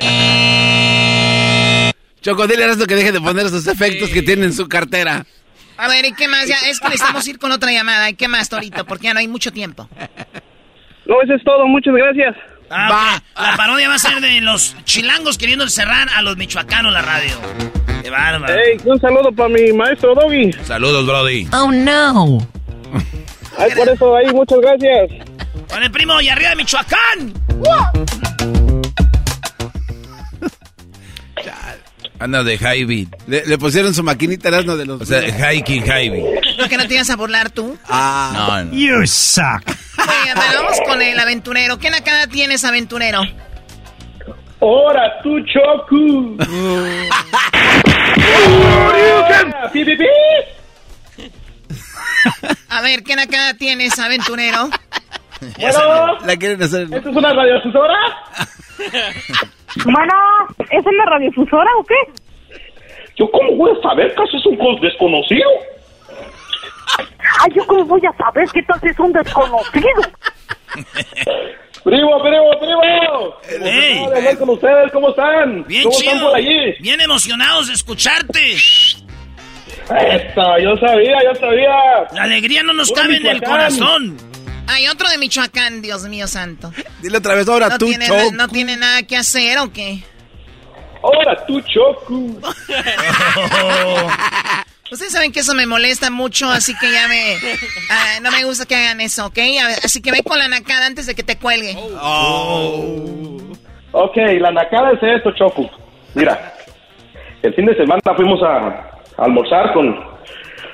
Choco, dile a esto que deje de poner esos efectos que tiene en su cartera. A ver, ¿y qué más? Ya, es que necesitamos ir con otra llamada. ¿Y qué más, Torito? Porque ya no hay mucho tiempo. No, eso es todo, muchas gracias. Ah, ok. La parodia va a ser de los chilangos queriendo cerrar a los michoacanos la radio. ¡Qué bárbaro! Hey, un saludo para mi maestro Doggy. Saludos, Brody. Oh, no. Ay, por eso ahí, muchas gracias. Con el primo y arriba de Michoacán. Anda de Javi. Le, le pusieron su maquinita Erasmo de los... O sea, hiking Javi. ¿No que no te ibas a burlar tú? Ah. No, no. You suck. Oye, pero vamos con el aventurero. ¿Qué nakada tienes, aventurero? ¡Hora, tu pi! A ver, ¿qué nakada tienes, aventurero? Bueno, La quieren hacer... ¿esto es una radiodifusora? Bueno, ¿es en la radiodifusora o qué? ¿Yo cómo voy a saber? ¿Caso es un desconocido? Ay, ¿yo cómo voy a saber qué tal es un desconocido? ¡Primo, primo, primo! ¡Ey! Emocionado de hablar con ustedes, ¿cómo están? Bien ¿Cómo chido. están por allí? Bien emocionados de escucharte. Esta, yo sabía, yo sabía. La alegría no nos cabe en el corazón. Hay otro de Michoacán, Dios mío santo. Dile otra vez, ahora ¿No tú, tiene, Choco. ¿No tiene nada que hacer o qué? ¡Hora, tu Choco! Ustedes saben que eso me molesta mucho, así que ya me... ah, no me gusta que hagan eso, ¿ok? Así que ve con la nacada antes de que te cuelgue. Ok, la nacada es esto, Choco. Mira, el fin de semana fuimos a, a almorzar con,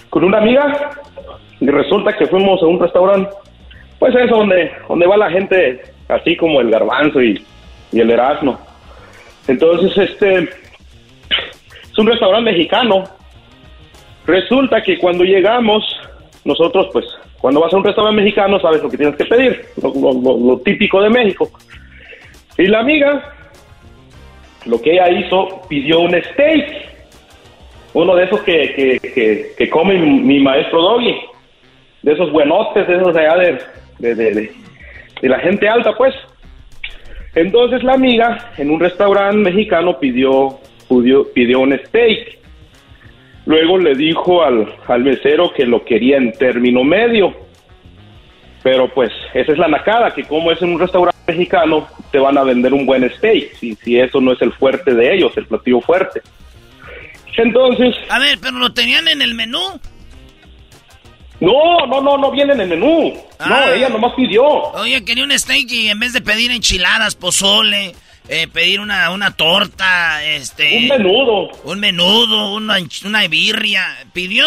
con una amiga y resulta que fuimos a un restaurante, pues eso, donde, donde va la gente así como el garbanzo y, y el erasmo. Entonces, este, es un restaurante mexicano. Resulta que cuando llegamos, nosotros, pues, cuando vas a un restaurante mexicano, sabes lo que tienes que pedir, lo, lo- lo- típico de México. Y la amiga, lo que ella hizo, pidió un steak. Uno de esos que, que, que, que come mi maestro Doggy. De esos buenotes, de esos allá de, de, la gente alta, pues. Entonces la amiga, en un restaurante mexicano, pidió, pidió, pidió un steak. Luego le dijo al, al mesero que lo quería en término medio. Pero pues esa es la nacada, que como es en un restaurante mexicano, te van a vender un buen steak, si, si eso no es el fuerte de ellos, el platillo fuerte. Entonces, A ver, pero lo tenían en el menú. No, no, no, no viene en el menú. Ah. No, ella nomás pidió. Oye, quería un steak y en vez de pedir enchiladas, pozole, eh, pedir una, una torta, este... Un menudo. Un menudo, una, una birria. Pidió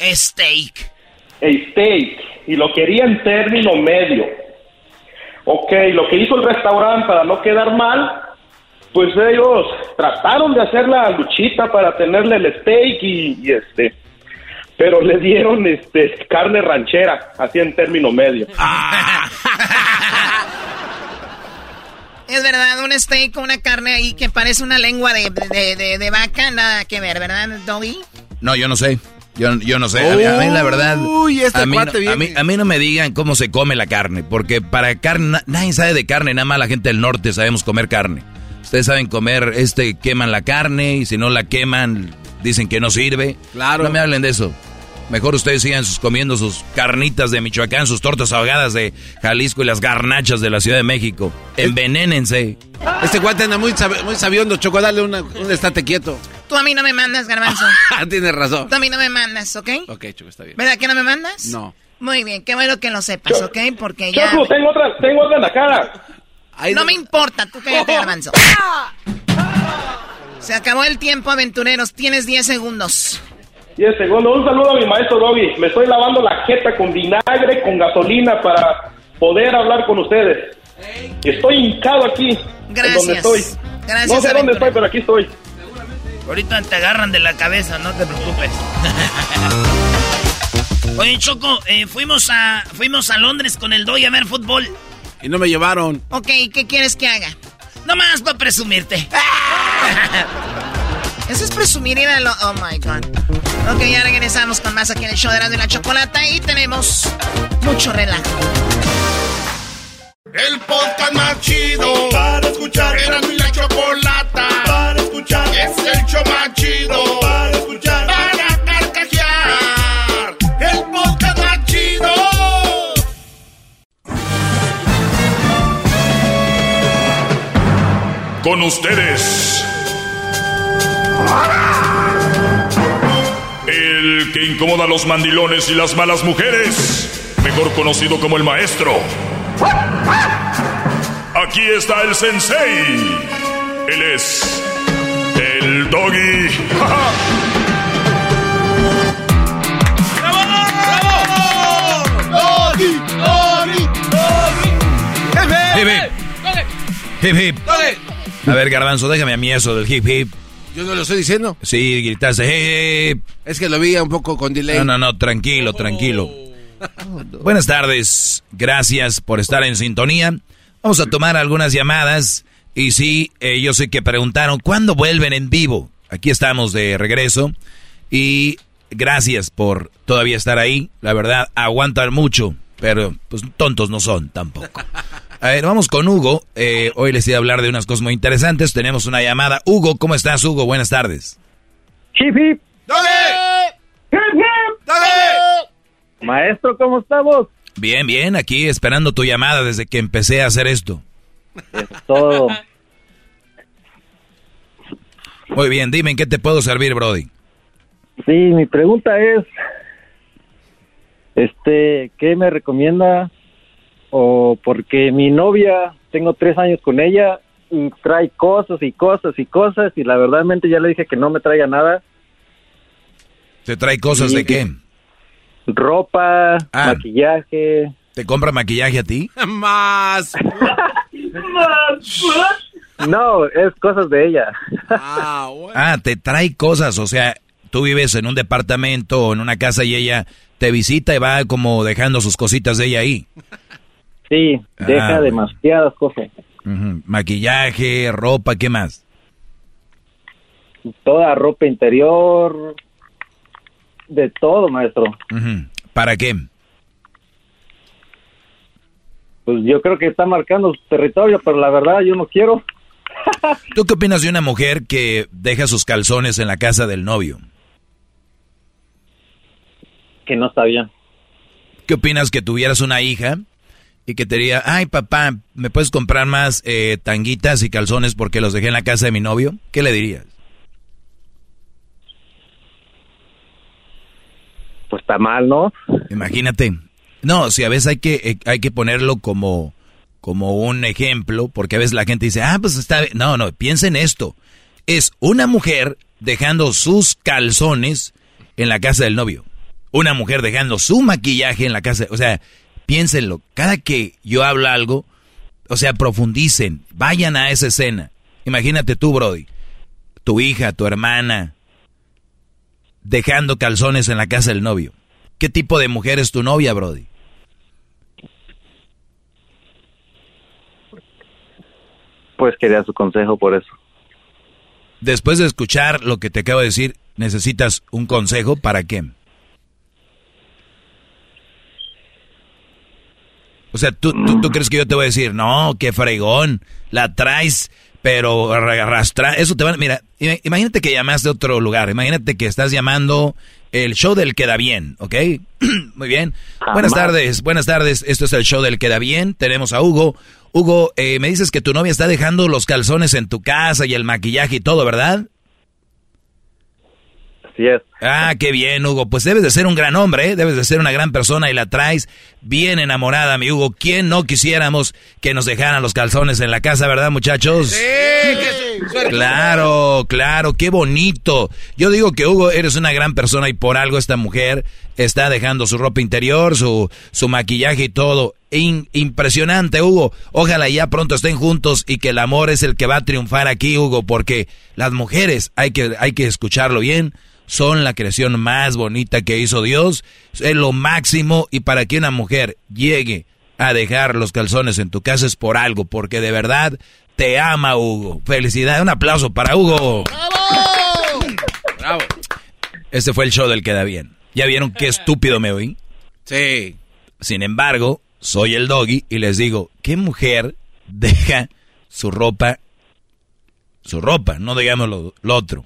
steak. El steak, y lo quería en término medio. Ok, lo que hizo el restaurante para no quedar mal, pues ellos trataron de hacer la luchita para tenerle el steak y, y este, pero le dieron este carne ranchera, así en término medio. Es verdad, un steak con una carne ahí que parece una lengua de, de, de- de vaca, nada que ver, ¿verdad, Dobby? No, yo no sé. Yo, yo no sé. A mí, a mí, la verdad. Uy, este a, mí cuate no, a, mí, a mí no me digan cómo se come la carne. Porque para carne. na- nadie sabe de carne. Nada más la gente del norte sabemos comer carne. Ustedes saben comer. Este queman la carne. Y si no la queman, dicen que no sirve. Claro. No me hablen de eso. Mejor ustedes sigan sus- comiendo sus carnitas de Michoacán, sus tortas ahogadas de Jalisco y las garnachas de la Ciudad de México. Envenénense. Este guante anda muy, sab- muy sabiondo, Choco. Dale una, un estate quieto. Tú a mí no me mandas, garbanzo. Tienes razón. Tú a mí no me mandas, ¿ok? Ok, Choco, está bien. ¿Verdad que no me mandas? No. Muy bien, qué bueno que lo sepas, ¿ok? Porque ya... Choco, tengo otra, tengo otra en la cara. No me importa, tú cállate, garbanzo. Se acabó el tiempo, aventureros. Tienes 10 segundos. 10 segundos. Un saludo a mi maestro Doggy. Me estoy lavando la jeta con vinagre, con gasolina para poder hablar con ustedes. Estoy hincado aquí. Gracias. donde estoy. Gracias, No sé dónde estoy, pero aquí estoy. Ahorita te agarran de la cabeza, no te preocupes. Oye, Choco, eh, fuimos a fuimos a Londres con el Doy a ver fútbol. Y no me llevaron. Ok, ¿qué quieres que haga? Nomás para presumirte. Eso es presumir ir a lo... Oh, my God. Ok, ya regresamos con más aquí en el show de Erasmo y la Chocolata y tenemos mucho relajo. El podcast más chido para escuchar. Era mi la chocolata para escuchar. Es el show más chido para escuchar. Para carcajear. El podcast más chido. Con ustedes. El que incomoda a los mandilones y las malas mujeres. Mejor conocido como el maestro. Aquí está el sensei. Él es el doggy. Doggy, doggy, doggy. Hip, hip. Hip, hip. A ver, Garbanzo, déjame a mí eso del hip hip. Yo no lo estoy diciendo. Sí, gritaste hip hip. Es que lo vi un poco con delay. No, no, no, tranquilo, tranquilo. Buenas tardes, gracias por estar en sintonía. Vamos a tomar algunas llamadas. Y sí, eh, yo sé que preguntaron, ¿cuándo vuelven en vivo? Aquí estamos de regreso. Y gracias por todavía estar ahí. La verdad, aguantan mucho, pero pues tontos no son tampoco. A ver, vamos con Hugo. Eh, hoy les voy a hablar de unas cosas muy interesantes. Tenemos una llamada. Hugo, ¿cómo estás, Hugo? Buenas tardes. Hip hip. Hip hip. Maestro, ¿cómo estamos? Bien, bien, aquí esperando tu llamada desde que empecé a hacer esto. Es todo. Muy bien, dime en qué te puedo servir, Brody. Sí, mi pregunta es, este, ¿qué me recomienda? O porque mi novia, tengo tres años con ella y trae cosas y cosas y cosas y la verdadmente ya le dije que no me traiga nada. ¿Te trae cosas de qué? Ropa, maquillaje. ¿Te compra maquillaje a ti? Más. No, es cosas de ella. Ah, te trae cosas, o sea, tú vives en un departamento o en una casa y ella te visita y va como dejando sus cositas de ella ahí. Sí, deja Ah, bueno. demasiadas cosas. Maquillaje, ropa, ¿qué más? Toda ropa interior, de todo, maestro. ¿Para qué? Pues yo creo que está marcando su territorio, pero la verdad yo no quiero. ¿Tú qué opinas de una mujer que deja sus calzones en la casa del novio? Que no está bien. ¿Qué opinas que tuvieras una hija y que te diría, ay papá, ¿me puedes comprar más eh, tanguitas y calzones porque los dejé en la casa de mi novio? ¿Qué le dirías? Pues está mal, ¿no? Imagínate. No, si a veces hay que, eh, hay que ponerlo como, como un ejemplo, porque a veces la gente dice, ah, pues está bien. No, no, piensa en esto. Es una mujer dejando sus calzones en la casa del novio. Una mujer dejando su maquillaje en la casa. O sea, piénsenlo. Cada que yo hablo algo, o sea, profundicen. Vayan a esa escena. Imagínate tú, Brody. Tu hija, tu hermana, dejando calzones en la casa del novio. ¿Qué tipo de mujer es tu novia, Brody? Pues quería su consejo por eso. Después de escuchar lo que te acabo de decir, ¿necesitas un consejo para qué? O sea, ¿tú, tú, tú crees que yo te voy a decir, no, qué fregón, la traes, pero arrastra, eso te va, mira, ima- imagínate que llamaste a otro lugar, imagínate que estás llamando el show del queda bien, ¿ok? Muy bien. Buenas tardes, buenas tardes, esto es el show del queda bien, tenemos a Hugo. Hugo, eh, me dices que tu novia está dejando los calzones en tu casa y el maquillaje y todo, ¿verdad? Así es. Ah, qué bien, Hugo. Pues debes de ser un gran hombre, ¿eh? debes de ser una gran persona y la traes bien enamorada, mi Hugo. ¿Quién no quisiéramos que nos dejaran los calzones en la casa, verdad, muchachos? Claro, claro, qué bonito. Yo digo que Hugo, eres una gran persona y por algo esta mujer está dejando su ropa interior, su, su maquillaje y todo. In- impresionante, Hugo. Ojalá ya pronto estén juntos y que el amor es el que va a triunfar aquí, Hugo, porque las mujeres, hay que, hay que escucharlo bien, son la creación más bonita que hizo Dios. Es lo máximo y para que una mujer llegue a dejar los calzones en tu casa es por algo, porque de verdad te ama, Hugo. Felicidad, un aplauso para Hugo. Bravo. Este fue el show del Queda Bien. ¿Ya vieron qué estúpido me oí? Sí. Sin embargo, soy el doggy y les digo, ¿qué mujer deja su ropa, su ropa, no digamos lo, lo otro,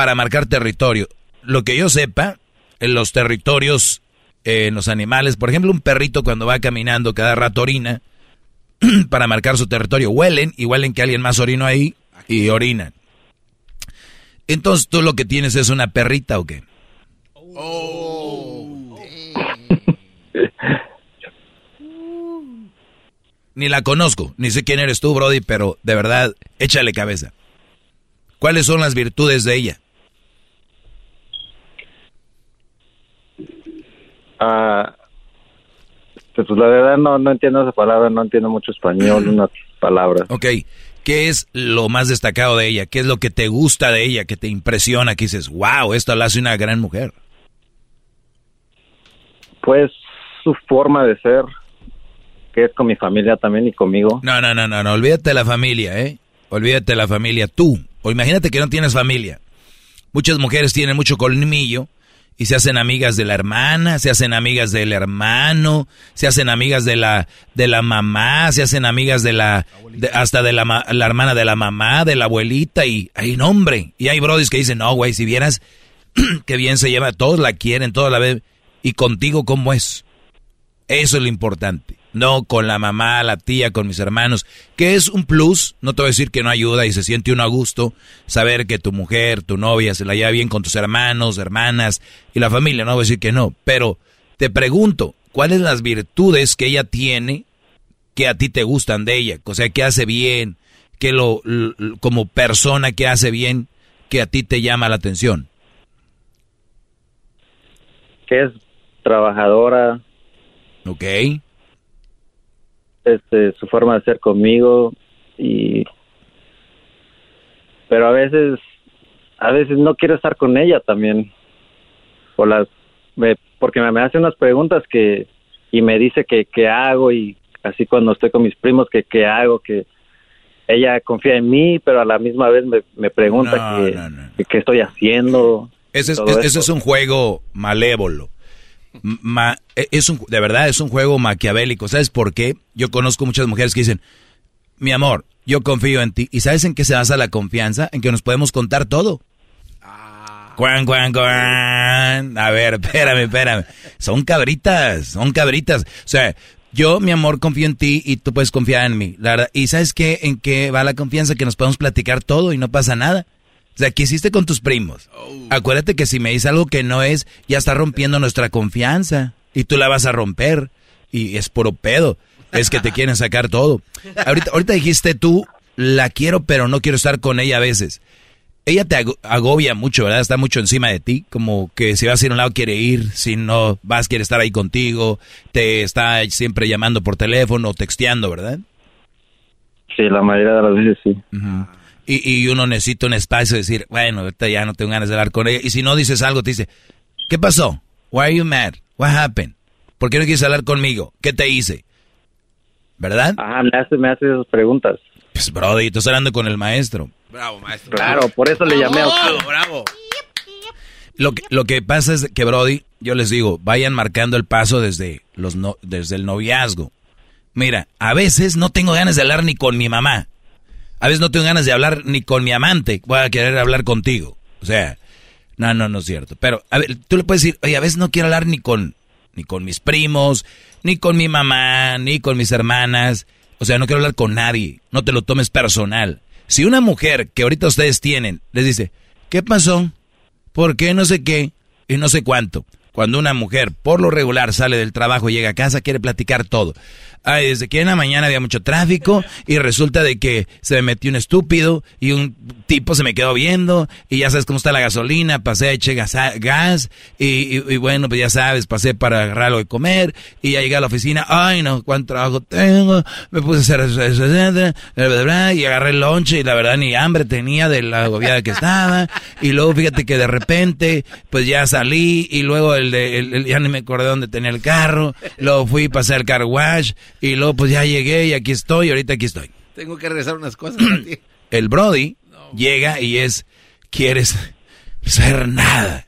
para marcar territorio? Lo que yo sepa, en los territorios, eh, en los animales, por ejemplo, un perrito cuando va caminando cada rato orina para marcar su territorio, huelen y huelen que alguien más orinó ahí y orinan. Entonces, ¿tú lo que tienes es una perrita o qué? Ni la conozco, ni sé quién eres tú, Brody, pero de verdad, échale cabeza. ¿Cuáles son las virtudes de ella? Ah, pues la verdad no, no entiendo esa palabra, no entiendo mucho español, unas palabras. Ok, ¿qué es lo más destacado de ella? ¿Qué es lo que te gusta de ella, que te impresiona, que dices, wow, esto la hace una gran mujer? Pues su forma de ser, que es con mi familia también y conmigo. No, no, no, no, no, olvídate de la familia, ¿eh? Olvídate de la familia, tú. O imagínate que no tienes familia. Muchas mujeres tienen mucho colmillo y se hacen amigas de la hermana, se hacen amigas del hermano, se hacen amigas de la de la mamá, se hacen amigas de la hasta de la, la, hermana de la mamá, de la abuelita y hay nombre. Y hay brodis que dicen, "No, güey, si vieras qué bien se lleva, todos la quieren, todos la ven y contigo cómo es." Eso es lo importante. No con la mamá, la tía, con mis hermanos, que es un plus, no te voy a decir que no ayuda y se siente uno a gusto saber que tu mujer, tu novia se la lleva bien con tus hermanos, hermanas y la familia, no voy a decir que no, pero te pregunto, ¿cuáles las virtudes que ella tiene que a ti te gustan de ella? O sea, que hace bien, que lo, como persona que hace bien, que a ti te llama la atención. Que es trabajadora. Ok este, su forma de ser conmigo y pero a veces a veces no quiero estar con ella también. Por las me, porque me, hace unas preguntas que y me dice que qué hago y así cuando estoy con mis primos que qué hago que ella confía en mí pero a la misma vez me, me pregunta qué que, estoy haciendo ese es, ese es un juego malévolo Ma, e, es un, de verdad es un juego maquiavélico. ¿Sabes por qué? Yo conozco muchas mujeres que dicen, mi amor, yo confío en ti. ¿Y sabes en qué se basa la confianza? En que nos podemos contar todo. Ah. Cuan, cuan, cuan. A ver, espérame, espérame. Son cabritas, son cabritas. O sea, yo, mi amor, confío en ti y tú puedes confiar en mí. La verdad. ¿Y sabes qué? ¿En qué va la confianza? Que nos podemos platicar todo y no pasa nada. Sea, ¿qué hiciste con tus primos? Oh. Acuérdate que si me dices algo que no es, ya está rompiendo nuestra confianza. Y tú la vas a romper. Y es puro pedo. Es que te quieren sacar todo. Ahorita, ahorita dijiste tú, la quiero, pero no quiero estar con ella a veces. Ella te agobia mucho, ¿verdad? Está mucho encima de ti, como que si vas a ir a un lado quiere ir, si no vas quiere estar ahí contigo, te está siempre llamando por teléfono, texteando, ¿verdad? Sí, la mayoría de las veces sí. Y, uno necesita un espacio de decir, bueno, ahorita ya no tengo ganas de hablar con ella. Y si no dices algo, te dice, ¿qué pasó? Why are you mad? What happened? ¿Por qué no quieres hablar conmigo? ¿Qué te hice? ¿Verdad? Ajá, me hace, me hace esas preguntas. Pues, Brody, estás hablando con el maestro. Bravo, maestro. Claro, por eso le llamé a usted. Bravo, Lo que, lo que pasa es que, Brody, yo les digo, vayan marcando el paso desde, los no, desde el noviazgo. Mira, a veces no tengo ganas de hablar ni con mi mamá. A veces no tengo ganas de hablar ni con mi amante, voy a querer hablar contigo. O sea, no, no, no es cierto. Pero, a ver, tú le puedes decir, oye, a veces no quiero hablar ni con, ni con mis primos, ni con mi mamá, ni con mis hermanas. O sea, no quiero hablar con nadie. No te lo tomes personal. Si una mujer que ahorita ustedes tienen les dice, ¿qué pasó? ¿Por qué no sé qué? Y no sé cuánto. Cuando una mujer por lo regular sale del trabajo y llega a casa, quiere platicar todo. Ay, desde que en la mañana había mucho tráfico y resulta de que se me metió un estúpido y un tipo se me quedó viendo y ya sabes cómo está la gasolina, pasé, eché gas, gas y, y, bueno, pues ya sabes, pasé para agarrar algo de comer y ya llegué a la oficina, ay no, cuánto trabajo tengo, me puse a hacer eso, y agarré el lonche y la verdad ni hambre tenía de la agobiada que estaba y luego fíjate que de repente pues ya salí y luego el de, el, ya ni me acordé dónde tenía el carro, luego fui, pasé al car wash y luego pues ya llegué y aquí estoy, y ahorita aquí estoy. Tengo que regresar unas cosas El Brody llega y es, quieres hacer nada.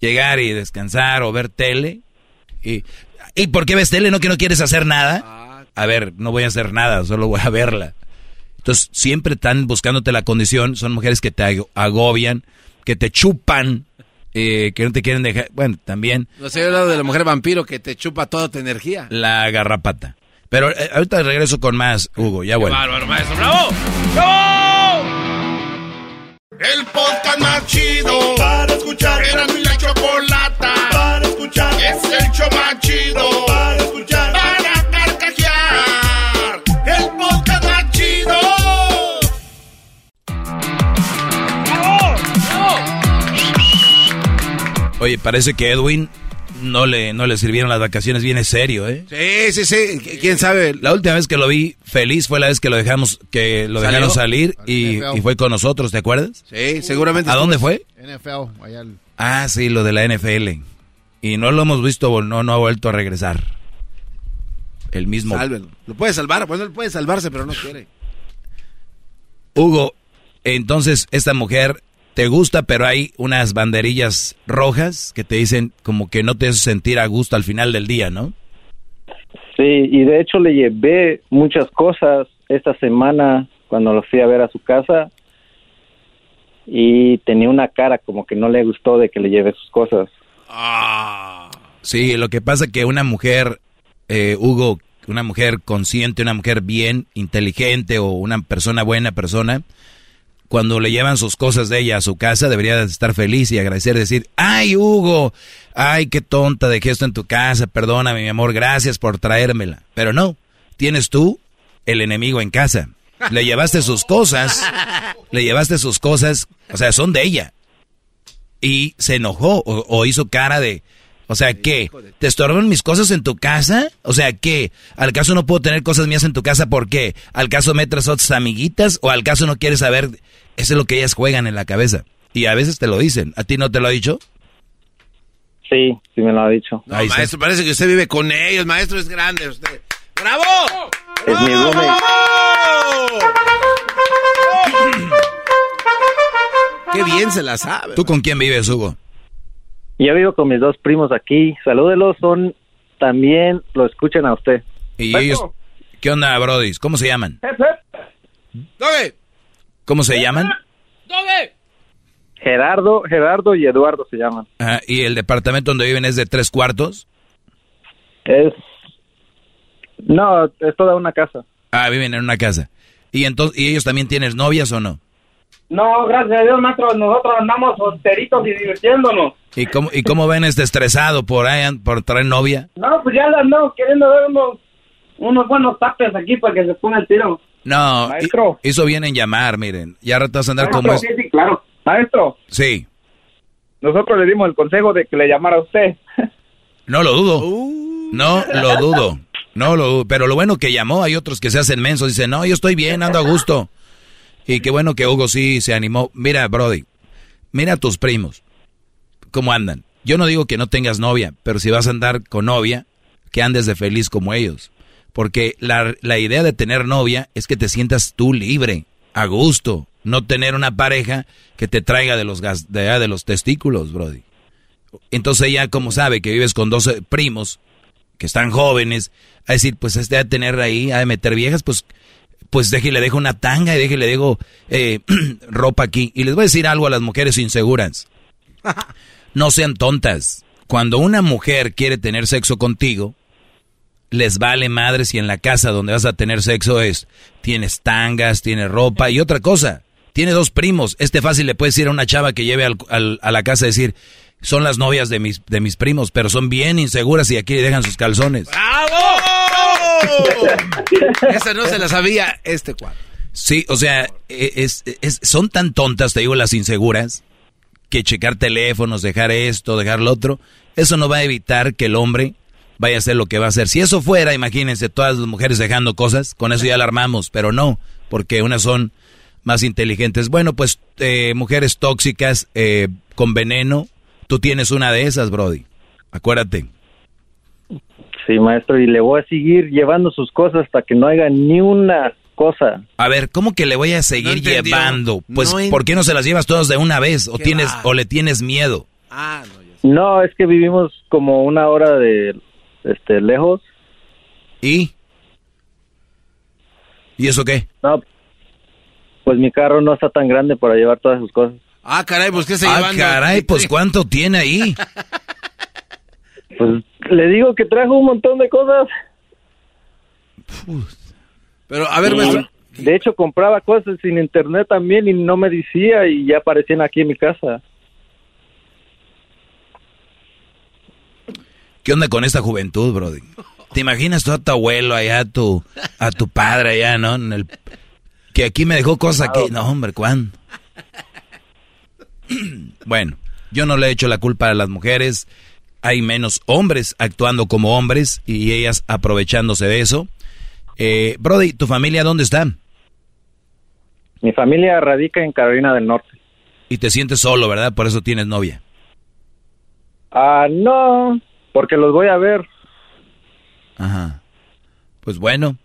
Llegar y descansar o ver tele. Y, ¿Y por qué ves tele? ¿No que no quieres hacer nada? A ver, no voy a hacer nada, solo voy a verla. Entonces, siempre están buscándote la condición. Son mujeres que te agobian, que te chupan, eh, que no te quieren dejar. Bueno, también. No sé, he hablado de la mujer vampiro que te chupa toda tu energía. La garrapata. Pero eh, ahorita regreso con más, Hugo, ya bueno. bárbaro, maestro, bravo. ¡Bravo! El podcast más chido para escuchar. Era mi la chocolata para escuchar. Es el show más chido para escuchar. Para carcajear. El podcast más chido. ¡Bravo! ¡Bravo! Oye, parece que Edwin no le, no le sirvieron las vacaciones, viene serio, ¿eh? Sí, sí, sí. ¿Quién sabe? La última vez que lo vi feliz fue la vez que lo dejamos, que lo dejaron salir y, y, fue con nosotros, ¿te acuerdas? Sí, seguramente. ¿A dónde fue? NFL, allá al... Ah, sí, lo de la NFL. Y no lo hemos visto, no, no ha vuelto a regresar. El mismo. Sálvelo. Lo puede salvar, pues él puede salvarse, pero no quiere. Hugo, entonces esta mujer te gusta, pero hay unas banderillas rojas que te dicen como que no te hace sentir a gusto al final del día, ¿no? Sí, y de hecho le llevé muchas cosas esta semana cuando lo fui a ver a su casa y tenía una cara como que no le gustó de que le lleve sus cosas. Ah. Sí, lo que pasa que una mujer, eh, Hugo, una mujer consciente, una mujer bien, inteligente o una persona buena persona, cuando le llevan sus cosas de ella a su casa, debería estar feliz y agradecer, decir, ay Hugo, ay qué tonta dejé esto en tu casa, perdóname mi amor, gracias por traérmela. Pero no, tienes tú el enemigo en casa. Le llevaste sus cosas, le llevaste sus cosas, o sea, son de ella. Y se enojó o, hizo cara de, o sea, ¿qué? ¿Te estorban mis cosas en tu casa? O sea, ¿qué? ¿Al caso no puedo tener cosas mías en tu casa? ¿Por qué? ¿Al caso metes otras amiguitas? ¿O al caso no quieres saber eso es lo que ellas juegan en la cabeza. Y a veces te lo dicen. ¿A ti no te lo ha dicho? Sí, sí me lo ha dicho. maestro, parece que usted vive con ellos. Maestro, es grande usted. ¡Bravo! Es mi Qué bien se la sabe. ¿Tú con quién vives, Hugo? Yo vivo con mis dos primos aquí. Salúdelos, son también lo escuchan a usted. ¿Y ellos? ¿Qué onda, Brody? ¿Cómo se llaman? ¿Dónde? ¿Cómo se llaman? ¿Dónde? Gerardo, Gerardo y Eduardo se llaman. ¿Y el departamento donde viven es de tres cuartos? Es... No, es toda una casa. Ah, viven en una casa. ¿Y entonces y ellos también tienen novias o no? No, gracias a Dios, maestro, nosotros andamos solteritos y divirtiéndonos. ¿Y cómo, y cómo ven este estresado por ahí, por traer novia? No, pues ya andamos queriendo ver unos, unos buenos tapes aquí para que se ponga el tiro. No, Maestro. eso viene en llamar, miren. Ya ratas andar como... Sí, sí, claro. Maestro. Sí. Nosotros le dimos el consejo de que le llamara a usted. No lo dudo. Uh. No lo dudo. No lo dudo. Pero lo bueno que llamó, hay otros que se hacen mensos. Dicen, no, yo estoy bien, ando a gusto. Y qué bueno que Hugo sí se animó. Mira, Brody, mira a tus primos. ¿Cómo andan? Yo no digo que no tengas novia, pero si vas a andar con novia, que andes de feliz como ellos. Porque la, la idea de tener novia es que te sientas tú libre, a gusto, no tener una pareja que te traiga de los, gas, de, de los testículos, Brody. Entonces ella, como sabe que vives con 12 primos que están jóvenes, a decir, pues este a tener ahí, a meter viejas, pues, pues déjele, dejo una tanga y déjele, dejo eh, ropa aquí. Y les voy a decir algo a las mujeres inseguras. No sean tontas. Cuando una mujer quiere tener sexo contigo, les vale madre si en la casa donde vas a tener sexo es, tienes tangas, tienes ropa y otra cosa, tiene dos primos. Este fácil le puedes decir a una chava que lleve a la casa a decir, son las novias de mis, de mis primos, pero son bien inseguras y aquí le dejan sus calzones. ¡Bravo! Esa no se la sabía este cuadro. Sí, o sea, e, es, son tan tontas, te digo, las inseguras, que checar teléfonos, dejar esto, dejar lo otro, eso no va a evitar que el hombre vaya a ser lo que va a hacer. Si eso fuera, imagínense, todas las mujeres dejando cosas, con eso ya alarmamos, pero no, porque unas son más inteligentes. Bueno, pues eh, mujeres tóxicas eh, con veneno, tú tienes una de esas, Brody. Acuérdate. Sí, maestro, y le voy a seguir llevando sus cosas hasta que no haga ni una cosa. A ver, ¿cómo que le voy a seguir llevando? Pues, ¿por qué no se las llevas todas de una vez? ¿O, tienes, o le tienes miedo? Ah, no, no, es que vivimos como una hora de este, lejos. ¿Y? ¿Y eso qué? No, pues mi carro no está tan grande para llevar todas sus cosas. Ah, caray, pues ¿qué se Ah, caray, pues ¿cuánto tiene ahí? pues le digo que trajo un montón de cosas. Pero, a ver, maestro. De hecho, compraba cosas sin internet también y no me decía y ya aparecían aquí en mi casa. ¿Qué onda con esta juventud, Brody? ¿Te imaginas tú a tu abuelo allá, a tu, a tu padre allá, ¿no? En el, que aquí me dejó cosas aquí. No, hombre, ¿cuándo? bueno, Yo no le he hecho la culpa a las mujeres. Hay menos hombres actuando como hombres y ellas aprovechándose de eso. Eh, Brody, ¿tu familia dónde está? Mi familia radica en Carolina del Norte. Y te sientes solo, ¿verdad? Por eso tienes novia. Ah, no, porque los voy a ver. Ajá. Pues bueno,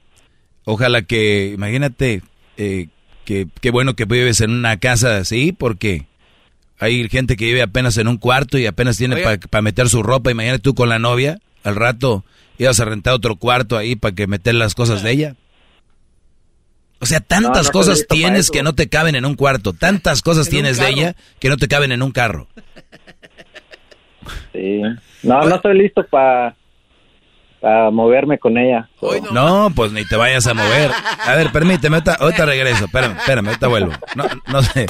ojalá que, imagínate, eh, que qué bueno que vives en una casa así, porque hay gente que vive apenas en un cuarto y apenas tiene para meter su ropa. Imagínate tú con la novia, al rato ibas a rentar otro cuarto ahí para que meter las cosas de ella. O sea, tantas cosas tienes que no te caben en un cuarto, tantas cosas tienes de ella que no te caben en un carro. Sí. No, no estoy listo para moverme con ella. No, pues ni te vayas a mover. A ver, permíteme, ahorita, regreso. Espérame, espérame, ahorita vuelvo. No, no sé.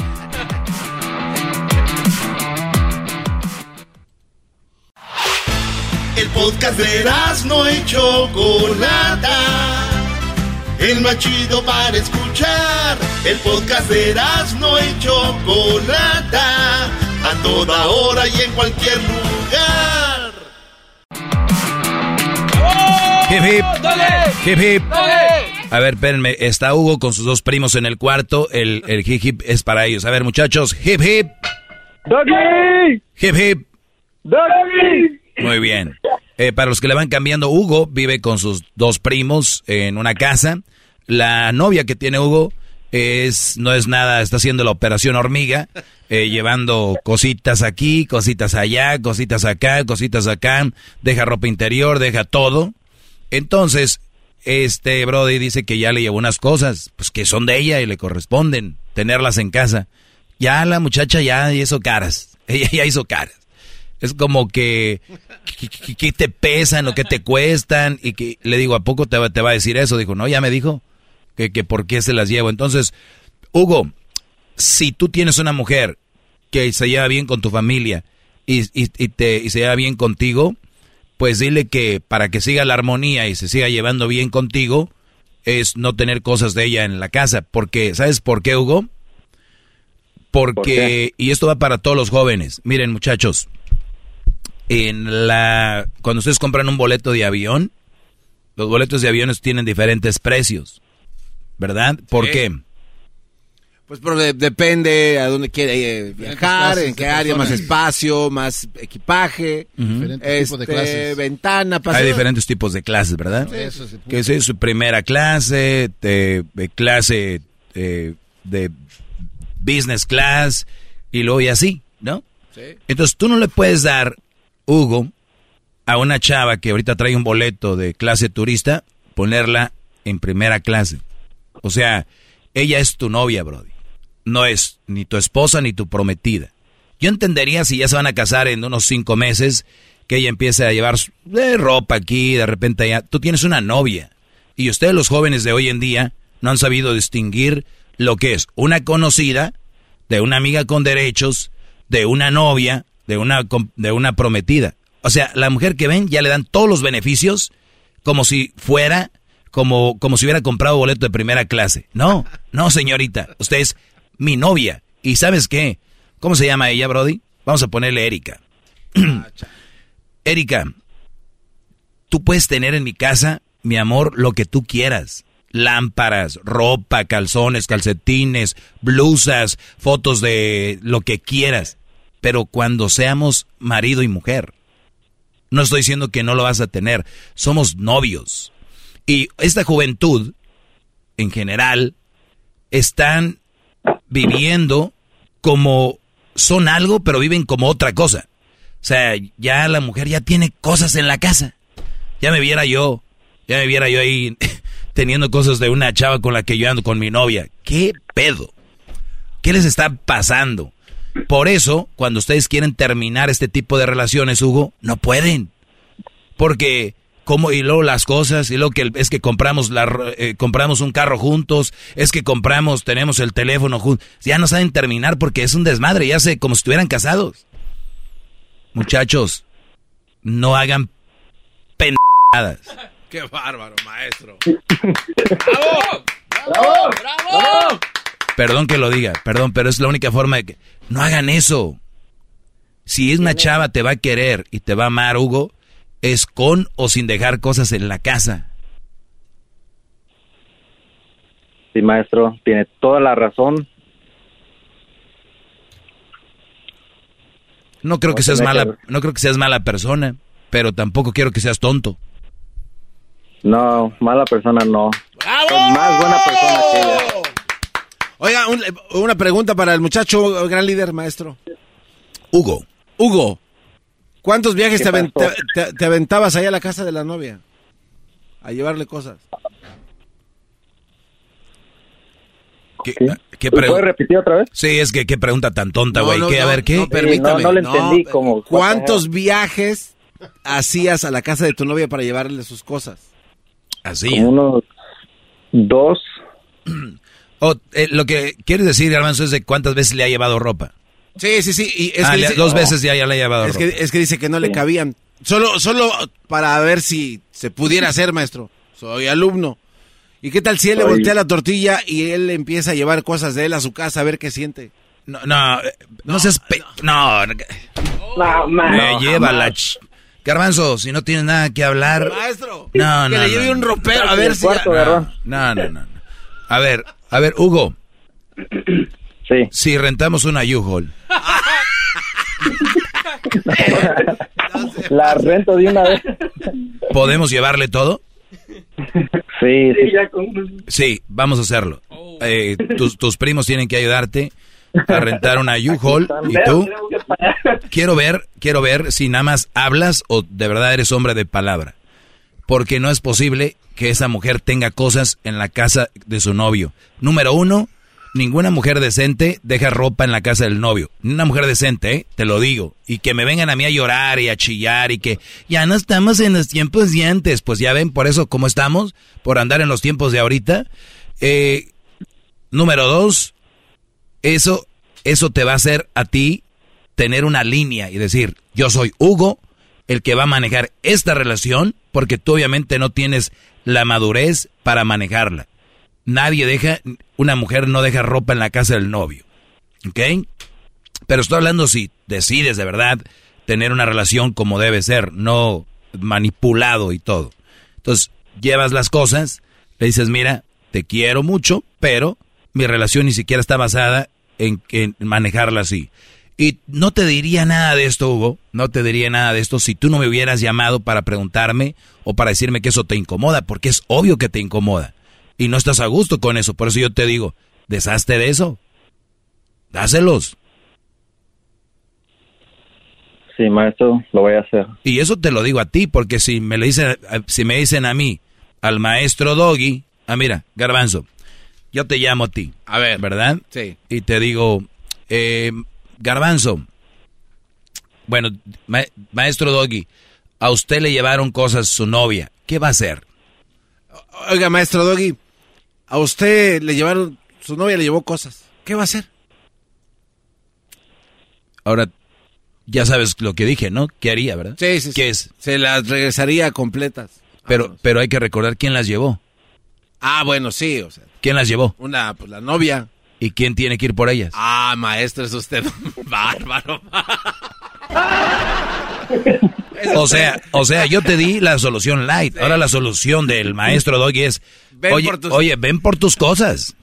Podcast de no hecho Chocolata. El más chido para escuchar. El podcast de no hecho Chocolata. A toda hora y en cualquier lugar. Hip hip. Hip hip. A ver, espérenme. Está Hugo con sus dos primos en el cuarto. El, el hip hip es para ellos. A ver, muchachos. Hip hip. Doggy. Hip hip. Doggy. Muy bien. Eh, para los que le van cambiando, Hugo vive con sus dos primos en una casa. La novia que tiene Hugo es no es nada, está haciendo la operación hormiga, eh, llevando cositas aquí, cositas allá, cositas acá, cositas acá, deja ropa interior, deja todo. Entonces, este Brody dice que ya le llevó unas cosas, pues que son de ella y le corresponden tenerlas en casa. Ya la muchacha ya hizo caras, ella ya hizo caras. Es como que, que, te pesan o que te cuestan y que le digo, ¿a poco te va, te va a decir eso? Dijo, no, ya me dijo que, que por qué se las llevo. Entonces, Hugo, si tú tienes una mujer que se lleva bien con tu familia y, y, te, y se lleva bien contigo, pues dile que para que siga la armonía y se siga llevando bien contigo, es no tener cosas de ella en la casa. Porque, ¿sabes por qué, Hugo? Porque, y esto va para todos los jóvenes. Miren, muchachos, en la cuando ustedes compran un boleto de avión, los boletos de aviones tienen diferentes precios, ¿verdad? ¿Por qué? Pues porque depende a dónde quiere eh, viajar, en qué área, más espacio, más equipaje, diferentes tipos de este, clases. ventana, Hay diferentes tipos de clases, ¿verdad? eso que es su primera clase, de, clase eh, de business class y luego y así, ¿no? Sí. Entonces tú no le puedes dar Hugo a una chava que ahorita trae un boleto de clase turista, ponerla en primera clase. O sea, ella es tu novia, Brody. No es ni tu esposa ni tu prometida. Yo entendería si ya se van a casar en unos cinco meses, que ella empiece a llevar de ropa aquí, de repente ya. Tú tienes una novia. Y ustedes, los jóvenes de hoy en día, no han sabido distinguir lo que es una conocida, de una amiga con derechos, de una novia, de una, de una prometida. O sea, la mujer que ven ya le dan todos los beneficios como si fuera, como, como si hubiera comprado boleto de primera clase. No, no, señorita, usted es mi novia. ¿Y sabes qué? ¿Cómo se llama ella, Brody? Vamos a ponerle Erika. Erika, tú puedes tener en mi casa, mi amor, lo que tú quieras. Lámparas, ropa, calzones, calcetines, blusas, fotos de lo que quieras pero cuando seamos marido y mujer. No estoy diciendo que no lo vas a tener, somos novios. Y esta juventud, en general, están viviendo como son algo, pero viven como otra cosa. O sea, ya la mujer ya tiene cosas en la casa. Ya me viera yo, ya me viera yo ahí teniendo cosas de una chava con la que yo ando con mi novia. ¿Qué pedo? ¿Qué les está pasando? Por eso, cuando ustedes quieren terminar este tipo de relaciones, Hugo, no pueden. Porque, como y luego las cosas, y luego que es que compramos, la, eh, compramos un carro juntos, es que compramos, tenemos el teléfono juntos. Ya no saben terminar porque es un desmadre, ya sé, como si estuvieran casados. Muchachos, no hagan pendejadas. ¡Qué bárbaro, maestro! ¡Bravo! ¡Bravo! ¡Bravo! Perdón que lo diga, perdón, pero es la única forma de que... No hagan eso. Si es una chava te va a querer y te va a amar, Hugo, es con o sin dejar cosas en la casa. Sí, maestro, tiene toda la razón. No creo que seas mala, no creo que seas mala persona, pero tampoco quiero que seas tonto. No, mala persona no. Más buena persona que ella. Oiga, una pregunta para el muchacho, el gran líder, maestro. Hugo. Hugo, ¿cuántos viajes te, te, aventabas ahí a la casa de la novia? A llevarle cosas. ¿Qué, ¿Puedes repetir otra vez? Sí, es que qué pregunta tan tonta, güey. ¿Qué? a ver, ¿qué? No, permítame. no, le entendí como... ¿Cuántos viajes hacías a la casa de tu novia para llevarle sus cosas? Así. Como unos dos. Oh, eh, lo que quieres decir, Garbanzo, es de cuántas veces le ha llevado ropa. Sí, sí, sí. Y es ah, que le- dice- dos veces ya, ya le ha llevado Es ropa. que, es que dice que no le cabían. Solo, solo para ver si se pudiera hacer, maestro. Soy alumno. ¿Y qué tal si él le voltea la tortilla y él empieza a llevar cosas de él a su casa a ver qué siente? No, no, eh, no seas... pe- No, no, No, me lleva la... ch- Garbanzo, si no tienes nada que hablar... Maestro, No, que no, le no, lleve no. un ropero a ver si... no, no, no, no. A ver, a ver, Hugo. Sí. Si rentamos una U-Haul, La rento de una vez. ¿podemos llevarle todo? Sí, sí. Sí, vamos a hacerlo. Eh, tus, tus primos tienen que ayudarte a rentar una U-Haul y tú quiero ver, quiero ver si nada más hablas o de verdad eres hombre de palabra. Porque no es posible que esa mujer tenga cosas en la casa de su novio. Número uno, ninguna mujer decente deja ropa en la casa del novio. Una mujer decente, ¿eh? te lo digo. Y que me vengan a mí a llorar y a chillar y que ya no estamos en los tiempos de antes. Pues ya ven, por eso, ¿cómo estamos? Por andar en los tiempos de ahorita. Eh, número dos, eso, eso te va a hacer a ti tener una línea y decir, yo soy Hugo, el que va a manejar esta relación, porque tú obviamente no tienes la madurez para manejarla. Nadie deja, una mujer no deja ropa en la casa del novio. ¿Ok? Pero estoy hablando si decides de verdad tener una relación como debe ser, no manipulado y todo. Entonces, llevas las cosas, le dices, mira, te quiero mucho, pero mi relación ni siquiera está basada en, en manejarla así. Y no te diría nada de esto, Hugo, no te diría nada de esto si tú no me hubieras llamado para preguntarme o para decirme que eso te incomoda, porque es obvio que te incomoda. Y no estás a gusto con eso, por eso yo te digo, deshazte de eso. Dáselos. Sí, maestro, lo voy a hacer. Y eso te lo digo a ti, porque si me le dicen, si me dicen a mí, al maestro Doggy, ah, mira, Garbanzo, yo te llamo a ti. A ver. ¿Verdad? Sí. Y te digo, eh, Garbanzo, bueno, ma- maestro Doggy, a usted le llevaron cosas su novia, ¿qué va a hacer? Oiga, maestro Doggy, a usted le llevaron, su novia le llevó cosas. ¿Qué va a hacer? Ahora, ya sabes lo que dije, ¿no? ¿Qué haría, verdad? Sí, sí, sí. ¿Qué es? Se las regresaría completas. Pero, pero hay que recordar quién las llevó. Ah, bueno, sí, o sea, ¿Quién las llevó? una, pues la novia. ¿Y quién tiene que ir por ellas? Ah, maestro, es usted un bárbaro. O sea, o sea, yo te di la solución light. Ahora la solución del maestro Doggy es, Ven oye, por tus- oye, ven por tus cosas.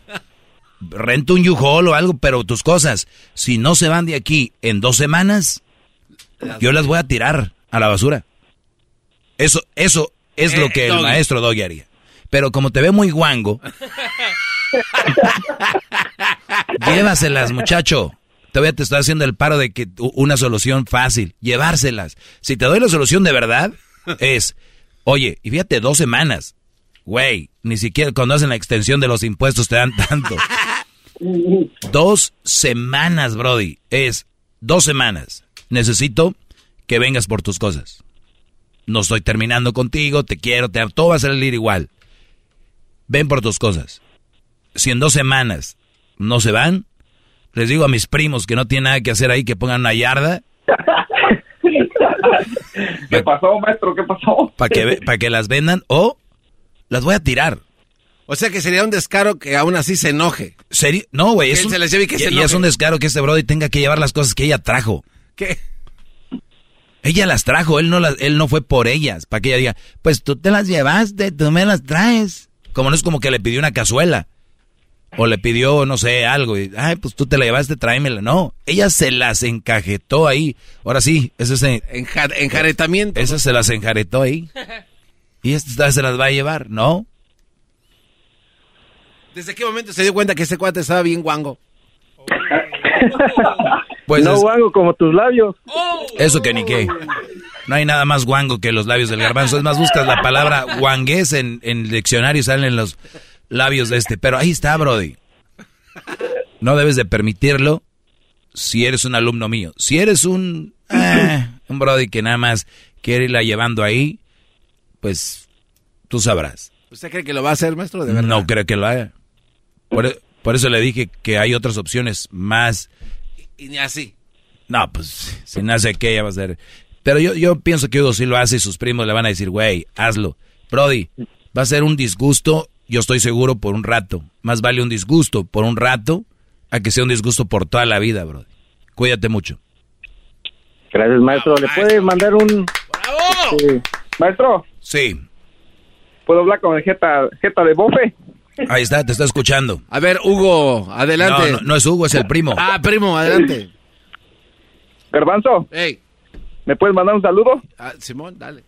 Renta un U-Haul o algo, pero tus cosas, si no se van de aquí en dos semanas, yo las voy a tirar a la basura. Eso, eso es lo Eh, que el Doggy. maestro Doggy haría. Pero como te ve muy guango, llévaselas, muchacho. Todavía te estoy haciendo el paro de que una solución fácil, llevárselas. Si te doy la solución de verdad, es, oye, y fíjate, dos semanas. Güey, ni siquiera cuando hacen la extensión de los impuestos te dan tanto. Dos semanas, Brody. Es dos semanas. Necesito que vengas por tus cosas. No estoy terminando contigo, te quiero, te todo va a salir igual. Ven por tus cosas. Si en dos semanas no se van, les digo a mis primos que no tienen nada que hacer ahí que pongan una yarda ¿Qué pasó, maestro? ¿Qué pasó? para que, pa' que las vendan o las voy a tirar. O sea que sería un descaro que aún así se enoje. Seri- No, güey, Que es un, se las lleve y que y- se y es un descaro que este Brody tenga que llevar las cosas que ella trajo. ¿Qué? Ella las trajo, él no, las, él no fue por ellas, para que ella diga, pues tú te las llevaste, tú me las traes. Como no es como que le pidió una cazuela. O le pidió, no sé, algo. Y, Ay, pues tú te la llevaste, tráemela. No, ella se las encajetó ahí. Ahora sí, ese es enjaretamiento. Esa se las enjaretó ahí. Y esta se las va a llevar, ¿no? ¿Desde qué momento se dio cuenta que ese cuate estaba bien guango? Pues no guango como tus labios. Eso que ni qué. No hay nada más guango que los labios del garbanzo. Es más, buscas la palabra guangués en, en el diccionario y salen los labios de este. Pero ahí está, Brody. No debes de permitirlo si eres un alumno mío. Si eres un, eh, un Brody que nada más quiere irla llevando ahí, pues tú sabrás. ¿Usted cree que lo va a hacer, maestro? De No creo que lo haga. Por, por, eso le dije que hay otras opciones más. Y, ni así. No, pues si nace que ella va a ser. Pero yo, yo pienso que Hugo sí lo hace y sus primos le van a decir, güey, hazlo. Brody, va a ser un disgusto, yo estoy seguro, por un rato. Más vale un disgusto por un rato a que sea un disgusto por toda la vida, Brody. Cuídate mucho. Gracias, maestro. ¿Le puede mandar un... ¡Bravo! Este, maestro. Sí. ¿Puedo hablar con el Jeta, Jeta de Bofe? Ahí está, te está escuchando. A ver, Hugo, adelante. No, no, es Hugo, es el primo. Ah, primo, adelante. Garbanzo. Hey. ¿Me puedes mandar un saludo? Ah, Simón, dale.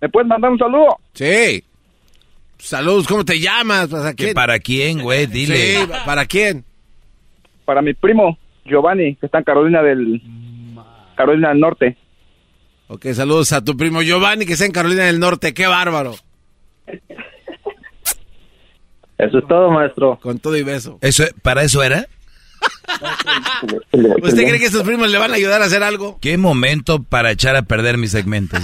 ¿Me puedes mandar un saludo? Sí. Saludos, ¿cómo te llamas? ¿Para quién? ¿Para quién, güey? Dile. Sí, ¿para quién? Para mi primo, Giovanni, que está en Carolina del... Carolina del Norte. Ok, saludos a tu primo Giovanni, que está en Carolina del Norte. ¡Qué bárbaro! Eso es todo, maestro. Con todo y beso. ¿Eso, ¿Para eso era? ¿Usted cree que sus primos le van a ayudar a hacer algo? ¿Qué momento para echar a perder mis segmentos?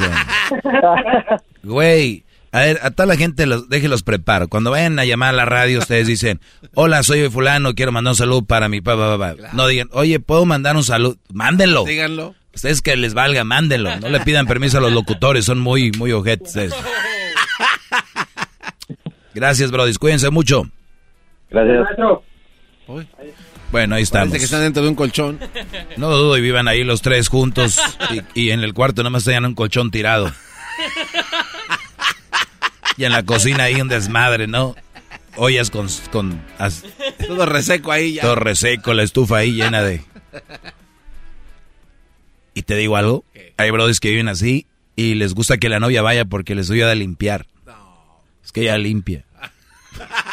Güey, a ver, a toda la gente los, déjenlos preparo. Cuando vayan a llamar a la radio, ustedes dicen, hola, soy fulano, quiero mandar un saludo para mi papá. Pa, pa. No digan, oye, ¿puedo mandar un saludo? Mándenlo. Díganlo. Ustedes que les valga, mándenlo. No le pidan permiso a los locutores, son muy, muy ojetes. Gracias, Brody. Cuídense mucho. Gracias. Bueno, ahí estamos. Parece que están dentro de un colchón. No dudo y vivan ahí los tres juntos y, y en el cuarto nada más tengan un colchón tirado. Y en la cocina ahí un desmadre, ¿no? Ollas con... con as, todo reseco ahí ya. Todo reseco, la estufa ahí llena de... Y te digo algo, hay brothers que viven así y les gusta que la novia vaya porque les ayuda a limpiar. No. Es que ella limpia.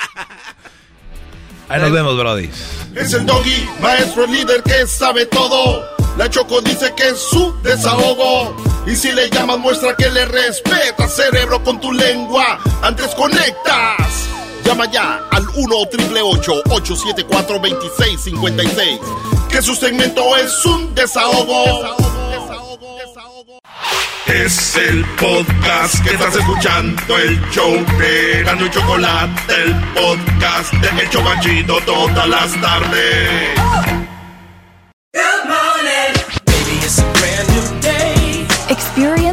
Ahí nos vemos, brody. Es el doggy, maestro líder que sabe todo. La Choco dice que es su desahogo. Y si le llamas, muestra que le respeta, cerebro, con tu lengua. Antes conectas. Llama ya al 1-888-874-2656. Que su segmento es un desahogo. desahogo, desahogo. Es el podcast que estás escuchando, el show de Gano y Chocolate, el podcast de El Chocachito todas las tardes. Good morning. Baby, it's a brand new day.